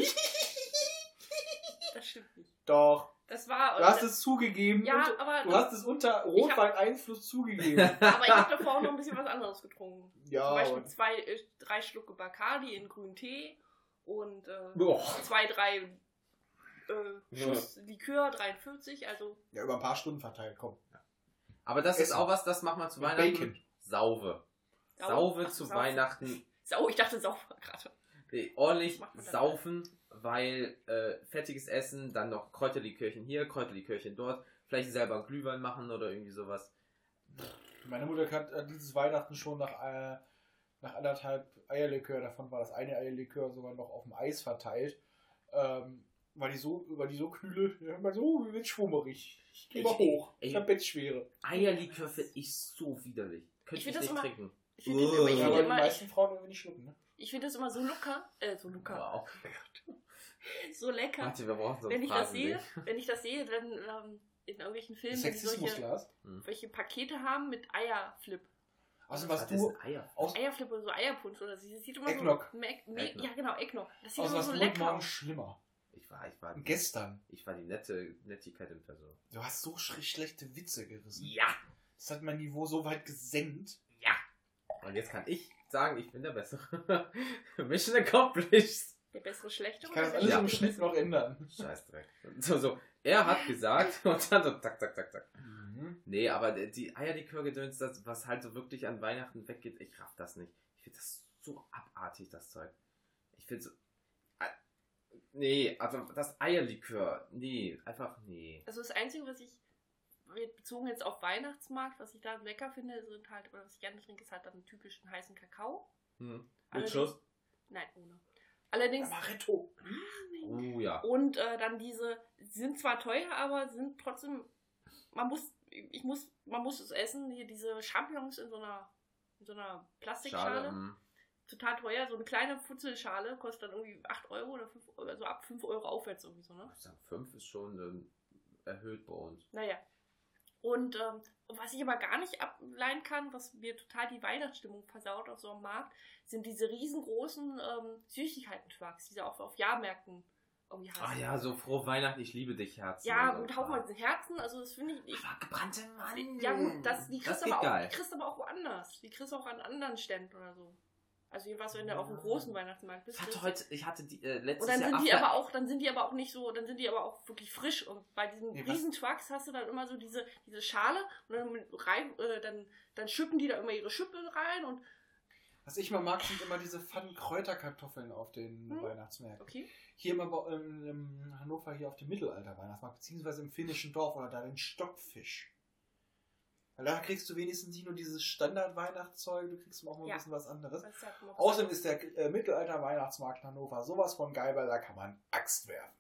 Speaker 5: Das stimmt nicht.
Speaker 3: Doch.
Speaker 5: Das war.
Speaker 3: Du hast es zugegeben.
Speaker 5: Ja,
Speaker 3: und
Speaker 5: aber,
Speaker 3: du hast es unter Rotwein-Einfluss zugegeben.
Speaker 5: aber ich habe davor auch noch ein bisschen was anderes getrunken.
Speaker 3: ja,
Speaker 5: Zum Beispiel zwei, äh, drei Schlucke Bacardi in grünen Tee und äh, zwei, drei äh, Schuss Likör, 43. Also
Speaker 3: ja, über ein paar Stunden verteilt, komm.
Speaker 4: Aber das ist
Speaker 3: Essen.
Speaker 4: auch was, das macht man zu Weihnachten.
Speaker 3: Bacon.
Speaker 4: Sauve.
Speaker 5: Sau-
Speaker 4: Sauve
Speaker 5: Ach,
Speaker 4: zu
Speaker 5: Saufen.
Speaker 4: Weihnachten.
Speaker 5: Sau, ich dachte sauber gerade.
Speaker 4: Nee, ordentlich saufen, weil äh, fettiges Essen, dann noch Kräuterlikörchen hier, Kräuterlikörchen dort, vielleicht selber einen Glühwein machen oder irgendwie sowas.
Speaker 3: Meine Mutter hat äh, dieses Weihnachten schon nach, äh, nach anderthalb Eierlikör, davon war das eine Eierlikör sogar noch auf dem Eis verteilt, ähm, weil die so, weil die so kühle, ja, immer so, mir wird schwummerig. Ich geh mal hoch.
Speaker 4: ich-
Speaker 3: Ich hab Bettschwere.
Speaker 4: Eierlikör finde ich so widerlich. Könnte
Speaker 5: Ich
Speaker 4: ich, nicht
Speaker 5: immer-
Speaker 4: trinken.
Speaker 5: Ich finde das, immer- ich
Speaker 4: Ja,
Speaker 3: die meisten
Speaker 5: ich,
Speaker 3: Frauen irgendwie nicht schlucken, ne?
Speaker 5: ich find das immer so locker, äh, so locker,
Speaker 4: Wow.
Speaker 5: so lecker.
Speaker 4: Warte, wir brauchen so
Speaker 5: wenn ich das sehe, wenn ich das sehe, dann ähm, in irgendwelchen Filmen, wenn die solche,
Speaker 3: Sexismusglas.
Speaker 5: welche Pakete haben mit Eierflip.
Speaker 3: Also
Speaker 4: Was
Speaker 3: was
Speaker 4: ist
Speaker 3: du
Speaker 4: Eier?
Speaker 3: aus,
Speaker 5: Eierflip oder so Eierpunsch oder so. Das sieht immer
Speaker 3: Eggnog.
Speaker 5: so. Me
Speaker 4: Eggnog.
Speaker 5: Ja, genau, Eggnog. Das sieht
Speaker 3: aus
Speaker 5: immer
Speaker 3: was
Speaker 5: so lecker
Speaker 3: morgen
Speaker 5: aus.
Speaker 3: schlimmer.
Speaker 4: Ich war, ich war,
Speaker 3: Gestern.
Speaker 4: ich war die nette Nettigkeit in Person.
Speaker 3: Du hast so sch schlechte Witze gerissen.
Speaker 4: Ja.
Speaker 3: Das hat mein Niveau so weit gesenkt.
Speaker 4: Und jetzt kann ich sagen, ich bin der Bessere. Mission accomplished.
Speaker 5: Der bessere Schlechte
Speaker 3: Ich kann das
Speaker 5: oder
Speaker 3: alles
Speaker 4: Ja.
Speaker 3: im Schnitt noch ändern.
Speaker 4: Scheißdreck. So, so. Er hat gesagt und dann so tak, tak, tak, tak.
Speaker 3: Mhm.
Speaker 4: Nee, aber die Eierlikörgedöns, das, was halt so wirklich an Weihnachten weggeht, ich raff das nicht. Ich finde das so abartig, das Zeug. Ich finde so. Ah, Nee, also das Eierlikör, nee, einfach nee.
Speaker 5: Also das Einzige, was ich bezogen jetzt auf Weihnachtsmarkt, was ich da lecker finde, sind halt, oder was ich gerne trinke, ist halt dann einen typischen heißen Kakao.
Speaker 4: Hm. Mit Schuss?
Speaker 5: Nein, ohne. Allerdings.
Speaker 3: Amaretto.
Speaker 4: Oh ja.
Speaker 5: Und äh, dann diese, die sind zwar teuer, aber sind trotzdem, man muss, ich muss, man muss es essen, hier diese Champignons in so einer, in so einer Plastikschale.
Speaker 4: Schade. hm.
Speaker 5: Total teuer, so eine kleine Futzelschale kostet dann irgendwie 8 Euro oder 5 Euro, also ab 5 Euro aufwärts irgendwie so, ne?
Speaker 4: Ich sag, fünf ist schon ähm, erhöht bei uns.
Speaker 5: Naja. Und ähm, was ich aber gar nicht ableiten kann, was mir total die Weihnachtsstimmung versaut auf so einem Markt, sind diese riesengroßen ähm, Süßigkeiten-Trucks, die sie auch auf Jahrmärkten irgendwie haben.
Speaker 4: Ah ja, so frohe Weihnachten, ich liebe dich, Herz.
Speaker 5: Ja, mit haufenweise Herzen, also das finde ich. ich
Speaker 4: Aber gebrannte Mandeln.
Speaker 5: ja, gut, das, die, kriegst
Speaker 4: das
Speaker 5: aber auch,
Speaker 4: geil.
Speaker 5: die kriegst du aber auch woanders. Die kriegst du auch an anderen Ständen oder so. Also jedenfalls, wenn du auf einem großen Weihnachtsmarkt bist.
Speaker 4: Ich hatte heute, ich hatte die äh, letztes
Speaker 5: und dann
Speaker 4: Jahr
Speaker 5: sind die
Speaker 4: After-
Speaker 5: aber auch, dann sind die aber auch nicht so, dann sind die aber auch wirklich frisch. Und bei diesen
Speaker 3: was-
Speaker 5: riesen Trucks hast du dann immer so diese, diese Schale und dann, rein, äh, dann, dann schippen die da immer ihre Schippe rein und
Speaker 3: Was ich mal mag, sind immer diese Pfannen-Kräuterkartoffeln auf den
Speaker 5: Hm.
Speaker 3: Weihnachtsmärkten.
Speaker 5: okay.
Speaker 3: Hier immer bei, ähm, in Hannover, hier auf dem Mittelalter-Weihnachtsmarkt, beziehungsweise im finnischen Dorf oder da den Stockfisch. Weil da kriegst du wenigstens nicht nur dieses Standard-Weihnachtszeug, du kriegst auch mal ein
Speaker 5: Ja.
Speaker 3: bisschen was anderes.
Speaker 5: Ist
Speaker 3: Außerdem ist der äh, Mittelalter-Weihnachtsmarkt in Hannover sowas von geil, weil da kann man Axt werfen.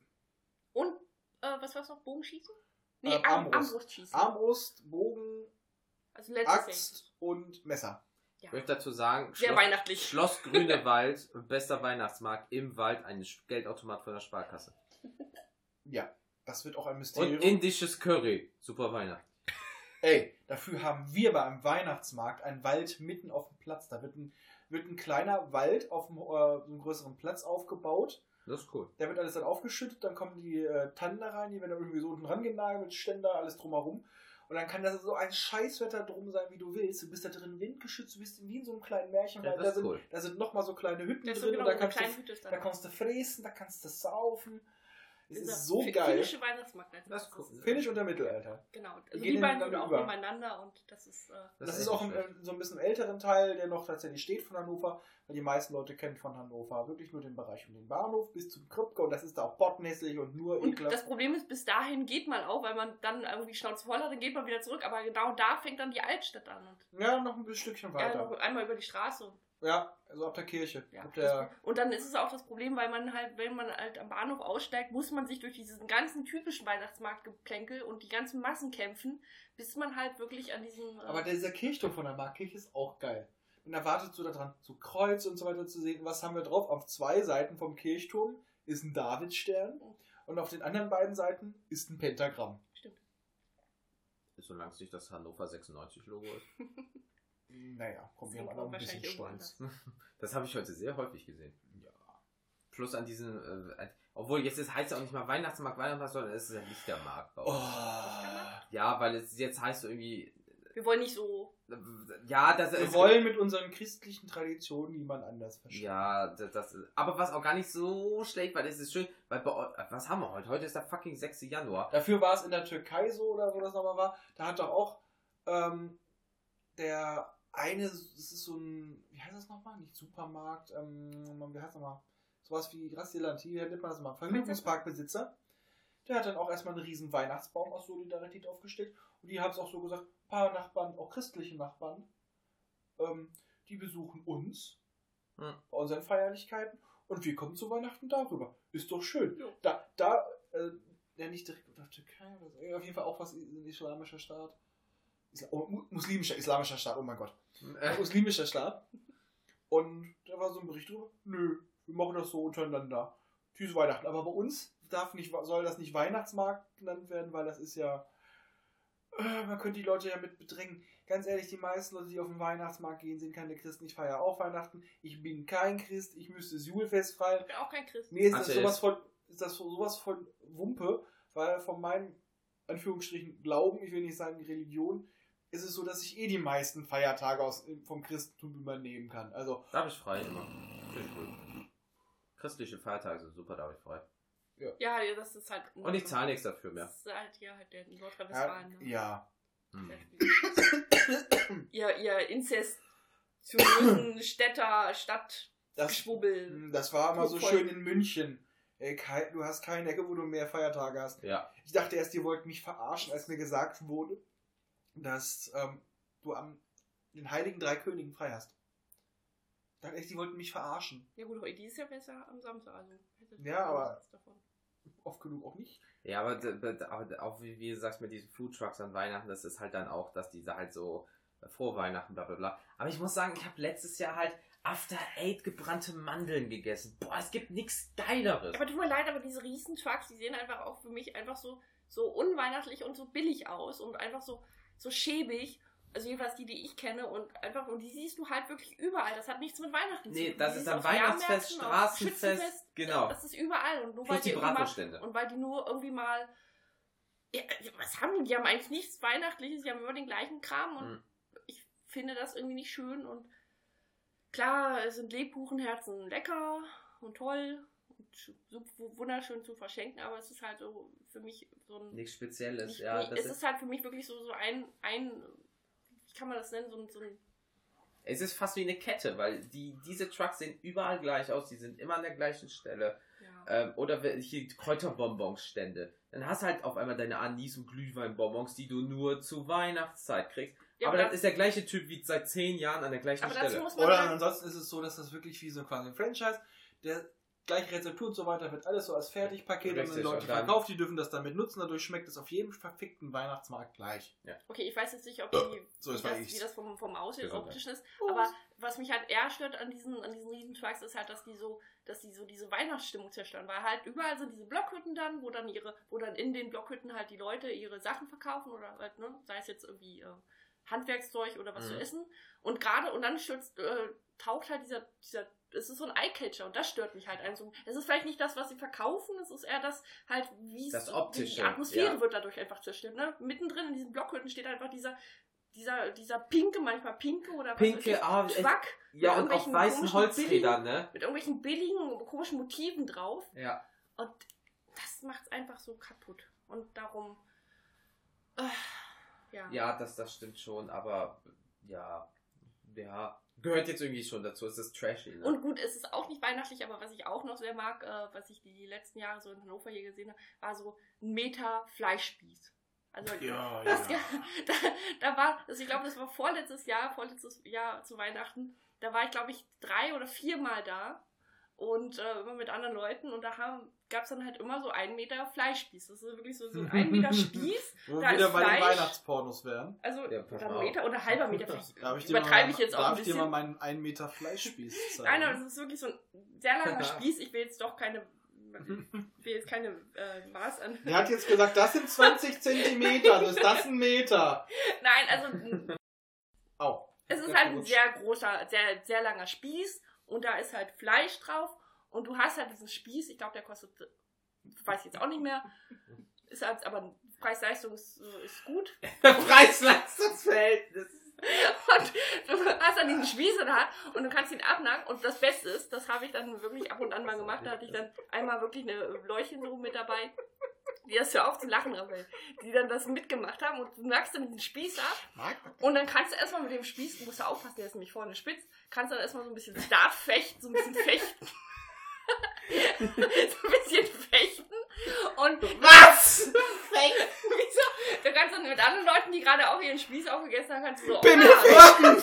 Speaker 5: Und, äh, was war's noch? Bogenschießen? Nee,
Speaker 3: Ähm,
Speaker 5: Arm,
Speaker 3: Armbrust.
Speaker 5: Armbrustschießen.
Speaker 3: Armbrust, Bogen,
Speaker 5: also.
Speaker 3: Axt und Messer.
Speaker 4: Ich möchte dazu sagen,
Speaker 5: Sehr
Speaker 4: Schloss,
Speaker 5: weihnachtlich.
Speaker 4: Schloss Grünewald, bester Weihnachtsmarkt im Wald, ein Geldautomat von der Sparkasse.
Speaker 3: Ja, das wird auch ein
Speaker 4: Und
Speaker 3: Mysterium.
Speaker 4: indisches Curry, super Weihnachten.
Speaker 3: Ey, dafür haben wir bei einem Weihnachtsmarkt einen Wald mitten auf dem Platz. Da wird ein, wird ein kleiner Wald auf einem, äh, so einem größeren Platz aufgebaut.
Speaker 4: Das ist cool.
Speaker 3: Der wird alles dann aufgeschüttet, dann kommen die äh, Tannen da rein, die werden dann irgendwie so unten rangenagelt mit Ständer, alles drumherum. Und dann kann das so ein Scheißwetter drum sein, wie du willst. Du bist da drin windgeschützt, du bist wie in so einem kleinen Märchen,
Speaker 4: Ja,
Speaker 3: da sind,
Speaker 4: cool.
Speaker 3: da sind nochmal so kleine Hütten
Speaker 5: Das ist so
Speaker 3: drin
Speaker 5: genau
Speaker 3: und da kannst, du, da kannst du fräsen, da kannst du saufen.
Speaker 5: Dieser
Speaker 3: ist so geil.
Speaker 5: Finnische Weihnachtsmarkt.
Speaker 4: Das ist cool.
Speaker 3: Finnisch und der Mittelalter.
Speaker 5: Genau.
Speaker 3: Die
Speaker 5: Also
Speaker 3: gehen
Speaker 5: die beiden sind auch
Speaker 3: über.
Speaker 5: nebeneinander und das ist. Äh,
Speaker 3: Das,
Speaker 4: ist
Speaker 3: ist auch ein, äh, so ein bisschen älteren Teil, der noch tatsächlich steht von Hannover, weil die meisten Leute kennen von Hannover wirklich nur den Bereich um den Bahnhof bis zum Krüppke und das ist da auch botnässlich und nur
Speaker 5: und
Speaker 3: ekelhaft.
Speaker 5: das Problem ist, bis dahin geht man auch, weil man dann irgendwie Schnauze voll hat, dann geht man wieder zurück. Aber genau da fängt dann die Altstadt an. Und
Speaker 3: ja, noch ein Stückchen
Speaker 5: ja,
Speaker 3: weiter.
Speaker 5: noch einmal über die Straße.
Speaker 3: Ja, also ab der Kirche.
Speaker 5: ja.
Speaker 3: Ab der,
Speaker 5: und dann ist es auch das Problem, weil man halt, wenn man halt am Bahnhof aussteigt, muss man sich durch diesen ganzen typischen Weihnachtsmarktgeplänkel und die ganzen Massen kämpfen, bis man halt wirklich an diesem. Äh,
Speaker 3: aber dieser Kirchturm von der Markkirche ist auch geil. Und da wartest du da dran, so Kreuz und so weiter zu sehen. Was haben wir drauf? Auf zwei Seiten vom Kirchturm ist ein Davidstern und auf den anderen beiden Seiten ist ein Pentagramm.
Speaker 5: Stimmt.
Speaker 4: Solange es nicht das Hannover 96 Logo ist.
Speaker 3: Naja, komm, wir auch ein bisschen Stolz.
Speaker 4: Das habe ich heute sehr häufig gesehen. Ja. Plus an diesen, äh, obwohl jetzt ist, heißt ja auch nicht mal Weihnachtsmarkt, Weihnachtsmarkt, sondern es ist ja Lichtermarkt. bei uns.
Speaker 3: Oh.
Speaker 4: Ja, weil es jetzt heißt irgendwie,
Speaker 5: wir wollen nicht so.
Speaker 4: äh, ja, das
Speaker 3: Wir
Speaker 4: ist.
Speaker 3: wollen mit unseren christlichen Traditionen niemand anders verstehen.
Speaker 4: Ja, das, das ist, aber was auch gar nicht so schlecht, weil es ist schön, weil bei, eu- was haben wir heute? Heute ist der fucking 6. Januar.
Speaker 3: Dafür war es in der Türkei so, oder wo das nochmal war. Da hat doch auch ähm, der eine, das ist so ein, wie heißt das nochmal? Nicht Supermarkt, ähm, wie heißt das nochmal? Sowas wie Grastilanti, wie nennt man das mal? Vergnügungsparkbesitzer. Der hat dann auch erstmal einen riesen Weihnachtsbaum aus Solidarität aufgestellt. Und die haben es auch so gesagt, ein paar Nachbarn, auch christliche Nachbarn, ähm, die besuchen uns
Speaker 4: Hm.
Speaker 3: bei unseren Feierlichkeiten und wir kommen zu Weihnachten darüber. Ist doch schön.
Speaker 5: Ja.
Speaker 3: Da, da, äh, ja nicht direkt unter Türkei oder so, ja, auf jeden Fall auch was ein islamischer Staat. Oh, mu- muslimischer, islamischer Staat, oh mein Gott.
Speaker 4: Äh,
Speaker 3: Muslimischer Staat. Und da war so ein Bericht drüber, nö, wir machen das so untereinander. Tschüss Weihnachten. Aber bei uns darf nicht, soll das nicht Weihnachtsmarkt genannt werden, weil das ist ja, äh, man könnte die Leute ja mit bedrängen. Ganz ehrlich, die meisten Leute, die auf den Weihnachtsmarkt gehen, sind keine Christen. Ich feiere auch Weihnachten. Ich bin kein Christ. Ich müsste das Julfest feiern.
Speaker 5: Ich bin auch kein Christ.
Speaker 3: Mir ist das
Speaker 4: Atheist.
Speaker 3: sowas von, ist das sowas von Wumpe, weil von meinem Anführungsstrichen Glauben, ich will nicht sagen Religion, ist es so, dass ich eh die meisten Feiertage aus, vom Christentum übernehmen kann. Also,
Speaker 4: Da habe ich frei immer. Finde ich gut. Christliche Feiertage sind super, da habe ich frei.
Speaker 5: Ja, das ist halt.
Speaker 4: Und ich zahle nichts dafür mehr.
Speaker 5: Das ist halt hier halt der
Speaker 3: ja,
Speaker 5: Nordrhein-Westfalen. ne?
Speaker 3: ja.
Speaker 4: Hm.
Speaker 5: Ihr, ihr inzestiösen Städter,
Speaker 3: Das,
Speaker 5: Stadtgeschwubbel.
Speaker 3: das war immer so schön in München. Ey, du hast keine Ecke, wo du mehr Feiertage hast.
Speaker 4: Ja.
Speaker 3: Ich dachte erst, die wollten mich verarschen, als mir gesagt wurde, dass ähm, du am den Heiligen Drei Königen frei hast. Ich dachte echt, die wollten mich verarschen.
Speaker 5: Ja gut, heute ist ja besser am Samstag. Also hätte ich
Speaker 3: Ja, aber-. Oft genug auch nicht.
Speaker 4: Ja, aber, auch wie, wie du sagst mit diesen Food Trucks an Weihnachten, das ist halt dann auch, dass diese halt so äh, frohe Weihnachten, bla bla bla. Aber ich muss sagen, ich habe letztes Jahr halt After Eight gebrannte Mandeln gegessen. Boah, es gibt nichts Geileres.
Speaker 5: Aber tut mir leid, aber diese riesen Trucks, die sehen einfach auch für mich einfach so, so unweihnachtlich und so billig aus und einfach so, so schäbig. Also jedenfalls die, die ich kenne und einfach, und die siehst du halt wirklich überall. Das hat nichts mit Weihnachten zu
Speaker 4: Nee,
Speaker 5: tun.
Speaker 4: das
Speaker 5: Die
Speaker 4: ist am Weihnachtsfest, Straßenfest, genau.
Speaker 5: Das ist überall. Und nur
Speaker 4: Plus
Speaker 5: weil
Speaker 4: die
Speaker 5: die
Speaker 4: Bratwurststände.
Speaker 5: und weil die nur irgendwie mal, ja, was haben die? Die haben eigentlich nichts Weihnachtliches, die haben immer den gleichen Kram und
Speaker 4: Mhm.
Speaker 5: ich finde das irgendwie nicht schön und klar sind Lebkuchenherzen lecker und toll so wunderschön zu verschenken, aber es ist halt so für mich so ein
Speaker 4: Nichts Spezielles,
Speaker 5: nicht,
Speaker 4: ja. Das
Speaker 5: es
Speaker 4: ist,
Speaker 5: ist halt für mich wirklich so, so ein, ein, wie kann man das nennen, so ein, so ein
Speaker 4: Es ist fast wie eine Kette, weil die, diese Trucks sehen überall gleich aus, die sind immer an der gleichen Stelle.
Speaker 5: Ja.
Speaker 4: Ähm, oder wenn- hier Kräuterbonbons-Stände. Dann hast du halt auf einmal deine Anis- und Glühweinbonbons, die du nur zu Weihnachtszeit kriegst.
Speaker 5: Ja,
Speaker 4: aber
Speaker 5: aber
Speaker 4: das ist der gleiche Typ wie seit zehn Jahren an der gleichen
Speaker 5: Aber dazu
Speaker 4: Stelle.
Speaker 5: muss man
Speaker 3: Oder
Speaker 5: sagen,
Speaker 3: ansonsten ist es so, dass das wirklich wie so quasi ein Franchise, der gleiche Rezeptur und so weiter wird alles so als Fertigpaket
Speaker 4: Richtig,
Speaker 3: die Leute
Speaker 4: und dann-
Speaker 3: verkauft, die dürfen das damit nutzen, dadurch schmeckt es auf jedem verfickten Weihnachtsmarkt gleich.
Speaker 5: okay, ich weiß jetzt nicht, ob die,
Speaker 3: So,
Speaker 5: wie,
Speaker 3: das
Speaker 5: wie das vom, vom Aussehen
Speaker 4: Gesundheit.
Speaker 5: optisch ist. Aber was mich halt eher stört an diesen, an diesen riesen Trucks ist halt, dass die so, dass die so diese Weihnachtsstimmung zerstören. Weil halt überall sind diese Blockhütten dann, wo dann ihre, wo dann in den Blockhütten halt die Leute ihre Sachen verkaufen oder halt, ne, sei es jetzt irgendwie äh, Handwerkszeug oder was
Speaker 4: Mhm.
Speaker 5: zu essen. Und gerade, und dann stürzt, äh, taucht halt dieser, dieser, es ist so ein Eyecatcher und das stört mich halt. Also, es ist vielleicht nicht das, was sie verkaufen, es ist eher das halt, wie es, die Atmosphäre
Speaker 4: ja.
Speaker 5: wird dadurch einfach zerstört. Ne? Mittendrin in diesen Blockhütten steht einfach dieser, dieser, dieser pinke, manchmal pinke oder was
Speaker 4: Pinke,
Speaker 5: ich,
Speaker 4: ah,
Speaker 5: Schwack
Speaker 4: Ja, und auf weißen Holzfedern, ne?
Speaker 5: mit irgendwelchen billigen, komischen Motiven drauf.
Speaker 4: Ja.
Speaker 5: Und das macht es einfach so kaputt. Und darum. Äh, ja.
Speaker 4: Ja, das, das stimmt schon, aber ja, ja, gehört jetzt irgendwie schon dazu. Es ist trashy, ne?
Speaker 5: Und gut, es ist auch nicht weihnachtlich, aber was ich auch noch sehr mag, äh, was ich die letzten Jahre so in Hannover hier gesehen habe, war so ein Meter Fleischspieß. Also
Speaker 3: Ja,
Speaker 5: das, ja. Da, da war, also ich glaube, das war vorletztes Jahr, vorletztes Jahr zu Weihnachten. Da war ich, glaube ich, drei oder viermal da und äh, immer mit anderen Leuten und da gab es dann halt immer so einen Meter Fleischspieß. Das ist wirklich so, so ein Meter Spieß.
Speaker 3: Wo
Speaker 5: Da
Speaker 3: wir wieder
Speaker 5: ist
Speaker 3: bei den
Speaker 5: Fleisch.
Speaker 3: Weihnachtspornos wären.
Speaker 5: Also
Speaker 4: Ja,
Speaker 5: ein Meter oder ein halber Meter. Vielleicht
Speaker 3: Darf ich dir
Speaker 5: übertreibe
Speaker 3: mal,
Speaker 5: ich jetzt auch
Speaker 3: darf
Speaker 5: ein
Speaker 3: ich dir
Speaker 5: bisschen.
Speaker 3: mal meinen 1 Meter Fleischspieß zeigen?
Speaker 5: Nein, aber das ist wirklich so ein sehr langer Spieß. Ich will jetzt doch keine, ich will jetzt keine äh, Maß an.
Speaker 3: Der hat jetzt gesagt, das sind 20 Zentimeter, also ist das ein Meter.
Speaker 5: Nein, also
Speaker 3: Au.
Speaker 5: es ist halt ein sehr großer, sehr, sehr langer Spieß und da ist halt Fleisch drauf und du hast halt diesen Spieß, ich glaube, der kostet, weiß ich jetzt auch nicht mehr, ist halt, aber Preis-Leistung ist, äh, ist gut.
Speaker 4: Preis-Leistungsverhältnis.
Speaker 5: Und du hast dann diesen Spieß in der Hand und du kannst ihn abnagen. Und das Beste ist, das habe ich dann wirklich ab und an mal gemacht. Da hatte ich dann einmal wirklich eine Leuchtchen so mit dabei, die das hör auf zu lachen, Raphael, die dann das mitgemacht haben. Und du nagst dann diesen Spieß ab. Und dann kannst du erstmal mit dem Spieß, du musst ja aufpassen, der ist nämlich vorne spitz, kannst dann erstmal so ein bisschen Startfechten, so ein bisschen fechten. so ein bisschen fechten. Und
Speaker 4: Was?
Speaker 5: wieso? Du kannst dann mit anderen Leuten, die gerade auch ihren Spieß aufgegessen haben, kannst du so.
Speaker 4: Pimmelfechten!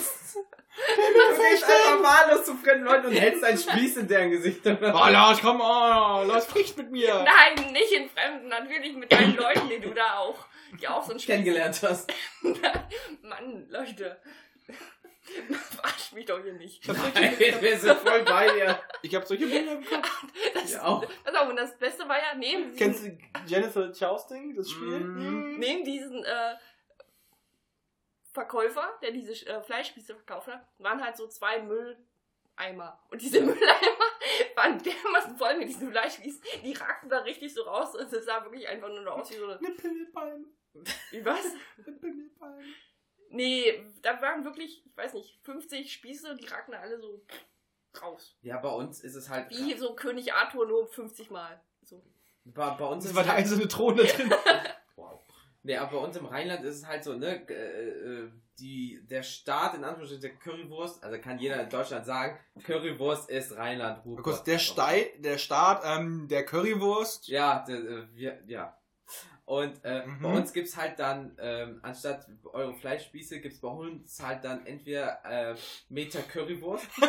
Speaker 4: Du gehst einfach wahllos zu fremden Leuten und hältst einen Spieß in deren Gesicht.
Speaker 3: Oh, Lars, komm, oh, Lars, spricht mit mir.
Speaker 5: Nein, nicht in Fremden, natürlich mit deinen Leuten, die du da auch, die auch so ein Spieß
Speaker 4: Kennengelernt hast.
Speaker 5: Mann, Leute. Verarscht mich doch hier nicht.
Speaker 4: Nein, wir sind voll bei dir.
Speaker 3: Ich hab solche Bilder im Kopf.
Speaker 5: Das,
Speaker 4: Ja, auch.
Speaker 5: Pass auf, und das Beste war ja, neben
Speaker 3: Kennst
Speaker 5: diesen,
Speaker 3: du Jennifer Jousting, das Spiel?
Speaker 4: Mhm.
Speaker 5: neben diesen äh, Verkäufer, der diese äh, Fleischspieße verkauft hat, waren halt so zwei Mülleimer. Und diese Mülleimer waren dermaßen voll mit diesen Fleischspießen, die ragten da richtig so raus. Und es sah wirklich einfach nur noch aus wie so eine.
Speaker 3: Eine Pimmelbein.
Speaker 5: Wie was?
Speaker 3: Eine Pimmelbein.
Speaker 5: Nee, da waren wirklich, ich weiß nicht, 50 Spieße und die ragten da alle so raus.
Speaker 4: Ja, bei uns ist es halt.
Speaker 5: Wie so König Arthur nur 50 Mal. So.
Speaker 4: Bei, bei uns
Speaker 3: Das
Speaker 4: ist
Speaker 3: war der
Speaker 4: halt,
Speaker 3: einzelne Thron da drin.
Speaker 4: Wow. Nee, aber bei uns im Rheinland ist es halt so, ne, äh, äh, die, der Staat, in Anführungsstrichen, der Currywurst, also kann jeder in Deutschland sagen, Currywurst ist Rheinland, Ruhrpott.
Speaker 3: Kurz, der, Stei, der Staat ähm, der Currywurst.
Speaker 4: Ja, der, äh, wir, ja. Und äh,
Speaker 3: Mhm.
Speaker 4: bei uns gibt's halt dann, ähm, anstatt eure Fleischspieße, gibt's bei uns halt dann entweder äh, Meter Currywurst.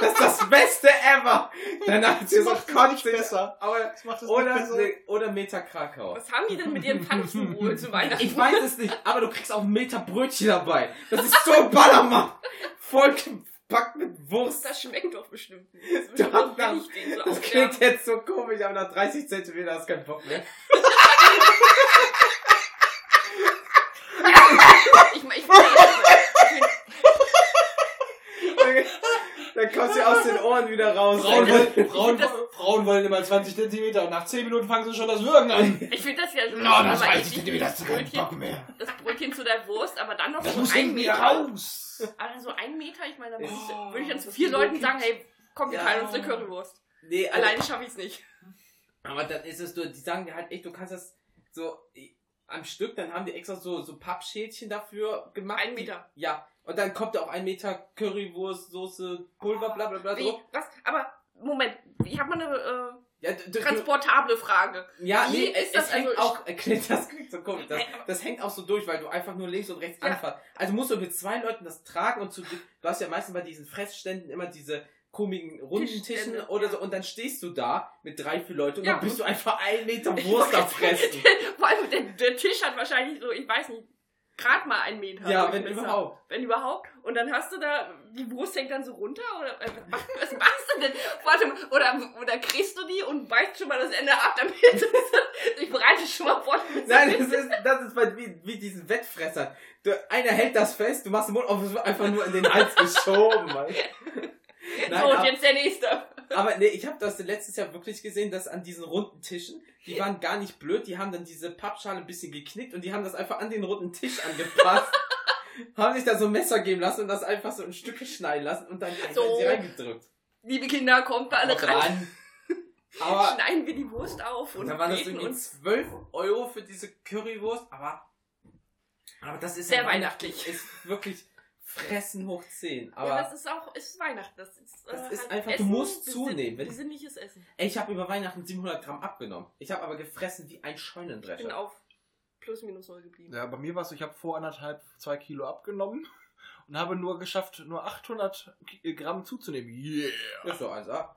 Speaker 4: das ist das Beste ever! Danach
Speaker 3: Das macht gar nicht besser.
Speaker 4: Aber,
Speaker 3: Das macht es
Speaker 4: oder,
Speaker 3: nicht besser.
Speaker 4: oder Meter Krakau.
Speaker 5: Was haben die denn mit ihrem Pfannkuchen zu Weihnachten?
Speaker 4: Ich weiß es nicht, aber du kriegst auch Meter Brötchen dabei. Das ist so ein Ballermann. Voll gepackt mit Wurst.
Speaker 5: Das schmeckt doch bestimmt nicht. Das, ist noch
Speaker 4: dann-
Speaker 5: billig, den so
Speaker 4: Das klingt jetzt so komisch, aber nach 30 Zentimeter hast du keinen Bock mehr.
Speaker 5: Ich, ich, ich,
Speaker 4: Dann kommst du aus den Ohren wieder raus.
Speaker 3: Frauen, wollen, Frauen, Frauen wollen immer 20 Zentimeter und nach 10 Minuten fangen sie schon das Würgen an.
Speaker 5: ich finde das ja schon
Speaker 3: No, das
Speaker 5: aber
Speaker 3: 30
Speaker 5: ich-
Speaker 3: Zentimeter hast du keinen
Speaker 5: Brötchen,
Speaker 3: Bock mehr.
Speaker 5: das Brötchen zu der Wurst, aber dann noch
Speaker 3: Das
Speaker 5: so
Speaker 3: muss
Speaker 5: ein Meter.
Speaker 3: raus.
Speaker 5: Aber so ein Meter, ich meine, da würde ich,
Speaker 3: Oh,
Speaker 5: würde ich dann zu vier Leuten sagen, hey, komm, wir
Speaker 4: Ja.
Speaker 5: teilen uns eine Currywurst.
Speaker 4: Nee, also,
Speaker 5: Alleine schaffe ich es nicht.
Speaker 4: aber dann ist es so, die sagen dir halt echt, du kannst das so, am Stück, dann haben die extra so, so Pappschälchen dafür gemacht.
Speaker 5: Ein Meter.
Speaker 4: Die, ja. Und dann kommt da auch ein Meter Currywurst, Soße, Pulver, bla bla bla.
Speaker 5: Wie,
Speaker 4: So.
Speaker 5: was? Aber, Moment, ich habe mal eine
Speaker 4: Ja,
Speaker 5: transportable Frage.
Speaker 4: Ja,
Speaker 5: Wie
Speaker 4: nee,
Speaker 5: ist das
Speaker 4: es hängt
Speaker 5: also-
Speaker 4: auch, äh, das klingt so komisch, das, das hängt auch so durch, weil du einfach nur links und rechts
Speaker 5: Ja.
Speaker 4: anfasst. Also musst du mit zwei Leuten das tragen und zu, du hast ja meistens bei diesen Fressständen immer diese komischen runden Tischen oder so und dann stehst du da mit drei, vier Leuten und
Speaker 5: Ja.
Speaker 4: dann bist du einfach ein Meter Wurst am Fressen.
Speaker 5: Vor allem, der, der Tisch hat wahrscheinlich so, ich weiß nicht, gerade mal einen Meter.
Speaker 4: Ja, wenn
Speaker 5: Durchmesser.
Speaker 4: überhaupt.
Speaker 5: Wenn überhaupt. Und dann hast du da, die Wurst hängt dann so runter? Oder äh, was, was machst du denn? Warte mal, oder, oder kriegst du die und beißt schon mal das Ende ab, damit ich bereite schon mal vor.
Speaker 4: Nein, das ist, das ist bei, wie, wie diesen Wettfressern. Du, einer hält das fest, du machst den Mund auf, einfach nur in den Hals geschoben. weißt du? Nein,
Speaker 5: so, und jetzt der nächste.
Speaker 4: Aber nee, ich habe das letztes Jahr wirklich gesehen, dass an diesen runden Tischen, die waren gar nicht blöd, die haben dann diese Pappschale ein bisschen geknickt und die haben das einfach an den runden Tisch angepasst. haben sich da so ein Messer geben lassen und das einfach so in Stücke schneiden lassen und dann
Speaker 5: So.
Speaker 4: reingedrückt.
Speaker 5: Liebe Kinder, kommt mal alle ran.
Speaker 4: ran. Aber
Speaker 5: Schneiden wir die Wurst auf und
Speaker 4: dann waren das irgendwie
Speaker 5: uns.
Speaker 4: 12 Euro für diese Currywurst, aber, aber das ist
Speaker 5: Sehr
Speaker 4: ja
Speaker 5: weihnachtlich.
Speaker 4: Ist wirklich Fressen hoch 10.
Speaker 5: ja,
Speaker 4: Aber
Speaker 5: das ist auch, ist Weihnachten. Das ist,
Speaker 4: Das
Speaker 5: äh,
Speaker 4: ist
Speaker 5: halt
Speaker 4: einfach, du
Speaker 5: Essen,
Speaker 4: musst
Speaker 5: besinn-
Speaker 4: zunehmen. Wenn-
Speaker 5: Besinnliches Essen.
Speaker 4: ey, ich habe über Weihnachten 700 Gramm abgenommen. Ich habe aber gefressen wie ein
Speaker 5: Ich bin
Speaker 4: Scheunendrescher.
Speaker 5: auf plus minus null geblieben.
Speaker 2: Ja, bei mir war es so, ich habe vor anderthalb, zwei Kilo abgenommen und habe nur geschafft, nur 800 Ki- Gramm zuzunehmen. Yeah!
Speaker 4: Das ist doch eins, ah.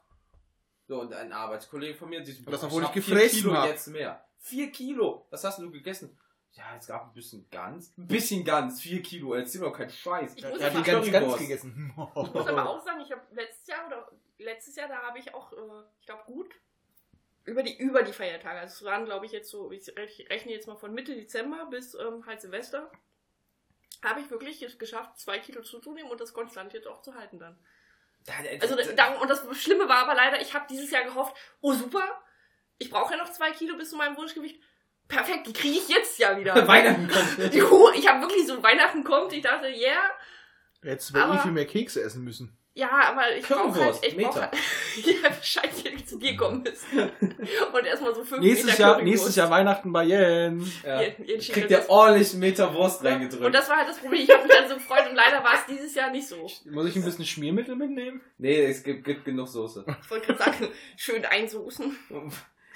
Speaker 4: So, und ein Arbeitskollege von mir, die
Speaker 2: Das, obwohl ich
Speaker 4: vier
Speaker 2: gefressen
Speaker 4: Kilo
Speaker 2: hab.
Speaker 4: jetzt mehr. Vier Kilo! Was hast du gegessen? Ja, es gab ein bisschen Gans. Ein bisschen Gans, vier Kilo, erzähl doch keinen Scheiß.
Speaker 5: Ich muss
Speaker 2: hat
Speaker 5: aber-
Speaker 2: die ganz, ganz gegessen.
Speaker 5: Ich muss aber auch sagen, ich habe letztes Jahr oder letztes Jahr, da habe ich auch, äh, ich glaube, gut über die, über die Feiertage. Also es waren, glaube ich, jetzt so, ich rech- rechne jetzt mal von Mitte Dezember bis ähm, halt Silvester, habe ich wirklich es geschafft, zwei Kilo zuzunehmen und das konstant jetzt auch zu halten dann. Also da, und das Schlimme war aber leider, ich habe dieses Jahr gehofft, oh super, ich brauche ja noch zwei Kilo bis zu meinem Wunschgewicht. Perfekt, die kriege ich jetzt ja wieder.
Speaker 4: Weihnachten kommt.
Speaker 5: Juhu, ich habe wirklich so Weihnachten kommt, ich dachte, yeah,
Speaker 2: Jetzt wäre
Speaker 5: Aber-
Speaker 2: ich viel mehr Kekse essen müssen.
Speaker 5: Ja, aber ich brauche halt, ich brauche halt, ja, wahrscheinlich hätte ich zu dir kommen müssen. Und erstmal so fünf
Speaker 2: Nächstes
Speaker 5: Meter
Speaker 2: Jahr, nächstes Jahr Weihnachten bei Jens.
Speaker 4: Ja.
Speaker 5: Ihr- ihr
Speaker 4: Kriegt der ordentlich einen Meter Wurst reingedrückt.
Speaker 5: Und das war halt das Problem, ich habe mich dann so gefreut und leider war es dieses Jahr nicht so.
Speaker 2: Muss ich ein bisschen Schmiermittel mitnehmen?
Speaker 4: nee, es gibt, gibt genug Soße.
Speaker 5: Ich wollte gerade sagen, schön einsoßen.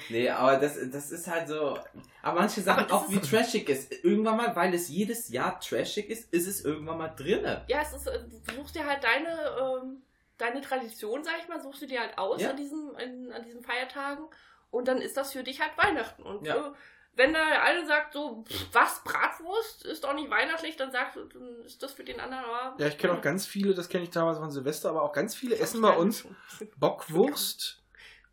Speaker 4: Nee, aber das, das ist halt so. Aber manche Sachen,
Speaker 5: Aber
Speaker 4: auch wie trashig ist. Irgendwann mal, weil es jedes Jahr trashig ist, ist es irgendwann mal drinne.
Speaker 5: Ja, es ist, äh, du suchst dir halt deine, ähm, deine Tradition, sag ich mal, suchst du dir halt aus
Speaker 4: Ja.
Speaker 5: an, diesen, an, an diesen Feiertagen und dann ist das für dich halt Weihnachten. Und
Speaker 4: Ja.
Speaker 5: äh, wenn da der eine sagt so, pff, was, Bratwurst ist doch nicht weihnachtlich, dann sagst du, dann ist das für den anderen aber...
Speaker 2: Ja, ich kenne auch ganz viele, das kenne ich damals von Silvester, aber auch ganz viele essen bei uns. Bockwurst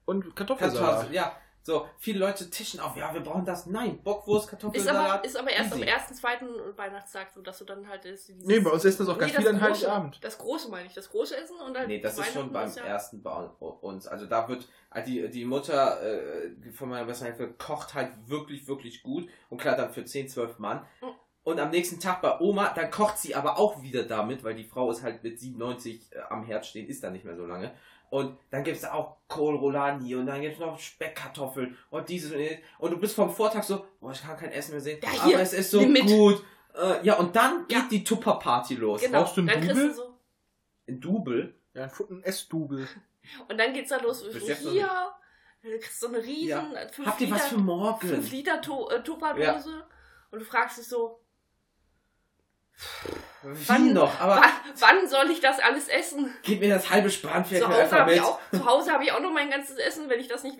Speaker 2: und Kartoffelsalat.
Speaker 4: Ja, so, viele Leute tischen auf, ja, wir brauchen das. Nein, Bockwurst,
Speaker 5: Ist
Speaker 4: Kartoffelsalat.
Speaker 5: aber, ist aber erst
Speaker 4: easy.
Speaker 5: am ersten, zweiten Weihnachtstag so, dass du dann halt... Dieses,
Speaker 2: Nee, bei uns essen das auch ganz
Speaker 5: Nee,
Speaker 2: viele an
Speaker 5: große-
Speaker 2: Heiligabend.
Speaker 5: Das große meine ich, das große Essen und halt
Speaker 4: Nee, das ist schon beim
Speaker 5: ist ja-
Speaker 4: ersten bei uns. Also da wird, also die, die Mutter äh, von meiner besten Hälfte kocht halt wirklich, wirklich gut. Und klar, dann für 10, 12 Mann.
Speaker 5: Mhm.
Speaker 4: Und am nächsten Tag bei Oma, dann kocht sie aber auch wieder damit, weil die Frau ist halt mit 97 äh, am Herd stehen, ist da nicht mehr so lange. Und dann gibt's da auch Kohlrolani und dann gibt's noch Speckkartoffeln und dieses und jenes. Und du bist vom Vortag so, boah, ich kann kein Essen mehr sehen,
Speaker 5: Ja, hier,
Speaker 4: aber es ist so gut. Äh, ja, und dann geht
Speaker 5: Ja.
Speaker 4: die Tupper-Party los.
Speaker 5: Genau,
Speaker 2: Brauchst du einen
Speaker 5: dann kriegst du
Speaker 2: Double?
Speaker 5: so...
Speaker 4: Ein Double.
Speaker 2: Ja, ein Essdubel.
Speaker 5: Und dann geht's da los, so
Speaker 4: Bis
Speaker 5: hier, du kriegst so eine riesen,
Speaker 4: Ja.
Speaker 5: fünf
Speaker 4: Habt ihr
Speaker 5: Liter,
Speaker 4: was für morgen?
Speaker 5: 5 Liter to äh, Tupperdose und du fragst dich so,
Speaker 4: Wie
Speaker 5: Wann-
Speaker 4: noch? Aber
Speaker 5: wann, soll ich das alles essen?
Speaker 4: gib mir das halbe Spanferkel
Speaker 5: Zu Hause
Speaker 4: einfach
Speaker 5: habe ich,
Speaker 4: mit.
Speaker 5: auch- zu Hause hab ich auch noch mein ganzes Essen, wenn ich das nicht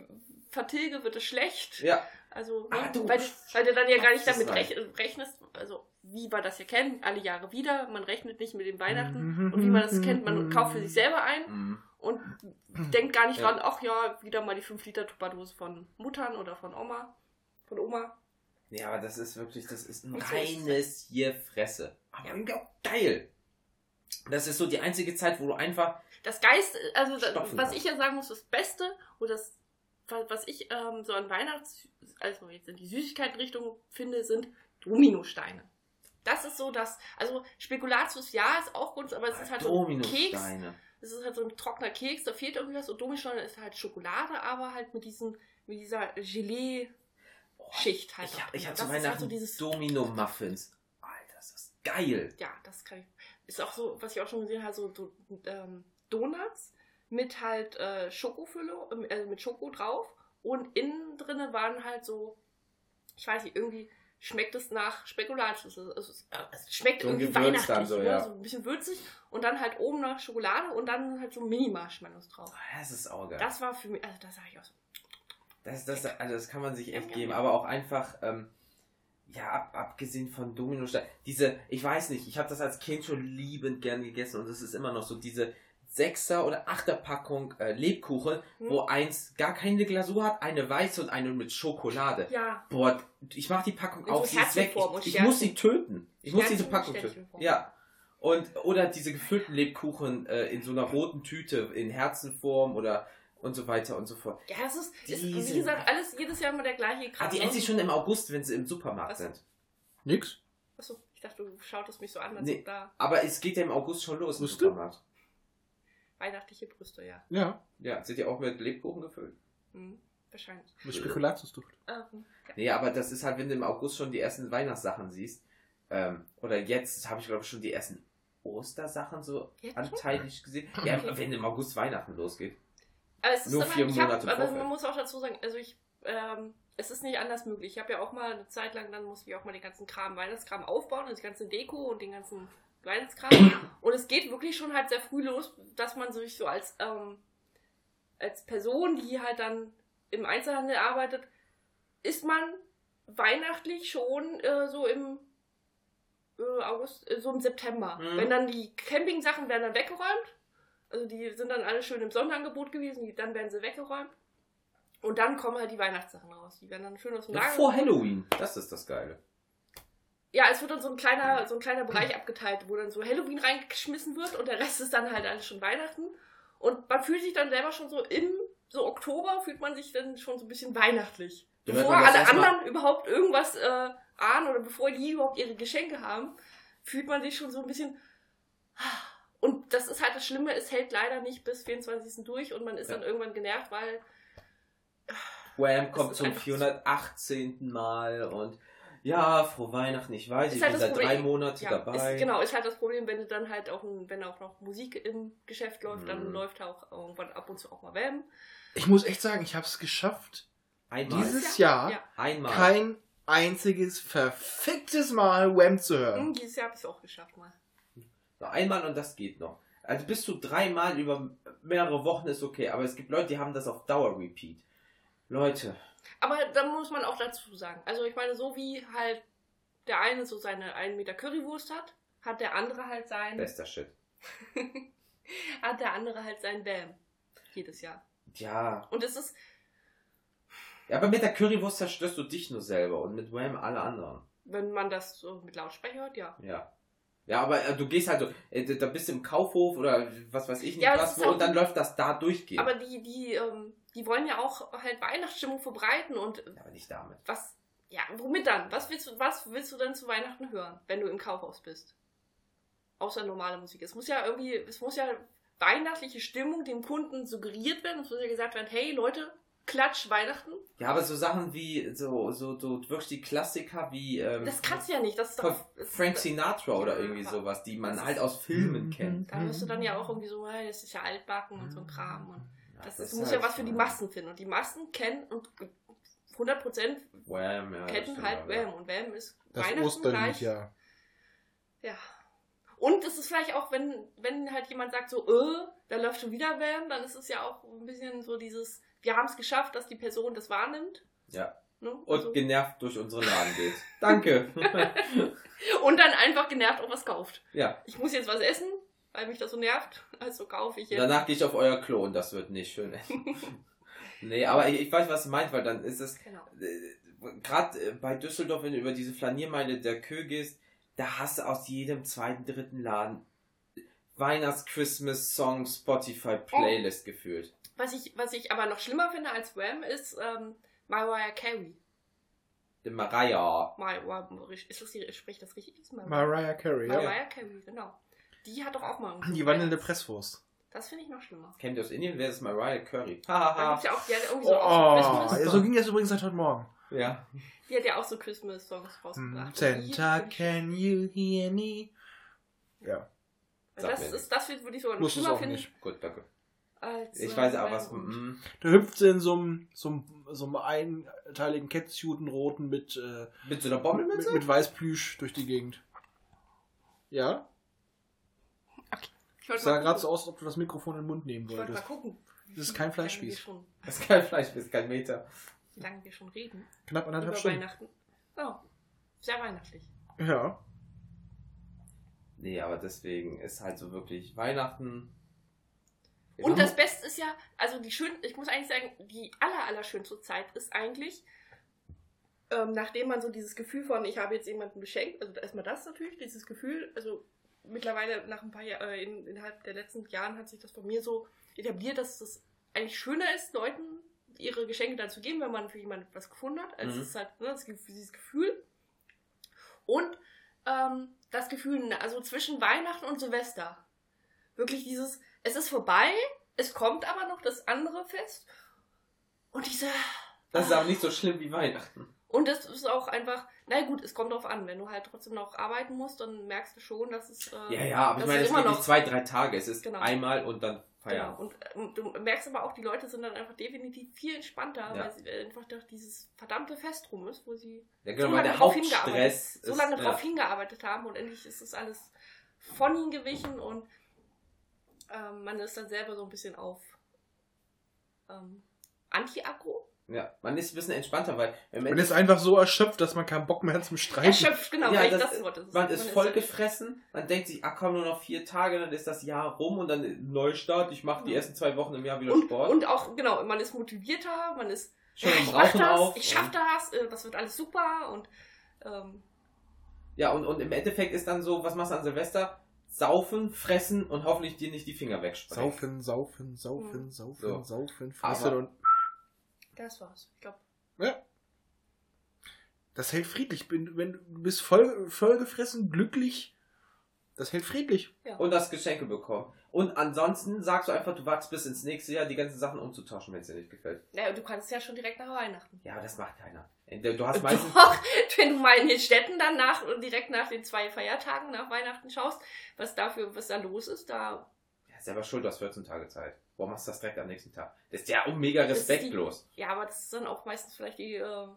Speaker 5: vertilge, wird es schlecht.
Speaker 4: Ja,
Speaker 5: Also,
Speaker 4: Ah, du
Speaker 5: weil, weil du dann ja gar nicht damit rech rechnest, also wie wir das ja kennen, alle Jahre wieder, man rechnet nicht mit den Weihnachten
Speaker 2: Mhm.
Speaker 5: und wie man das kennt, man kauft für sich selber ein
Speaker 4: Mhm.
Speaker 5: und denkt gar nicht
Speaker 4: Ja.
Speaker 5: dran, ach ja, wieder mal die 5 Liter Tupperdose von Muttern oder von Oma, von Oma.
Speaker 4: Ja, aber das ist wirklich, das ist ein reines hier Fresse. Aber irgendwie auch geil. Das ist so die einzige Zeit, wo du einfach.
Speaker 5: Das Geist, also
Speaker 4: Stopfen
Speaker 5: was
Speaker 4: kann.
Speaker 5: ich ja sagen muss, das Beste oder das, wa- was ich ähm, so an Weihnachts, also jetzt in die Süßigkeitenrichtung finde, sind Dominosteine. Das ist so das, also Spekulatius ja ist auch gut, aber es ist halt so ein Keks. Es ist halt so ein trockener Keks, da fehlt irgendwas und Dominosteine ist halt Schokolade, aber halt mit diesem, mit dieser Gelee, Schicht halt.
Speaker 4: Ich, hab- ich hatte
Speaker 5: halt
Speaker 4: Weihnachten
Speaker 5: so dieses
Speaker 4: Domino-Muffins. Geil.
Speaker 5: ja, das kann ich. Ist auch so, was ich auch schon gesehen habe, so, so ähm, Donuts mit halt äh, Schokofülle, ähm, also mit Schoko drauf. Und innen drinne waren halt so, ich weiß nicht, irgendwie schmeckt es nach Spekulatius. Also, es, äh, es schmeckt
Speaker 4: So
Speaker 5: irgendwie
Speaker 4: Gewürz dann
Speaker 5: weihnachtlich,
Speaker 4: so,
Speaker 5: ne?
Speaker 4: ja.
Speaker 5: so ein bisschen würzig. Und dann halt oben nach Schokolade und dann halt so Mini-Marshmallows drauf.
Speaker 4: Das ist auch geil.
Speaker 5: Das war für mich, also das sag ich auch so.
Speaker 4: Das, das, also das kann man sich echt geben, aber auch einfach, ähm, ja, ab, abgesehen von Domino, diese, ich weiß nicht, ich habe das als Kind schon liebend gern gegessen und es ist immer noch so, diese Sechser- oder Achter-Packung äh, Lebkuchen,
Speaker 5: Hm?
Speaker 4: wo eins gar keine Glasur hat, eine weiße und eine mit Schokolade.
Speaker 5: Ja,
Speaker 4: Boah, ich mach die Packung
Speaker 5: In
Speaker 4: auf, sie ist weg.
Speaker 5: Und
Speaker 4: Ich, ich muss sie töten. Ich muss diese Packung töten. Ja. Und, oder diese gefüllten Lebkuchen äh, in so einer roten Tüte, in Herzenform oder und so weiter und so fort.
Speaker 5: ja, es ist, ist
Speaker 4: Die
Speaker 5: wie gesagt, alles jedes Jahr immer der gleiche
Speaker 4: Ah,
Speaker 5: Kram.
Speaker 4: die
Speaker 5: ne?
Speaker 4: essen sie schon im August, wenn sie im Supermarkt
Speaker 5: Was?
Speaker 4: sind.
Speaker 2: Nix.
Speaker 5: Achso, ich dachte, du schautest mich so an, als
Speaker 4: Nee.
Speaker 5: ob da
Speaker 4: Aber es geht ja im August schon los im
Speaker 2: Wusste?
Speaker 4: Supermarkt.
Speaker 5: weihnachtliche Brüste, ja.
Speaker 2: Ja,
Speaker 4: Ja, sind die auch mit Lebkuchen gefüllt?
Speaker 5: Hm, wahrscheinlich.
Speaker 2: mit Spekulatiusduft.
Speaker 5: Ähm, ja.
Speaker 4: Nee, aber das ist halt, wenn du im August schon die ersten Weihnachtssachen siehst. Ähm, oder jetzt habe ich, glaube ich, schon die ersten Ostersachen so
Speaker 5: Jetzt schon?
Speaker 4: anteilig gesehen. Ja,
Speaker 5: Okay.
Speaker 4: wenn im August Weihnachten losgeht.
Speaker 5: Aber es ist
Speaker 4: Nur vier
Speaker 5: ich hab,
Speaker 4: Monate im
Speaker 5: aber man muss auch dazu sagen, also ich, ähm, es ist nicht anders möglich. Ich habe ja auch mal eine Zeit lang, dann musste ich auch mal den ganzen Kram, Weihnachtskram aufbauen, also die ganze Deko und den ganzen Weihnachtskram. und es geht wirklich schon halt sehr früh los, dass man sich so als, ähm, als Person, die halt dann im Einzelhandel arbeitet, ist man weihnachtlich schon äh, so im äh, August, äh, so im September.
Speaker 4: Mhm.
Speaker 5: Wenn dann die Campingsachen werden dann weggeräumt. Also die sind dann alle schön im Sonderangebot gewesen, die, dann werden sie weggeräumt. Und dann kommen halt die Weihnachtssachen raus. Die werden dann schön aus dem
Speaker 4: Ja,
Speaker 5: Lager.
Speaker 4: vor Halloween. Das ist das Geile.
Speaker 5: Ja, es wird dann so ein kleiner, so ein kleiner Bereich abgeteilt, wo dann so Halloween reingeschmissen wird und der Rest ist dann halt alles schon Weihnachten. Und man fühlt sich dann selber schon so im so Oktober fühlt man sich dann schon so ein bisschen weihnachtlich. Bevor alle anderen überhaupt irgendwas äh, ahnen oder bevor die überhaupt ihre Geschenke haben, fühlt man sich schon so ein bisschen. Und das ist halt das Schlimme, es hält leider nicht bis 24. durch und man ist
Speaker 4: Ja.
Speaker 5: dann irgendwann genervt, weil
Speaker 4: Wham
Speaker 5: Es
Speaker 4: kommt zum
Speaker 5: einfach
Speaker 4: 418. Mal und ja, frohe Weihnachten, ich weiß,
Speaker 5: Ist
Speaker 4: ich
Speaker 5: halt
Speaker 4: bin seit
Speaker 5: Problem.
Speaker 4: drei Monaten
Speaker 5: Ja,
Speaker 4: dabei.
Speaker 5: Ist, genau, ist halt das Problem, wenn du dann halt auch, ein- wenn auch noch Musik im Geschäft läuft, dann
Speaker 4: Mhm.
Speaker 5: läuft auch irgendwann ab und zu auch mal Wham.
Speaker 2: Ich muss echt sagen, ich habe es geschafft,
Speaker 4: Einmal.
Speaker 2: dieses Jahr
Speaker 5: Ja.
Speaker 4: Einmal.
Speaker 2: kein einziges verficktes Mal Wham zu hören.
Speaker 5: Hm, dieses Jahr habe ich es auch geschafft mal.
Speaker 4: Noch einmal und das geht noch. Also bis zu dreimal über mehrere Wochen ist okay, aber es gibt Leute, die haben das auf Dauer Repeat. Leute,
Speaker 5: Aber da muss man auch dazu sagen, also ich meine, so wie halt der eine so seine 1 Meter Currywurst hat, hat der andere halt sein,
Speaker 4: bester Shit.
Speaker 5: hat der andere halt sein Wham. Jedes Jahr.
Speaker 4: Ja.
Speaker 5: Und es ist,
Speaker 4: ja, aber mit der Currywurst zerstörst du dich nur selber und mit Wham alle anderen.
Speaker 5: wenn man das so mit Lautsprecher hört, ja.
Speaker 4: Ja. Ja, aber äh, du gehst halt so, äh, da bist du im Kaufhof oder was weiß ich nicht
Speaker 5: Ja,
Speaker 4: was, wo, und dann
Speaker 5: die-
Speaker 4: läuft das da durchgehend.
Speaker 5: Aber die, die, ähm, die wollen ja auch halt Weihnachtsstimmung verbreiten und
Speaker 4: Ja, aber nicht damit.
Speaker 5: was, ja, womit dann? Was willst du, was willst du denn zu Weihnachten hören, wenn du im Kaufhaus bist? Außer normale Musik. Es muss ja irgendwie, es muss ja weihnachtliche Stimmung dem Kunden suggeriert werden. Es muss ja gesagt werden, hey Leute, klatsch Weihnachten.
Speaker 4: Ja, aber so Sachen wie, so, so, so wirklich die Klassiker wie, ähm,
Speaker 5: Das kannst du ja nicht. Das ist doch,
Speaker 4: Frank Sinatra oder
Speaker 5: Ja,
Speaker 4: irgendwie sowas, die man halt aus Filmen kennt.
Speaker 5: Da wirst du dann ja auch irgendwie so, hey, das ist ja altbacken und so ein Kram. Und
Speaker 4: Ja,
Speaker 5: das,
Speaker 4: das
Speaker 5: ist, muss
Speaker 4: halt
Speaker 5: ja was für die
Speaker 4: so-
Speaker 5: Massen finden. Und die Massen kennen und 100%
Speaker 4: Wham, ja.
Speaker 5: kennen halt Wham. Und Wham ist
Speaker 2: Das
Speaker 5: Weihnachten
Speaker 2: Osterlied,
Speaker 5: gleich.
Speaker 2: ja.
Speaker 5: Ja. Und es ist vielleicht auch, wenn, wenn halt jemand sagt so, äh, da läuft schon wieder Wham, dann ist es ja auch ein bisschen so dieses, wir haben es geschafft, dass die Person das wahrnimmt.
Speaker 4: Ja.
Speaker 5: Ne?
Speaker 4: Und
Speaker 5: Also,
Speaker 4: genervt durch unseren Laden geht. Danke.
Speaker 5: und dann einfach genervt auch was kauft.
Speaker 4: ja.
Speaker 5: Ich muss jetzt was essen, weil mich das so nervt, also kaufe ich jetzt.
Speaker 4: Danach gehe ich auf euer Klo und das wird nicht schön. nee, aber ich, ich weiß, was du meinst, weil dann ist es,
Speaker 5: Genau.
Speaker 4: gerade bei Düsseldorf, wenn du über diese Flaniermeile der Kö gehst, da hast du aus jedem zweiten, dritten Laden Weihnachts-Christmas-Song Spotify-Playlist gefühlt.
Speaker 5: Was ich, was ich aber noch schlimmer finde als Wham ist ähm, Mariah Carey.
Speaker 4: Der Mariah.
Speaker 5: Mariah, ist das die, spricht das richtig? Ist Mariah,
Speaker 2: Mariah Carey, ja.
Speaker 5: Mariah Carey, genau. Die hat doch auch mal.
Speaker 2: Die wandelnde Presswurst.
Speaker 5: Das finde ich noch schlimmer.
Speaker 4: Kennt ihr aus Indien? Wer ist Mariah Curry?
Speaker 5: Gibt's ja auch, die hat irgendwie
Speaker 2: Oh,
Speaker 5: so so
Speaker 2: ja, so ging das übrigens seit heute Morgen.
Speaker 4: Ja.
Speaker 5: Die hat ja auch so Christmas-Songs rausgebracht.
Speaker 2: Hm,
Speaker 5: die-
Speaker 2: Santa, can you hear me? Ja,
Speaker 5: Das ist, das würde ich sogar noch
Speaker 2: es
Speaker 5: schlimmer
Speaker 2: auch
Speaker 5: finden.
Speaker 2: nicht.
Speaker 4: Gut, danke.
Speaker 5: Als,
Speaker 4: Ich weiß aber was. Mm,
Speaker 2: Da hüpft sie in so einem, so einem, so einem einteiligen Catsuit-roten mit, äh,
Speaker 4: mit so einer
Speaker 2: mit,
Speaker 4: Bommelmütze?
Speaker 2: mit Weißplüsch durch die Gegend. Ja?
Speaker 5: Ich wollte
Speaker 2: Sah gerade so aus, als ob du das Mikrofon in den Mund nehmen
Speaker 5: Ich wollte mal
Speaker 2: wolltest.
Speaker 5: gucken.
Speaker 2: Das ist kein Fleischspieß.
Speaker 4: Das ist kein Fleisch, das ist kein Meter.
Speaker 5: Wie lange wir schon reden.
Speaker 2: Knapp
Speaker 5: Über
Speaker 2: anderthalb Stunden.
Speaker 5: Weihnachten. Ja, sehr weihnachtlich.
Speaker 2: Ja.
Speaker 4: Nee, aber deswegen ist halt so wirklich Weihnachten.
Speaker 5: Und
Speaker 4: haben-
Speaker 5: das Beste ist ja, also die schön, ich muss eigentlich sagen, die aller, aller schönste Zeit ist eigentlich, ähm, nachdem man so dieses Gefühl von, ich habe jetzt jemanden beschenkt, also erstmal das natürlich, dieses Gefühl, also mittlerweile nach ein paar Jahren, äh, in, innerhalb der letzten Jahren hat sich das bei mir so etabliert, dass es eigentlich schöner ist, Leuten ihre Geschenke dann zu geben, wenn man für jemanden was gefunden hat, als
Speaker 4: Mhm.
Speaker 5: es ist halt ne, das, dieses Gefühl. Und ähm, das Gefühl, also zwischen Weihnachten und Silvester. Wirklich dieses, es ist vorbei, es kommt aber noch das andere Fest. Und diese.
Speaker 4: Das ist aber nicht so schlimm wie Weihnachten.
Speaker 5: Und es ist auch einfach, na gut, es kommt drauf an, wenn du halt trotzdem noch arbeiten musst, dann merkst du schon, dass es. Äh,
Speaker 4: Ja, ja, aber ich
Speaker 5: das
Speaker 4: meine, es geht nicht zwei, drei Tage. Es ist
Speaker 5: Genau.
Speaker 4: einmal und dann
Speaker 5: Genau.
Speaker 4: Feierabend.
Speaker 5: Und ähm, du merkst aber auch, die Leute sind dann einfach definitiv viel entspannter,
Speaker 4: Ja.
Speaker 5: weil sie einfach durch dieses verdammte Fest rum ist, wo sie
Speaker 4: Ja, genau,
Speaker 5: so lange
Speaker 4: der
Speaker 5: drauf hingearbeitet,
Speaker 4: ist.
Speaker 5: so lange
Speaker 4: ja.
Speaker 5: drauf hingearbeitet haben und endlich ist das alles von ihnen gewichen und ähm, man ist dann selber so ein bisschen auf ähm, Anti-Aggro.
Speaker 4: Ja, man ist ein bisschen entspannter, weil
Speaker 2: Man ist einfach so erschöpft, dass man keinen Bock mehr hat zum Streiten.
Speaker 5: Erschöpft, genau,
Speaker 4: Ja,
Speaker 5: weil ich
Speaker 4: das
Speaker 5: das
Speaker 4: ist-
Speaker 5: Wort ist.
Speaker 4: man ist voll
Speaker 5: halt-
Speaker 4: gefressen, man denkt sich, ach komm, nur noch vier Tage, dann ist das Jahr rum und dann Neustart, ich mache die
Speaker 5: Ja.
Speaker 4: ersten zwei Wochen im Jahr wieder
Speaker 5: und,
Speaker 4: Sport.
Speaker 5: und auch, genau, man ist motivierter, man ist
Speaker 4: schon
Speaker 5: ja,
Speaker 4: im
Speaker 5: ich mach
Speaker 4: Rauchen
Speaker 5: das,
Speaker 4: auf.
Speaker 5: ich schaff das, äh, das wird alles super und ähm,
Speaker 4: Ja, und, und im Endeffekt ist dann so, was machst du an Silvester? Saufen, fressen und hoffentlich dir nicht die Finger wegsprengen.
Speaker 2: Saufen, saufen, saufen, saufen,
Speaker 4: So.
Speaker 2: saufen,
Speaker 4: Aber-
Speaker 2: fressen und.
Speaker 5: das war's. Ich glaube,
Speaker 2: Ja. Das hält friedlich. Bin- Wenn du bist voll, voll gefressen, glücklich. Das hält friedlich.
Speaker 5: ja.
Speaker 4: Und das Geschenke bekommen. Und ansonsten sagst du einfach, du wartest bis ins nächste Jahr, die ganzen Sachen umzutauschen, wenn es dir nicht gefällt.
Speaker 5: naja, du kannst ja schon direkt nach Weihnachten.
Speaker 4: Ja, aber das macht keiner. Du hast meistens.
Speaker 5: Doch, wenn du mal in den Städten dann nach, direkt nach den zwei Feiertagen nach Weihnachten schaust, was dafür, was da los ist, da
Speaker 4: Ja, selber schuld, du hast 14 Tage Zeit. Warum machst du das direkt am nächsten Tag? Das ist ja auch mega
Speaker 5: ist die-
Speaker 4: respektlos.
Speaker 5: Ja, aber das ist dann auch meistens vielleicht die, äh,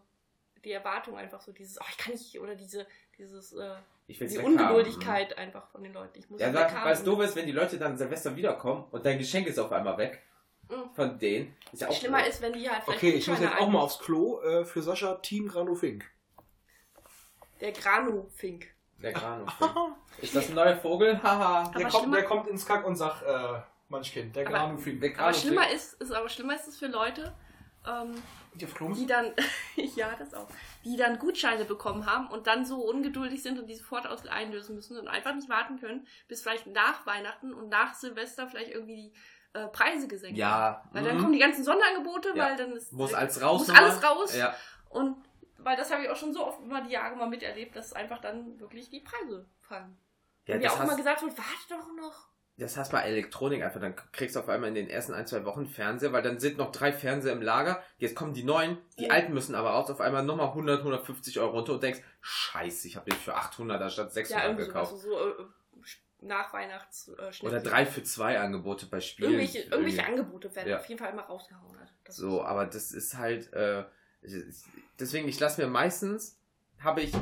Speaker 5: die Erwartung einfach so, dieses, oh, ich kann nicht, oder diese, dieses, äh, die
Speaker 4: weg haben.
Speaker 5: Ungeduldigkeit einfach von den Leuten. Ich muss
Speaker 4: Ja, weil es doof ist, wenn die Leute dann Silvester wiederkommen und dein Geschenk ist auf einmal weg.
Speaker 5: Mhm.
Speaker 4: Von denen. Ist ja auch
Speaker 5: Schlimmer
Speaker 4: blöd.
Speaker 5: ist, wenn die halt vielleicht
Speaker 2: Okay, ich muss jetzt auch mal aufs Klo. Äh, für Sascha Team Grano Fink.
Speaker 5: Der Granu-Fink.
Speaker 4: Der Grano. ist das ein neuer Vogel? Haha.
Speaker 5: Aber schlimmer-
Speaker 2: kommt ins Kack und sagt, äh, Manchkind, der
Speaker 5: Aber-
Speaker 2: Grano Fink.
Speaker 4: Der
Speaker 5: Aber
Speaker 4: Grano
Speaker 5: schlimmer ist, ist, aber schlimmer ist es für Leute, ähm,
Speaker 2: Die auf Klo müssen?
Speaker 5: die dann, ja, das auch, die dann Gutscheine bekommen haben und dann so ungeduldig sind und die sofort aus einlösen müssen und einfach nicht warten können, bis vielleicht nach Weihnachten und nach Silvester vielleicht irgendwie die äh, Preise gesenkt.
Speaker 4: Ja.
Speaker 5: Weil dann
Speaker 4: mhm.
Speaker 5: kommen die ganzen Sonderangebote,
Speaker 4: Ja.
Speaker 5: weil dann ist
Speaker 4: Muss alles raus.
Speaker 5: muss alles raus.
Speaker 4: Ja.
Speaker 5: und weil das habe ich auch schon so oft über die Jahre mal miterlebt, dass einfach dann wirklich die Preise fallen.
Speaker 4: Ja,
Speaker 5: und mir auch immer gesagt wird, warte doch noch.
Speaker 4: das hast bei Elektronik einfach. Dann kriegst du auf einmal in den ersten ein, zwei Wochen Fernseher, weil dann sind noch drei Fernseher im Lager. Jetzt kommen die neuen. Die
Speaker 5: Ja.
Speaker 4: alten müssen aber raus. Auf einmal nochmal 100, 150 Euro runter und denkst, scheiße, ich habe den für 800 anstatt
Speaker 5: Ja,
Speaker 4: 600
Speaker 5: irgendwie sowas,
Speaker 4: gekauft.
Speaker 5: so, so äh, nach Weihnachts äh,
Speaker 4: Oder drei für zwei Angebote bei Spielen.
Speaker 5: Irgendwelche, irgendwelche
Speaker 4: Irgendwie.
Speaker 5: Angebote werden
Speaker 4: Ja.
Speaker 5: auf jeden Fall immer rausgehauen. Das
Speaker 4: So, aber das ist halt, äh, deswegen, ich lasse mir meistens, habe ich,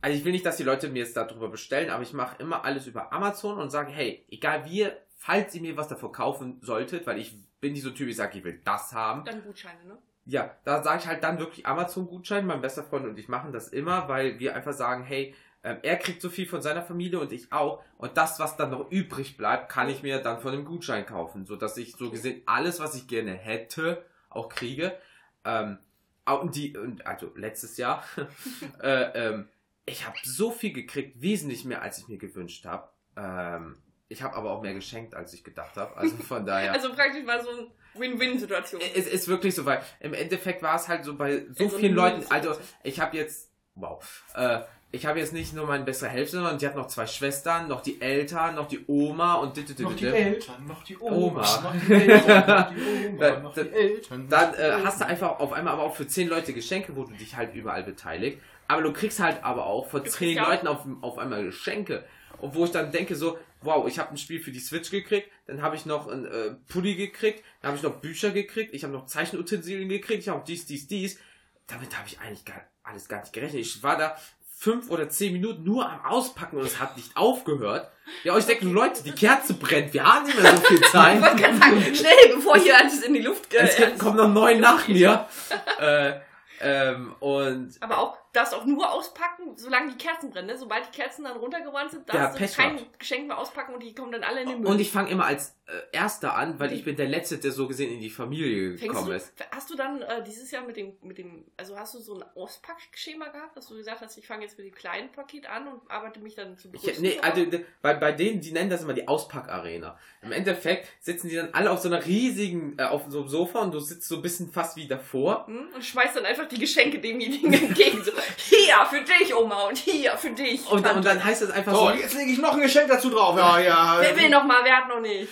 Speaker 4: also ich will nicht, dass die Leute mir jetzt darüber bestellen, aber ich mache immer alles über Amazon und sage, hey, egal wie, falls ihr mir was davor kaufen solltet, weil ich bin nicht so Typ, ich sage, ich will das haben.
Speaker 5: Dann Gutscheine, ne?
Speaker 4: Ja, da sage ich halt dann wirklich Amazon-Gutschein. Mein bester Freund und ich machen das immer, weil wir einfach sagen, hey, ähm, er kriegt so viel von seiner Familie und ich auch. Und das, was dann noch übrig bleibt, kann ich mir dann von dem Gutschein kaufen, so dass ich so gesehen alles, was ich gerne hätte, auch kriege. Ähm, und die, also letztes Jahr, äh, ähm, ich habe so viel gekriegt, wesentlich mehr, als ich mir gewünscht habe. Ähm, ich habe aber auch mehr geschenkt, als ich gedacht habe. Also von daher.
Speaker 5: Also praktisch war so eine Win-Win-Situation.
Speaker 4: Es ist wirklich so, weil im Endeffekt war es halt so bei so
Speaker 5: Also
Speaker 4: vielen Leuten, also ich habe jetzt, wow, äh, ich habe jetzt nicht nur meine bessere Hälfte, sondern die hat noch zwei Schwestern, noch die Eltern, noch die Oma und dit, dit, dit,
Speaker 2: Noch die. Eltern, noch die Oma,
Speaker 4: Oma.
Speaker 2: noch die Eltern, die Eltern.
Speaker 4: Dann äh, hast du einfach auf einmal aber auch für zehn Leute Geschenke, wo du dich halt überall beteiligt. Aber du kriegst halt aber auch von zehn Leuten auf, auf einmal Geschenke. Und wo ich dann denke so, wow, ich habe ein Spiel für die Switch gekriegt, dann habe ich noch ein äh, Pulli gekriegt, dann habe ich noch Bücher gekriegt, ich habe noch Zeichenutensilien gekriegt, ich habe dies, dies, dies. Damit habe ich eigentlich gar, alles gar nicht gerechnet. Ich war da fünf oder zehn Minuten nur am Auspacken und es hat nicht aufgehört. Ja, ich denke, Leute, die Kerze brennt, wir haben nicht mehr so viel Zeit.
Speaker 5: Ich wollte gerade sagen, schnell, bevor hier alles in die Luft
Speaker 4: Es
Speaker 5: geht.
Speaker 4: gibt, kommen noch neun nach mir. äh, ähm, und
Speaker 5: Aber auch, darfst auch nur auspacken, solange die Kerzen brennen. Ne? Sobald die Kerzen dann runtergebrannt sind,
Speaker 4: Ja,
Speaker 5: darfst
Speaker 4: Pech
Speaker 5: du kein. Geschenk mehr auspacken und die kommen dann alle in den Müll.
Speaker 4: und ich fange immer als äh, Erster an, weil ich bin der Letzte, der so gesehen in die Familie
Speaker 5: Fängst
Speaker 4: gekommen
Speaker 5: du,
Speaker 4: ist.
Speaker 5: hast du dann äh, dieses Jahr mit dem, mit dem, also hast du so ein Auspackschema gehabt, dass du gesagt hast, ich fange jetzt mit dem kleinen Paket an und arbeite mich dann zum
Speaker 4: Ich, nee, also bei, bei denen, die nennen das immer die Auspackarena. Im Endeffekt sitzen die dann alle auf so einer riesigen, äh, auf so einem Sofa und du sitzt so ein bisschen fast wie davor.
Speaker 5: Hm? Und schmeißt dann einfach die Geschenke demjenigen entgegen. So, hier für dich, Oma, und hier für dich.
Speaker 4: Und, und dann heißt es einfach
Speaker 2: So,
Speaker 4: so,
Speaker 2: jetzt lege ich noch ein Geschenk dazu drauf. Ja, ja.
Speaker 5: Wer will noch mal, wer hat noch nicht?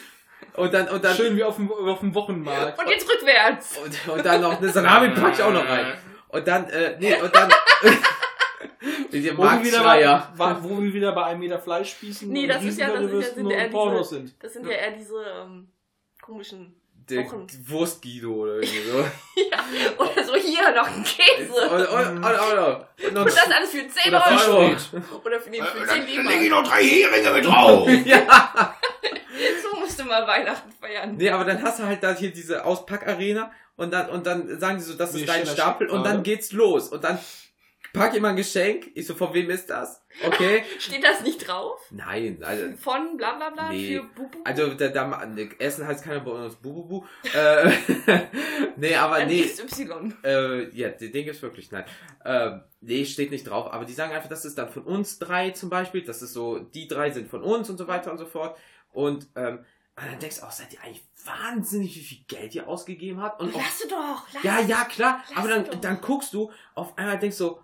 Speaker 4: und dann, und dann,
Speaker 2: Schön wie auf dem, auf dem Wochenmarkt.
Speaker 5: Und jetzt rückwärts.
Speaker 4: und, und dann noch eine Salami pack ich auch noch rein. Und dann, äh, nee, und dann,
Speaker 2: Wo wir, wieder bei, wo wir wieder bei einem Meter Fleischspießen
Speaker 5: Nee,
Speaker 2: und
Speaker 5: das ist ja, das sind, ja,
Speaker 2: Riesenbürgerwürsten
Speaker 5: sind ja das sind ja eher diese ähm, komischen
Speaker 4: Der. Wurstguido oder irgendwie so.
Speaker 5: Oder so hier noch ein Käse.
Speaker 4: Und, und, und, und, und, und,
Speaker 5: Und das alles für 10
Speaker 4: Oder
Speaker 5: Euro. Oder für, den, für 10
Speaker 2: Dann lege ich noch drei Heringe mit drauf.
Speaker 4: ja.
Speaker 5: So musst du mal Weihnachten feiern.
Speaker 4: Nee, aber dann hast du halt da hier diese Auspackarena und dann, und dann sagen die so, das
Speaker 2: Nee,
Speaker 4: ist dein Stapel
Speaker 2: Stapel.
Speaker 4: und dann geht's los. Und dann pack ich mal ein Geschenk. Ich so, von wem ist das? Okay.
Speaker 5: Steht das nicht drauf?
Speaker 4: Nein, also,
Speaker 5: Von bla bla bla
Speaker 4: Nee.
Speaker 5: für Bubu?
Speaker 4: also da, da, nee, Essen heißt keiner bei uns Bububu. Äh, nee, aber
Speaker 5: Dann
Speaker 4: nee.
Speaker 5: XY.
Speaker 4: Äh, ja, den, den gibt's wirklich, nein. Ähm, nee, steht nicht drauf. Aber die sagen einfach, das ist dann von uns drei zum Beispiel. Das ist so, die drei sind von uns und so weiter und so fort. Und, ähm, und dann denkst du auch, seid ihr eigentlich wahnsinnig, wie viel Geld ihr ausgegeben habt? Und auch,
Speaker 5: Lass du doch. Lass
Speaker 4: ja, ja, klar. Aber dann, dann guckst du, auf einmal denkst du,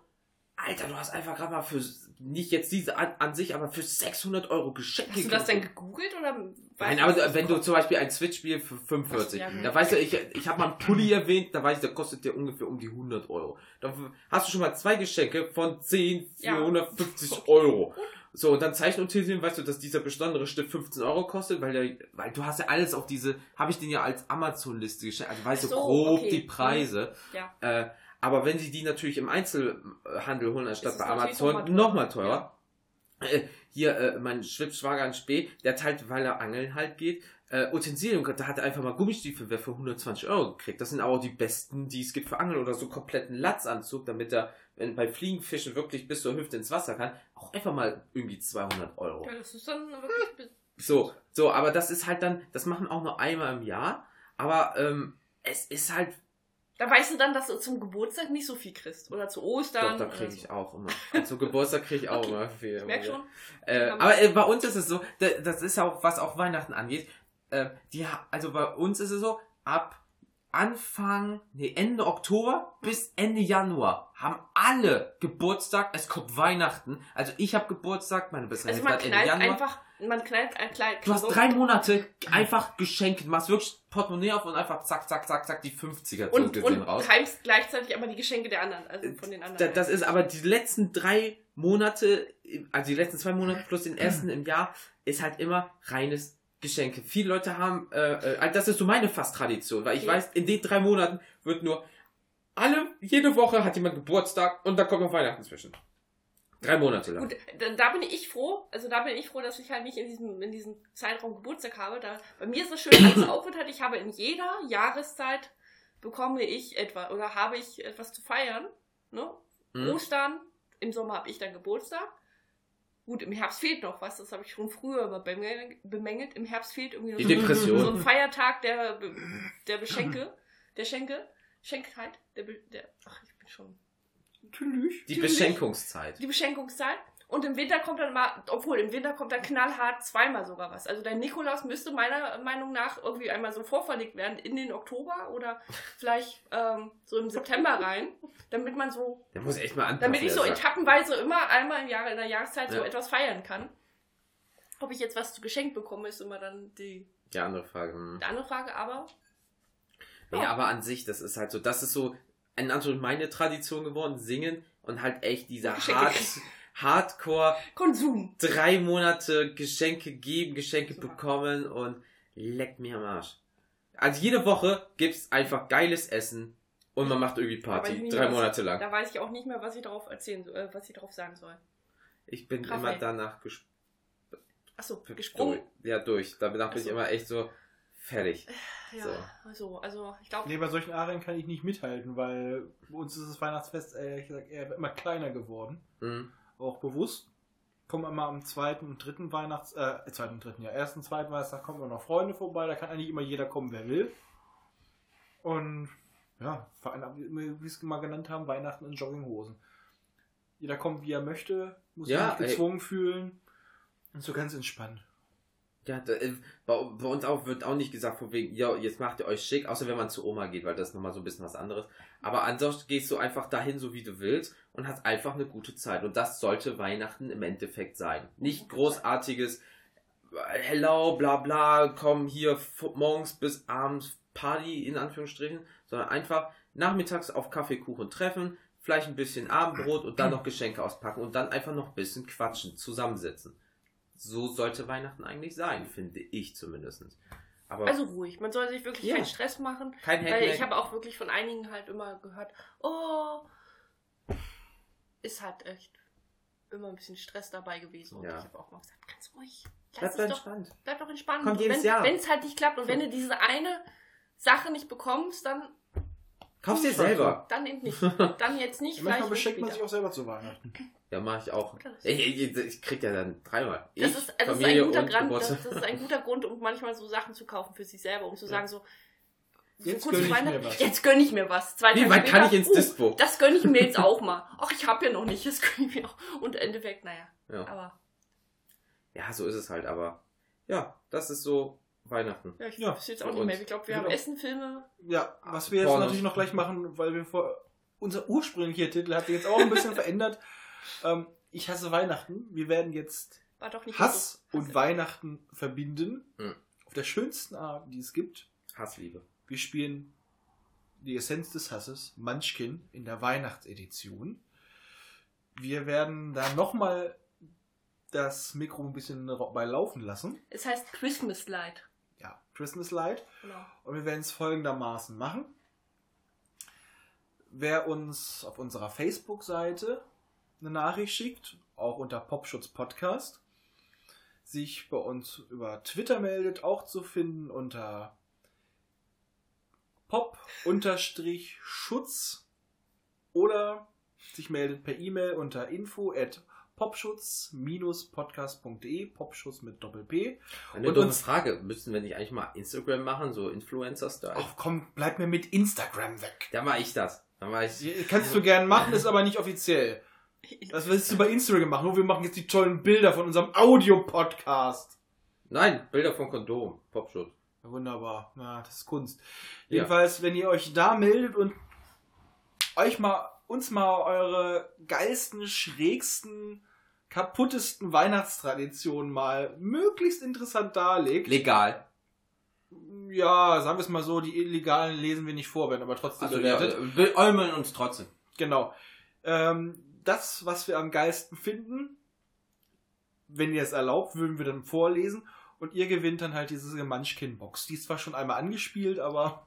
Speaker 4: Alter, du hast einfach gerade mal für, nicht jetzt diese an, an sich, aber für 600 Euro Geschenke
Speaker 5: Hast du das denn gegoogelt oder?
Speaker 4: Nein, aber wenn du zum Beispiel ein Switch-Spiel für 45,
Speaker 5: Ja,
Speaker 4: da weißt du, ich, ich habe mal einen Pulli erwähnt, da weiß ich, der kostet dir ungefähr um die 100 Euro. Da hast du schon mal zwei Geschenke von 10 für
Speaker 5: Ja.
Speaker 4: 150
Speaker 5: Okay.
Speaker 4: Euro. So, und dann Zeichenutensilien, weißt du, dass dieser besondere Stift 15 Euro kostet, weil der, weil du hast ja alles auf diese, habe ich den ja als Amazon-Liste geschenkt, also weißt du
Speaker 5: so,
Speaker 4: grob
Speaker 5: okay.
Speaker 4: die Preise.
Speaker 5: Ja.
Speaker 4: Äh, aber wenn sie die natürlich im Einzelhandel holen, anstatt bei Amazon,
Speaker 5: noch mal
Speaker 4: nochmal
Speaker 5: teurer.
Speaker 4: teurer. Äh, hier, äh, mein Schwibschwager in Spee, der hat halt, weil er angeln halt geht, äh, Utensilien, da hat er einfach mal Gummistiefel wer für 120 Euro gekriegt. Das sind aber auch die besten, die es gibt für Angeln oder so kompletten Latzanzug, damit er, wenn bei Fliegenfischen wirklich bis zur Hüfte ins Wasser kann, auch einfach mal irgendwie 200 Euro.
Speaker 5: Ja, das ist dann wirklich.
Speaker 4: So, so, aber das ist halt dann, das machen auch nur einmal im Jahr, aber ähm, es ist halt
Speaker 5: Da weißt du dann, dass du zum Geburtstag nicht so viel kriegst. Oder zu Ostern.
Speaker 4: Doch, da kriege
Speaker 5: so.
Speaker 4: ich auch immer. Also Geburtstag kriege ich auch
Speaker 5: Okay.
Speaker 4: immer viel.
Speaker 5: Ich merk schon.
Speaker 4: Äh, aber äh, bei uns ist es so, da, das ist auch, was auch Weihnachten angeht, äh, die, also bei uns ist es so, ab Anfang, nee, Ende Oktober bis Ende Januar haben alle Geburtstag, es kommt Weihnachten. Also ich habe Geburtstag, meine bessere
Speaker 5: Also
Speaker 4: Hälfte hat Ende Januar.
Speaker 5: einfach, man knallt ein kleines.
Speaker 4: Du hast drei Monate einfach Geschenke, du machst wirklich Portemonnaie auf und einfach zack, zack, zack, zack, die 50er so
Speaker 5: und,
Speaker 4: gesehen
Speaker 5: und
Speaker 4: raus.
Speaker 5: reimst gleichzeitig aber die Geschenke der anderen, also von den anderen.
Speaker 4: Da, das ist aber die letzten drei Monate, also die letzten zwei Monate plus den ersten im Jahr, ist halt immer reines Geschenke. Viele Leute haben, äh, äh, das ist so meine Fast-Tradition, weil ich
Speaker 5: Ja.
Speaker 4: weiß, in den drei Monaten wird nur alle, jede Woche hat jemand Geburtstag und da kommt noch Weihnachten zwischen. Drei Monate lang.
Speaker 5: Gut, da, bin ich froh, also da bin ich froh, dass ich halt nicht in diesem, in diesem Zeitraum Geburtstag habe. Da, bei mir ist es schön, dass es aufgeteilt. Ich habe in jeder Jahreszeit bekomme ich etwa oder habe ich etwas zu feiern. Ne?
Speaker 4: Mhm.
Speaker 5: Ostern, im Sommer habe ich dann Geburtstag. Gut, im Herbst fehlt noch was, das habe ich schon früher immer bemä- bemängelt. Im Herbst fehlt irgendwie noch
Speaker 4: Die
Speaker 5: so, so ein Feiertag der, der Beschenke, der Schenke, Schenkheit, der, der, ach, ich bin schon
Speaker 4: Die Beschenkungszeit.
Speaker 5: die Beschenkungszeit. Und im Winter kommt dann mal, obwohl im Winter kommt dann knallhart zweimal sogar was. Also der Nikolaus müsste meiner Meinung nach irgendwie einmal so vorverlegt werden in den Oktober oder vielleicht ähm, so im September rein, damit man so,
Speaker 4: Der muss echt mal anpassen.
Speaker 5: damit ich so
Speaker 4: Sack.
Speaker 5: etappenweise immer einmal im Jahr in der Jahreszeit so
Speaker 4: Ja.
Speaker 5: etwas feiern kann. Ob ich jetzt was zu geschenkt bekomme, ist immer dann die,
Speaker 4: Die andere Frage. hm.
Speaker 5: die andere Frage, aber
Speaker 4: Nee,
Speaker 5: Ja.
Speaker 4: aber an sich, das ist halt so, das ist so in Anführungszeichen meine Tradition geworden, singen und halt echt dieser Hard, Hardcore
Speaker 5: Konsum.
Speaker 4: drei Monate Geschenke geben, Geschenke bekommen und leck mir am Arsch. Also jede Woche gibt's einfach geiles Essen und man macht irgendwie Party, drei Monate lang.
Speaker 5: Da weiß ich auch nicht mehr, was ich darauf erzählen soll, äh, was ich darauf sagen soll.
Speaker 4: Ich bin
Speaker 5: Kaffee.
Speaker 4: immer danach gesp
Speaker 5: Achso,
Speaker 4: durch.
Speaker 5: gesprungen.
Speaker 4: Ja, durch. Danach bin
Speaker 5: Ach so.
Speaker 4: ich immer echt so fertig.
Speaker 5: Ja,
Speaker 4: So.
Speaker 5: also, also ich glaube,
Speaker 3: Nee, bei solchen Arien kann ich nicht mithalten, weil bei uns ist das Weihnachtsfest ehrlich gesagt eher immer kleiner geworden.
Speaker 4: Mhm.
Speaker 3: Auch bewusst. Kommen immer am zweiten und dritten Weihnachts... Äh, zweiten und dritten, ja. Ersten, zweiten Weihnachtstag kommen immer noch Freunde vorbei. Da kann eigentlich immer jeder kommen, wer will. Und ja, vor allem, wie wir es mal genannt haben, Weihnachten in Jogginghosen. Jeder kommt, wie er möchte, muss
Speaker 4: Ja,
Speaker 3: sich nicht gezwungen fühlen. Und so ganz entspannt.
Speaker 4: Ja, da, äh, bei, bei uns auch wird auch nicht gesagt, von wegen, ja, jetzt macht ihr euch schick, außer wenn man zu Oma geht, weil das ist nochmal so ein bisschen was anderes. Aber ansonsten gehst du einfach dahin, so wie du willst und hast einfach eine gute Zeit. Und das sollte Weihnachten im Endeffekt sein. Nicht großartiges, äh, hello, bla bla, komm hier morgens bis abends Party in Anführungsstrichen, sondern einfach nachmittags auf Kaffeekuchen treffen, vielleicht ein bisschen Abendbrot und dann noch Geschenke auspacken und dann einfach noch ein bisschen quatschen, zusammensitzen. So sollte Weihnachten eigentlich sein, finde ich zumindest. Aber
Speaker 5: also ruhig. Man soll sich wirklich
Speaker 4: Ja.
Speaker 5: keinen Stress machen.
Speaker 4: kein
Speaker 5: Weil ich habe auch wirklich von einigen halt immer gehört, oh, ist halt echt immer ein bisschen Stress dabei gewesen. Und
Speaker 4: Ja.
Speaker 5: ich habe auch mal gesagt, ganz ruhig.
Speaker 4: Bleib
Speaker 5: Lass
Speaker 4: doch
Speaker 5: es doch,
Speaker 4: entspannt.
Speaker 5: bleib doch entspannt.
Speaker 4: Kommt
Speaker 5: Und
Speaker 4: jedes
Speaker 5: wenn,
Speaker 4: Jahr.
Speaker 5: Wenn es halt nicht klappt und wenn du diese eine Sache nicht bekommst, dann,
Speaker 4: Kauf's dir selber.
Speaker 5: dann eben nicht. Dann jetzt nicht.
Speaker 3: Manchmal beschenkt man sich auch selber zu Weihnachten.
Speaker 4: Ja, mache ich auch.
Speaker 5: Das-
Speaker 4: Ich, ich, ich krieg ja dann dreimal.
Speaker 5: Das
Speaker 4: ich,
Speaker 5: ist, also das, ist ein guter
Speaker 4: und
Speaker 5: Grund, das, das ist ein guter Grund, um manchmal so Sachen zu kaufen für sich selber, um zu sagen so, so
Speaker 3: Jetzt
Speaker 5: kurz
Speaker 3: gönn ich.
Speaker 5: Jetzt gönn ich mir was. Zwei
Speaker 4: Wie
Speaker 5: Tage
Speaker 4: weit kann ich ins
Speaker 5: uh,
Speaker 4: Dispo?
Speaker 5: Das gönn ich mir jetzt auch mal. Ach, ich hab ja noch nicht, das gönn ich mir auch. Und im Endeffekt, naja.
Speaker 4: Ja.
Speaker 5: Aber
Speaker 4: ja, so ist es halt, aber ja, das ist so Weihnachten.
Speaker 5: ja, ich
Speaker 3: Ja,
Speaker 5: weiß jetzt auch nicht mehr. Ich glaube, wir
Speaker 3: Wir
Speaker 5: haben Essen, Filme.
Speaker 3: Ja, was wir jetzt
Speaker 4: Pornos.
Speaker 3: natürlich noch gleich machen, weil wir vor unser ursprünglicher Titel hat sich jetzt auch ein bisschen verändert. Ähm, ich hasse Weihnachten. Wir werden jetzt
Speaker 5: War doch nicht
Speaker 3: Hass
Speaker 5: so.
Speaker 3: und Weihnachten verbinden.
Speaker 4: Mhm.
Speaker 3: Auf der schönsten Art, die es gibt.
Speaker 4: Hassliebe.
Speaker 3: Wir spielen die Essenz des Hasses, Munchkin, in der Weihnachtsedition. Wir werden da nochmal das Mikro ein bisschen bei laufen lassen.
Speaker 5: Es heißt Christmas Light.
Speaker 3: Ja, Christmas Light.
Speaker 5: Genau.
Speaker 3: Und wir werden es folgendermaßen machen. Wer uns auf unserer Facebook-Seite eine Nachricht schickt, auch unter Popschutz Podcast, sich bei uns über Twitter meldet, auch zu finden unter pop-schutz oder sich meldet per E-Mail unter info at popschutz-podcast.de, Popschutz mit Doppel-P.
Speaker 4: Eine
Speaker 3: Und
Speaker 4: dumme
Speaker 3: uns-
Speaker 4: Frage, müssten wir nicht eigentlich mal Instagram machen, so Influencer-Style?
Speaker 3: Ach komm, bleib mir mit Instagram weg.
Speaker 4: Dann mache ich das. Dann mache ich.
Speaker 3: Kannst du gern machen, ist aber nicht offiziell. Das willst du bei Instagram machen. Nur wir machen jetzt die tollen Bilder von unserem Audio-Podcast.
Speaker 4: Nein, Bilder von Kondom. Popschutz.
Speaker 3: Ja, wunderbar. Na, das ist Kunst.
Speaker 4: Ja.
Speaker 3: Jedenfalls, wenn ihr euch da meldet und euch mal, uns mal eure geilsten, schrägsten, kaputtesten Weihnachtstraditionen mal möglichst interessant darlegt.
Speaker 4: Legal.
Speaker 3: ja, sagen wir es mal so, die illegalen lesen wir nicht vor, werden aber trotzdem
Speaker 4: Also wir,
Speaker 3: bewertet.
Speaker 4: wir äumeln uns trotzdem.
Speaker 3: Genau. Ähm, das, was wir am geilsten finden, wenn ihr es erlaubt, würden wir dann vorlesen. Und ihr gewinnt dann halt diese Munchkin-Box. Die ist zwar schon einmal angespielt, aber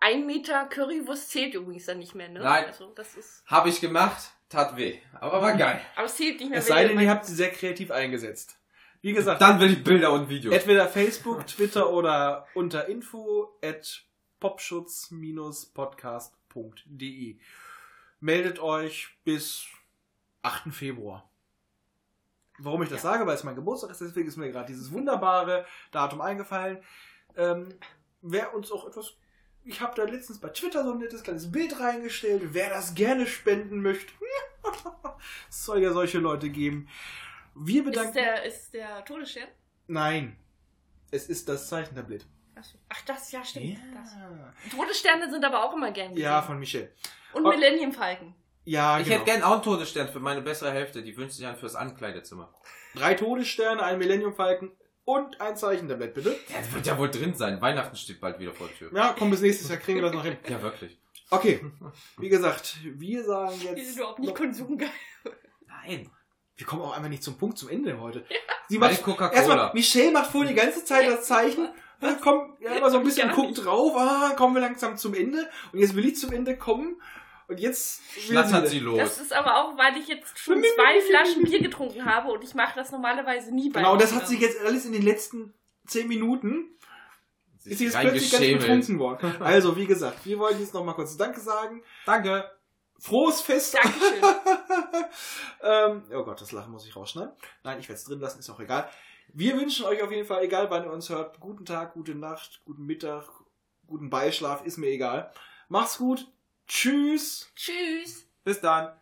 Speaker 5: Ein Meter Currywurst zählt übrigens dann nicht mehr, ne?
Speaker 4: Nein.
Speaker 5: Also, das ist,
Speaker 4: Habe ich gemacht, tat weh. Aber war geil.
Speaker 5: aber es zählt nicht mehr.
Speaker 3: es sei
Speaker 5: ihr
Speaker 3: denn, ihr habt sie sehr kreativ eingesetzt. Wie gesagt,
Speaker 4: Dann will ich Bilder und Videos.
Speaker 3: entweder Facebook, Twitter oder unter info at popschutz-podcast.de. Meldet euch bis 8. Februar. Warum ich das
Speaker 5: Ja.
Speaker 3: sage, weil es mein Geburtstag ist, deswegen ist mir gerade dieses wunderbare Datum eingefallen. Ähm, wer uns auch etwas Ich habe da letztens bei Twitter so ein nettes kleines Bild reingestellt. Wer das gerne spenden möchte. es soll ja solche Leute geben. Wir
Speaker 5: Ist
Speaker 3: bedanken.
Speaker 5: der, ist der Todesstern?
Speaker 3: Nein. Es ist das Zeichentablett.
Speaker 5: Ach, das, ja, stimmt.
Speaker 3: Ja.
Speaker 5: Das. Todessterne sind aber auch immer gern gesehen.
Speaker 3: ja, von Michelle.
Speaker 5: Und
Speaker 3: Oh.
Speaker 5: Millennium Falcon.
Speaker 3: Ja,
Speaker 4: Ich
Speaker 3: genau.
Speaker 4: hätte gern auch einen Todesstern für meine bessere Hälfte. Die wünscht sich einen fürs Ankleidezimmer.
Speaker 3: Drei Todessterne, ein Millennium Falcon und ein Zeichentablett, bitte.
Speaker 4: Der wird ja wohl drin sein. Weihnachten steht bald wieder vor der Tür.
Speaker 3: Ja, komm, bis nächstes Jahr kriegen wir das noch hin.
Speaker 4: Ja, wirklich.
Speaker 3: Okay, wie gesagt, wir sagen jetzt.
Speaker 5: sind überhaupt nicht konsumgeil.
Speaker 4: Nein.
Speaker 3: wir kommen auch einmal nicht zum Punkt, zum Ende heute. Sie
Speaker 4: Weil
Speaker 3: macht,
Speaker 4: Coca-Cola.
Speaker 3: erstmal, Michelle macht vorher die ganze Zeit das Zeichen. Dann kommt ja immer so ein bisschen guckt drauf, ah, kommen wir langsam zum Ende. Und jetzt will ich zum Ende kommen. Und jetzt
Speaker 4: Schnattert sie los.
Speaker 5: Das ist aber auch, weil ich jetzt schon zwei Flaschen Bier getrunken habe und ich mache das normalerweise nie bei
Speaker 3: Genau, und das hat sich jetzt alles in den letzten zehn Minuten
Speaker 4: Sie
Speaker 3: ist sie jetzt plötzlich ganz betrunken worden. Also, wie gesagt, wir wollen jetzt noch mal kurz Danke sagen.
Speaker 4: Danke.
Speaker 3: Frohes Fest.
Speaker 5: Dankeschön.
Speaker 3: ähm, oh Gott, das Lachen muss ich rausschneiden. Nein, ich werde es drin lassen, ist auch egal. Wir wünschen euch auf jeden Fall, egal wann ihr uns hört, guten Tag, gute Nacht, guten Mittag, guten Beischlaf, ist mir egal. Macht's gut. Tschüss.
Speaker 5: Tschüss.
Speaker 4: Bis dann.